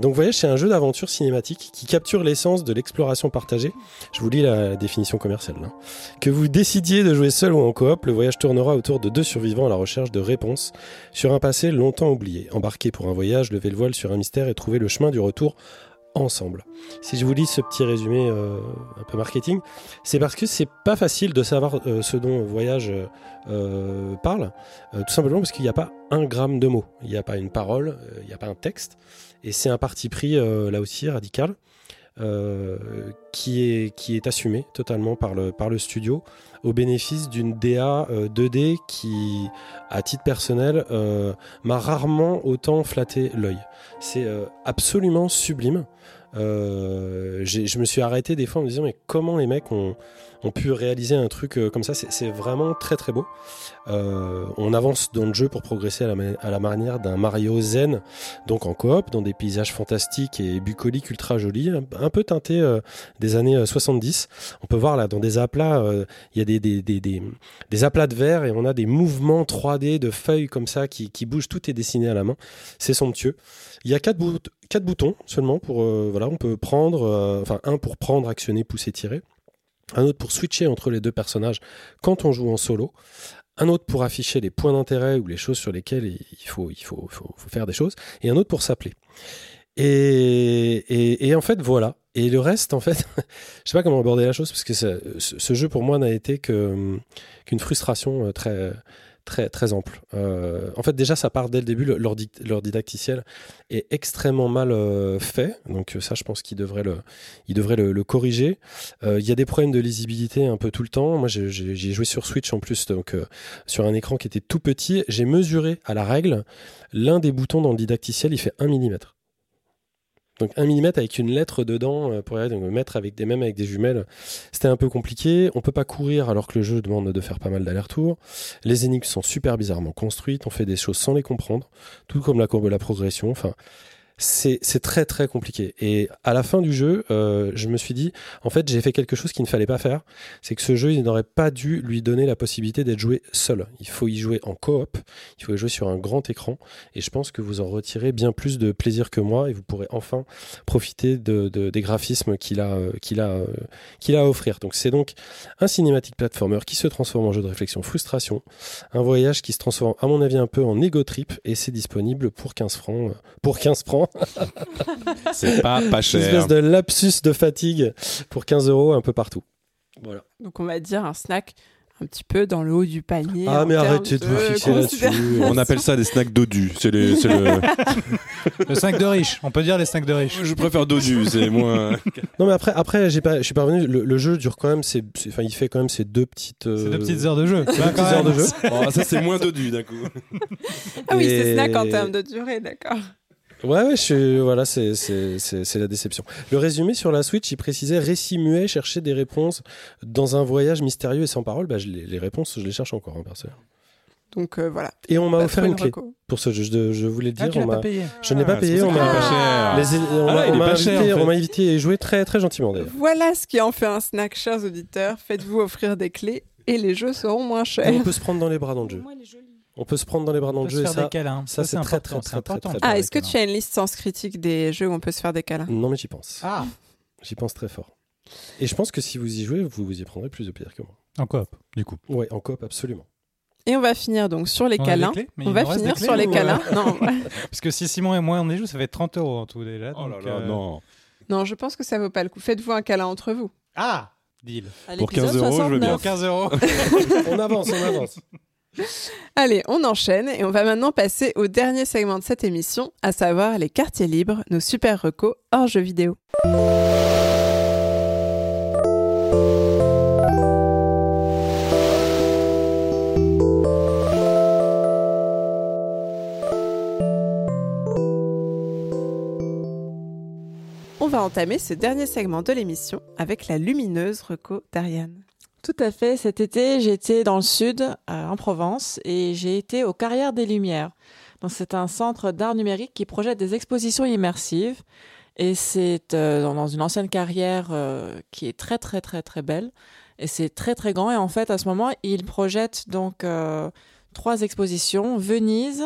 Speaker 4: Donc Voyage, c'est un jeu d'aventure cinématique qui capture l'essence de l'exploration partagée. Je vous lis la, définition commerciale. là. Que vous décidiez de jouer seul ou en coop, le voyage tournera autour de deux survivants à la recherche de réponses sur un passé longtemps oublié. Embarquez pour un voyage, levez le voile sur un mystère et trouvez le chemin du retour ensemble. Si je vous lis ce petit résumé euh, un peu marketing, c'est parce que c'est pas facile de savoir euh, ce dont Voyage euh, parle, tout simplement parce qu'il n'y a pas un gramme de mots, il n'y a pas une parole, il n'y a pas un texte, et c'est un parti pris là aussi radical. qui, est, qui est assumé totalement par le, par le studio au bénéfice d'une DA euh, 2D qui, à titre personnel, euh, m'a rarement autant flatté l'œil. C'est euh, absolument sublime. Euh, je me suis arrêté des fois en me disant mais comment les mecs ont, ont pu réaliser un truc euh, comme ça? C'est vraiment très très beau. Euh, on avance dans le jeu pour progresser à la, manière d'un Mario Zen, donc en coop, dans des paysages fantastiques et bucoliques ultra jolis, un, peu teintés des années euh, 70. On peut voir là dans des aplats, il y a des, des aplats de verre et on a des mouvements 3D de feuilles comme ça qui, qui bougent, tout est dessiné à la main. C'est somptueux. Il y a quatre, bout- quatre boutons seulement pour euh, voilà, on peut prendre, euh, enfin un pour prendre, actionner, pousser, tirer, un autre pour switcher entre les deux personnages quand on joue en solo, un autre pour afficher les points d'intérêt ou les choses sur lesquelles il faut, faire des choses, et un autre pour s'appeler. Et, en fait, voilà. Et le reste, en fait, <laughs> je sais pas comment aborder la chose parce que ce, jeu pour moi n'a été que qu'une frustration euh, très très très ample. Euh, en fait, déjà, ça part dès le début. le- Leur, didacticiel est extrêmement mal euh, fait. Donc euh, ça, je pense qu'il devrait le, il devrait le, corriger. Il y a des problèmes de lisibilité un peu tout le temps. Moi, j'ai- joué sur Switch en plus, donc sur un écran qui était tout petit. J'ai mesuré à la règle l'un des boutons dans le didacticiel, il fait 1 mm. Donc 1 mm avec une lettre dedans euh, pour donc, mettre avec des mêmes avec des jumelles, c'était un peu compliqué. On peut pas courir alors que le jeu demande de faire pas mal d'allers-retours. Les énigmes sont super bizarrement construites. On fait des choses sans les comprendre, tout comme la courbe de la progression. Enfin, c'est très très compliqué. Et à la fin du jeu, euh, je me suis dit, en fait, j'ai fait quelque chose qu'il ne fallait pas faire. C'est que ce jeu, il n'aurait pas dû lui donner la possibilité d'être joué seul. Il faut y jouer en coop. Il faut y jouer sur un grand écran. Et je pense que vous en retirez bien plus de plaisir que moi. Et vous pourrez enfin profiter de, de- des graphismes qu'il a, euh, qu'il a, euh, qu'il a à offrir. Donc c'est donc un cinématique platformer qui se transforme en jeu de réflexion frustration. Un voyage qui se transforme, à mon avis, un peu en ego trip. Et c'est disponible pour 15 francs. euh, Pour 15 francs. <laughs>
Speaker 3: C'est pas pas
Speaker 4: Une
Speaker 3: cher.
Speaker 4: espèce de lapsus de fatigue pour 15 euros un peu partout. Voilà.
Speaker 1: Donc on va dire un snack un petit peu dans le haut du panier.
Speaker 4: Ah, mais arrêtez de vous fixer là-dessus.
Speaker 3: On appelle ça des snacks dodus. C'est le... <laughs>
Speaker 2: Le snack de riche. On peut dire les snacks de riche.
Speaker 3: Je préfère dodus, c'est moins. <laughs>
Speaker 4: Non, mais après, après j'ai pas, je suis pas revenu. Le, le jeu dure quand même, c'est, enfin, il fait quand même ses deux petites. euh,
Speaker 2: deux petites heures de jeu.
Speaker 4: deux petites heures de jeu.
Speaker 3: Oh, ça c'est moins dodu d'un coup.
Speaker 1: Ah oui, c'est snack en termes de durée, d'accord.
Speaker 4: Ouais, ouais, je suis- voilà, c'est, c'est, c'est, c'est la déception. Le résumé sur la Switch, il précisait récit muet, chercher des réponses dans un voyage mystérieux et sans parole. Bah, je les, les réponses, je les cherche encore, hein, perso.
Speaker 1: Donc euh, voilà.
Speaker 4: Et on m'a
Speaker 1: Pas
Speaker 4: offert une clé
Speaker 1: reco.
Speaker 4: pour ce jeu. Je, je voulais le
Speaker 2: Ah,
Speaker 4: dire.
Speaker 2: tu l'as
Speaker 4: on
Speaker 2: pas
Speaker 4: m'a-
Speaker 2: payé.
Speaker 4: Je n'ai pas
Speaker 3: Ah,
Speaker 4: payé. On m'a,
Speaker 3: Ah,
Speaker 4: on m'a invité,
Speaker 3: en fait.
Speaker 4: on m'a invité et joué très, très gentiment d'ailleurs.
Speaker 1: Voilà ce qui en fait un snack, chers auditeurs. Faites-vous offrir des clés et les jeux seront moins
Speaker 4: Et on
Speaker 1: chers.
Speaker 4: peut se prendre dans les bras dans le jeu. On peut se prendre dans les bras dans
Speaker 2: On
Speaker 4: le
Speaker 2: peut
Speaker 4: jeu
Speaker 2: se
Speaker 4: et
Speaker 2: faire
Speaker 4: ça.
Speaker 2: des câlins.
Speaker 4: ça, c'est très, très,
Speaker 2: c'est
Speaker 4: très, très,
Speaker 1: Ah, est-ce que tu as une liste sens critique des jeux où on peut se faire des câlins?
Speaker 4: Non, mais j'y pense.
Speaker 2: Ah,
Speaker 4: J'y pense très fort. Et je pense que si vous y jouez, vous vous y prendrez plus de plaisir que moi.
Speaker 2: en coop, du coup.
Speaker 4: Ouais, en coop, absolument.
Speaker 1: Et on va finir donc sur les
Speaker 2: On
Speaker 1: câlins.
Speaker 2: clés?
Speaker 1: On va finir sur les
Speaker 2: ou, euh,
Speaker 1: câlins. Non, <laughs>
Speaker 2: Parce que si Simon et moi on y joue, ça fait 30 euros en tout déjà.
Speaker 3: Oh là là,
Speaker 2: euh,
Speaker 3: non.
Speaker 1: non, je pense que ça vaut pas le coup. Faites-vous un câlin entre vous.
Speaker 2: Ah Deal.
Speaker 6: À
Speaker 3: Pour
Speaker 6: l'épisode
Speaker 3: 15 euros, je veux bien.
Speaker 6: 69.
Speaker 2: 15 euros. <laughs>
Speaker 4: on avance, on avance.
Speaker 1: Allez, on enchaîne et on va maintenant passer au dernier segment de cette émission, à savoir les quartiers libres, nos super recos hors jeux vidéo. On va entamer ce dernier segment de l'émission avec la lumineuse reco d'Ariane.
Speaker 6: Tout à fait. Cet été, j'étais dans le sud, euh, en Provence, et j'ai été aux Carrières des Lumières. Donc, c'est un centre d'art numérique qui projette des expositions immersives. Et c'est euh, dans une ancienne carrière euh, qui est très, très, très, très belle. Et c'est très, très grand. Et en fait, à ce moment, il projette donc euh, trois expositions Venise,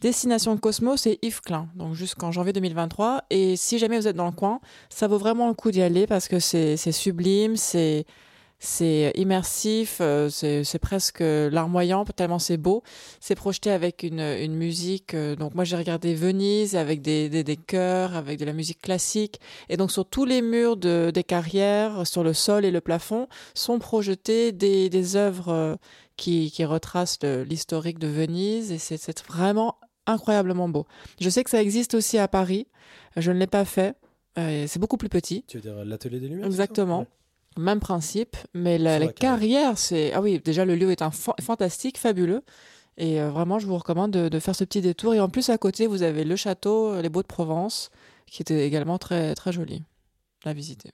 Speaker 6: Destination Cosmos et Yves Klein. Donc, jusqu'en janvier 2023. Et si jamais vous êtes dans le coin, ça vaut vraiment le coup d'y aller parce que c'est sublime, c'est c'est immersif, euh, c'est presque larmoyant tellement c'est beau. C'est projeté avec une, une musique. euh, donc moi j'ai regardé Venise avec des, des, des chœurs, avec de la musique classique. Et donc sur tous les murs de, des carrières, sur le sol et le plafond, sont projetées des, des œuvres euh, qui, qui retracent l'historique de Venise. Et c'est vraiment incroyablement beau. Je sais que ça existe aussi à Paris. Je ne l'ai pas fait. C'est beaucoup plus petit.
Speaker 4: Tu veux dire l'atelier des lumières
Speaker 6: Exactement. Même principe, mais la,
Speaker 4: Sur
Speaker 6: la
Speaker 4: la carrière.
Speaker 6: c'est ah oui déjà le lieu est un fa- fantastique, fabuleux, et euh, vraiment je vous recommande de, de faire ce petit détour. Et en plus à côté vous avez le château, euh, les Beaux de Provence, qui était également très très joli à visiter.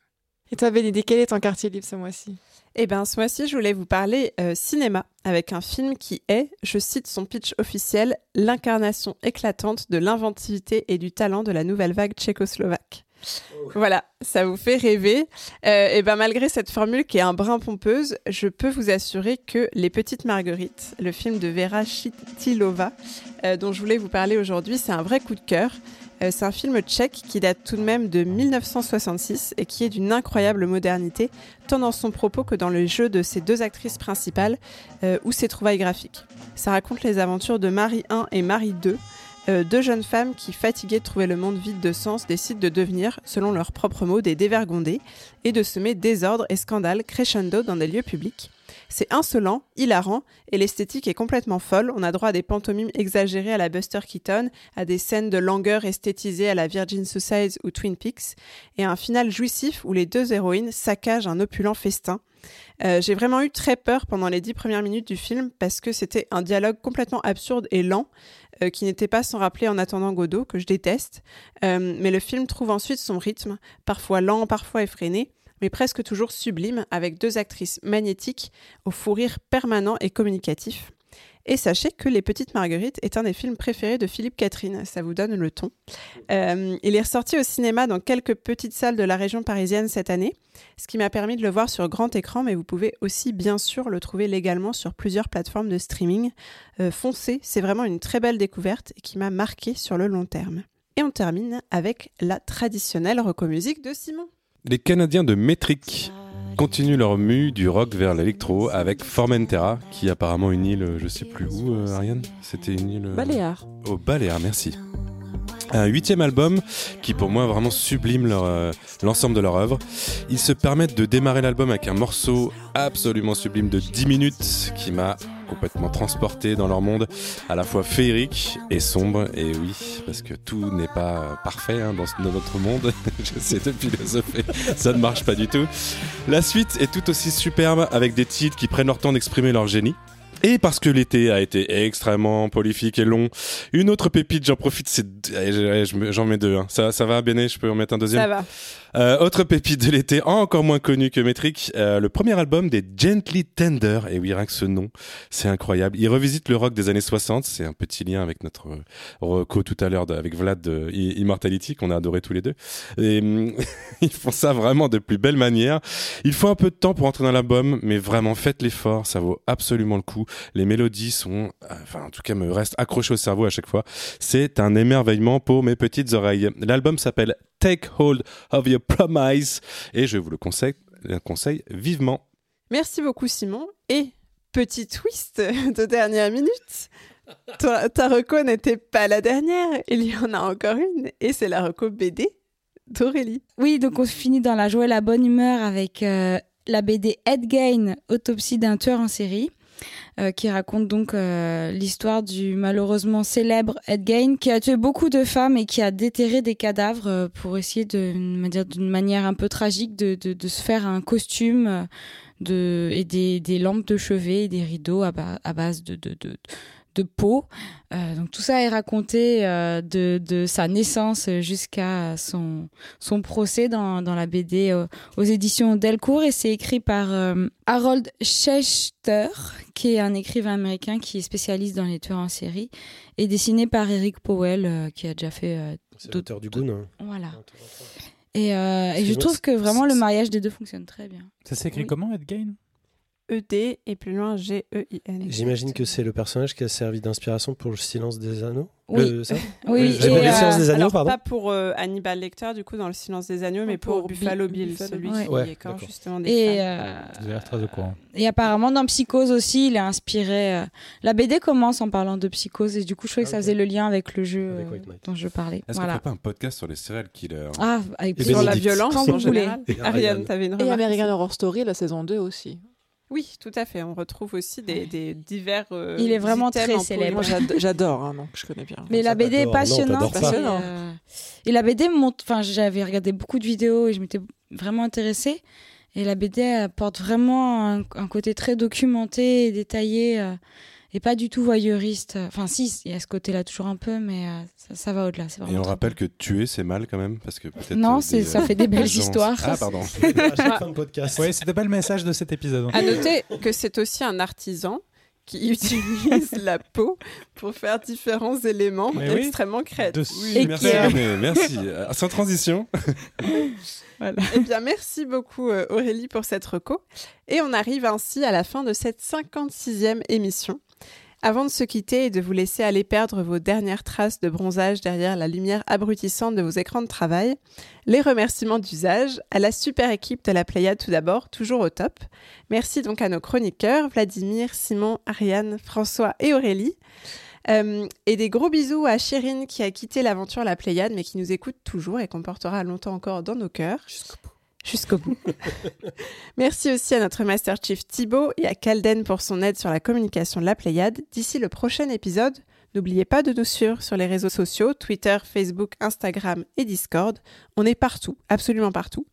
Speaker 6: Et toi Bénédicte, quel est ton quartier libre ce mois-ci?
Speaker 1: Eh bien, ce mois-ci, je voulais vous parler euh, cinéma avec un film qui est, je cite son pitch officiel, l'incarnation éclatante de l'inventivité et du talent de la nouvelle vague tchécoslovaque. Voilà, ça vous fait rêver. Euh, et ben malgré cette formule qui est un brin pompeuse, je peux vous assurer que Les Petites Marguerites, le film de Vera Chitilova, euh, dont je voulais vous parler aujourd'hui, c'est un vrai coup de cœur. Euh, c'est un film tchèque qui date tout de même de 1966 et qui est d'une incroyable modernité, tant dans son propos que dans le jeu de ses deux actrices principales ou ses trouvailles graphiques. Ça raconte les aventures de Marie I et Marie II, euh, deux jeunes femmes qui, fatiguées de trouver le monde vide de sens, décident de devenir, selon leurs propres mots, des dévergondées et de semer désordre et scandale crescendo dans des lieux publics. C'est insolent, hilarant, et l'esthétique est complètement folle. On a droit à des pantomimes exagérées à la Buster Keaton, à des scènes de langueur esthétisées à la Virgin Suicides ou Twin Peaks, et à un final jouissif où les deux héroïnes saccagent un opulent festin. Euh, j'ai vraiment eu très peur pendant les dix premières minutes du film parce que c'était un dialogue complètement absurde et lent euh, qui n'était pas sans rappeler en attendant Godot, que je déteste. Euh, mais le film trouve ensuite son rythme, parfois lent, parfois effréné, mais presque toujours sublime, avec deux actrices magnétiques au fou rire permanent et communicatif. Et sachez que Les Petites Marguerites est un des films préférés de Philippe Catherine, ça vous donne le ton. Euh, il est ressorti au cinéma dans quelques petites salles de la région parisienne cette année, ce qui m'a permis de le voir sur grand écran, mais vous pouvez aussi bien sûr le trouver légalement sur plusieurs plateformes de streaming. Euh, foncez, c'est vraiment une très belle découverte qui m'a marqué sur le long terme. Et on termine avec la traditionnelle reco-musique de Simon.
Speaker 3: Les Canadiens de Metric continuent leur mue du rock vers l'électro avec Formentera, qui est apparemment une île, je sais plus où, euh, Ariane C'était une île. euh,
Speaker 6: Baléares.
Speaker 3: Au Baléares, merci. Un huitième album qui pour moi vraiment sublime euh, l'ensemble de leur œuvre. Ils se permettent de démarrer l'album avec un morceau absolument sublime de 10 minutes qui m'a complètement transporté dans leur monde, à la fois féerique et sombre. Et oui, parce que tout n'est pas parfait hein, dans, notre monde. <laughs> J'essaie de philosopher, ça ne marche pas du tout. La suite est tout aussi superbe avec des titres qui prennent leur temps d'exprimer leur génie. Et parce que l'été a été extrêmement prolifique et long, une autre pépite, j'en profite, c'est eh, me- j'en mets deux. hein. Ça, ça va, Béné, je peux en mettre un deuxième?
Speaker 1: Ça va.
Speaker 3: Euh, autre pépite de l'été, encore moins connu que Metric, euh, le premier album des Gently Tender. Et oui, rien que ce nom, c'est incroyable. Il revisite le rock des années 60. C'est un petit lien avec notre euh, reco tout à l'heure avec Vlad de Immortality qu'on a adoré tous les deux. Et <laughs> ils font ça vraiment de plus belle manière. Il faut un peu de temps pour entrer dans l'album, mais vraiment faites l'effort, ça vaut absolument le coup. Les mélodies sont, euh, enfin en tout cas me restent accrochées au cerveau à chaque fois. C'est un émerveillement pour mes petites oreilles. L'album s'appelle Take Hold of Your Promise et je vous le conseille, le conseille vivement.
Speaker 1: Merci beaucoup Simon. Et petit twist de dernière minute. Toi, ta reco n'était pas la dernière, il y en a encore une, et c'est la reco BD d'Aurélie.
Speaker 5: Oui, donc on finit dans la joie et la bonne humeur avec euh, la BD Headgain, autopsie d'un tueur en série, euh, qui raconte donc euh, l'histoire du malheureusement célèbre Headgain, qui a tué beaucoup de femmes et qui a déterré des cadavres euh, pour essayer d'une manière un peu tragique de, se faire un costume de, et des, lampes de chevet et des rideaux à, ba- à base de, de peau. Euh, donc tout ça est raconté euh, de, de sa naissance jusqu'à son, son procès dans, dans la BD euh, aux éditions Delcourt et c'est écrit par euh, Harold Schechter qui est un écrivain américain qui est spécialiste dans les tueurs en série et dessiné par Eric Powell euh, qui a déjà fait euh,
Speaker 4: l'auteur du Goon. hein.
Speaker 5: voilà et, euh, et je trouve que vraiment le mariage des deux fonctionne très bien
Speaker 2: Ça s'écrit
Speaker 5: Oui.
Speaker 2: comment, Edgain?
Speaker 1: ED et plus loin G-E-I-N.
Speaker 4: J'imagine que c'est le personnage qui a servi d'inspiration pour le silence des anneaux.
Speaker 5: Oui. <laughs>
Speaker 4: Le- ça?
Speaker 5: Oui et, euh,
Speaker 4: Silence des agneaux,
Speaker 1: alors,
Speaker 4: pardon.
Speaker 1: pas pour euh, Hannibal Lecter, du coup, dans Le Silence des Agneaux, mais pour,
Speaker 6: pour
Speaker 1: Buffalo
Speaker 6: Bill-
Speaker 1: Bill, celui
Speaker 5: Bill.
Speaker 1: qui
Speaker 4: Ouais, d'accord.
Speaker 1: justement des
Speaker 5: et, euh,
Speaker 2: Vous avez l'air très au courant.
Speaker 5: Et apparemment, dans Psychose aussi, il est inspiré. euh, La BD commence en parlant de Psychose, et du coup, je trouvais que
Speaker 4: Ah,
Speaker 5: ça
Speaker 4: ok.
Speaker 5: faisait le lien avec le jeu
Speaker 4: Avec
Speaker 5: euh, dont je parlais.
Speaker 3: Est-ce qu'on
Speaker 5: Voilà.
Speaker 3: ferait pas un podcast sur les serial killers?
Speaker 5: Ah, avec
Speaker 4: Et
Speaker 1: Sur la violence
Speaker 5: Quand
Speaker 1: en général.
Speaker 4: Et
Speaker 1: Ariane, t'avais une
Speaker 6: Et
Speaker 1: remarque
Speaker 6: American Horror Story, la saison 2 aussi.
Speaker 1: Oui, tout à fait. On retrouve aussi des, des divers. euh,
Speaker 5: Il est vraiment très célèbre.
Speaker 6: J'adore, hein, donc je connais bien.
Speaker 5: Mais la BD est passionnante.
Speaker 4: t'adores
Speaker 6: pas.
Speaker 5: et, euh, et la BD montre. Enfin, j'avais regardé beaucoup de vidéos et je m'étais vraiment intéressée. Et la BD apporte vraiment un, un côté très documenté et détaillé euh, et pas du tout voyeuriste. Enfin, si, il y a ce côté-là toujours un peu, mais euh, ça, ça va au-delà.
Speaker 3: Et on rappelle que tuer c'est mal quand même parce que peut-être.
Speaker 5: Non,
Speaker 3: euh, des,
Speaker 5: ça
Speaker 3: euh,
Speaker 5: fait des belles
Speaker 3: gens-
Speaker 5: histoires.
Speaker 3: Ah pardon. <laughs>
Speaker 4: À chaque fin de podcast.
Speaker 2: Oui, c'était pas le message de cet épisode.
Speaker 1: À noter que c'est aussi un artisan qui <laughs> utilise la peau pour faire différents éléments
Speaker 2: Mais oui.
Speaker 1: extrêmement créatifs.
Speaker 3: Oui,
Speaker 5: Et
Speaker 3: merci. merci. Sans transition. <laughs>
Speaker 1: Eh bien, merci beaucoup Aurélie pour cette reco. Et on arrive ainsi à la fin de cette 56e émission. Avant de se quitter et de vous laisser aller perdre vos dernières traces de bronzage derrière la lumière abrutissante de vos écrans de travail, les remerciements d'usage à la super équipe de la Pléiade tout d'abord, toujours au top. Merci donc à nos chroniqueurs, Vladimir, Simon, Ariane, François et Aurélie. Euh, et des gros bisous à Chérine qui a quitté l'aventure La Pléiade, mais qui nous écoute toujours et qu'on portera longtemps encore dans nos cœurs.
Speaker 4: Jusqu'au bout.
Speaker 1: Jusqu'au bout. <laughs> Merci aussi à notre Master Chief Thibaut et à Calden pour son aide sur la communication de La Pléiade. D'ici le prochain épisode, N'oubliez pas de nous suivre sur les réseaux sociaux, Twitter, Facebook, Instagram et Discord. On est partout, absolument partout.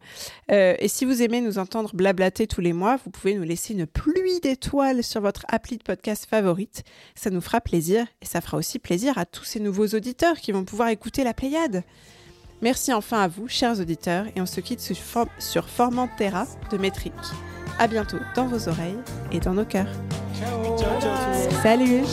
Speaker 1: Euh, et si vous aimez nous entendre blablater tous les mois, vous pouvez nous laisser une pluie d'étoiles sur votre appli de podcast favorite. Ça nous fera plaisir et ça fera aussi plaisir à tous ces nouveaux auditeurs qui vont pouvoir écouter la Pléiade. Merci enfin à vous, chers auditeurs, et on se quitte sur, For- sur Formentera de Métrique. À bientôt dans vos oreilles et dans nos cœurs. Salut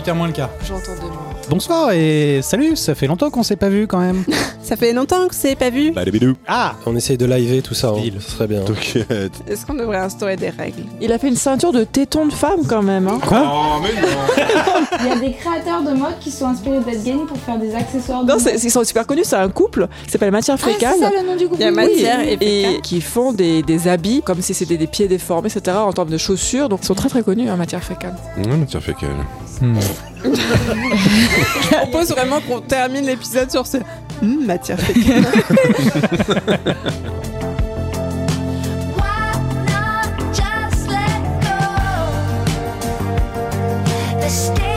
Speaker 2: 8h moins le quart.
Speaker 6: J'entends morts.
Speaker 2: Bonsoir et salut, ça fait longtemps qu'on s'est pas vu quand même. <laughs>
Speaker 1: Ça fait longtemps que c'est pas vu.
Speaker 3: Bah, les bidous.
Speaker 2: Ah
Speaker 4: On essaye de liver tout ça, hein.
Speaker 2: Style.
Speaker 4: ce serait bien.
Speaker 3: Donc, euh,
Speaker 1: Est-ce qu'on devrait instaurer des règles
Speaker 6: Il a fait une ceinture de tétons de femme quand même. Hein.
Speaker 2: Quoi
Speaker 3: Oh, mais non <laughs>
Speaker 5: Il y a des créateurs de mode qui sont inspirés d'Ed Gein pour faire des accessoires de
Speaker 6: Non,
Speaker 5: mode.
Speaker 6: c'est- ils sont super connus. C'est un couple qui s'appelle Matière
Speaker 5: Ah, c'est ça le nom du groupe.
Speaker 1: Il y a matière
Speaker 5: oui.
Speaker 1: et
Speaker 6: et qui font des, des habits comme si c'était des pieds déformés, etc. en termes de chaussures. Donc ils sont très très connus en matière fécale.
Speaker 3: Ouais, mais tiens, fait qu'elle.
Speaker 1: Je propose vraiment qu'on termine l'épisode sur ce Hmm, matière fécale. <laughs>
Speaker 9: Why not just let go? The state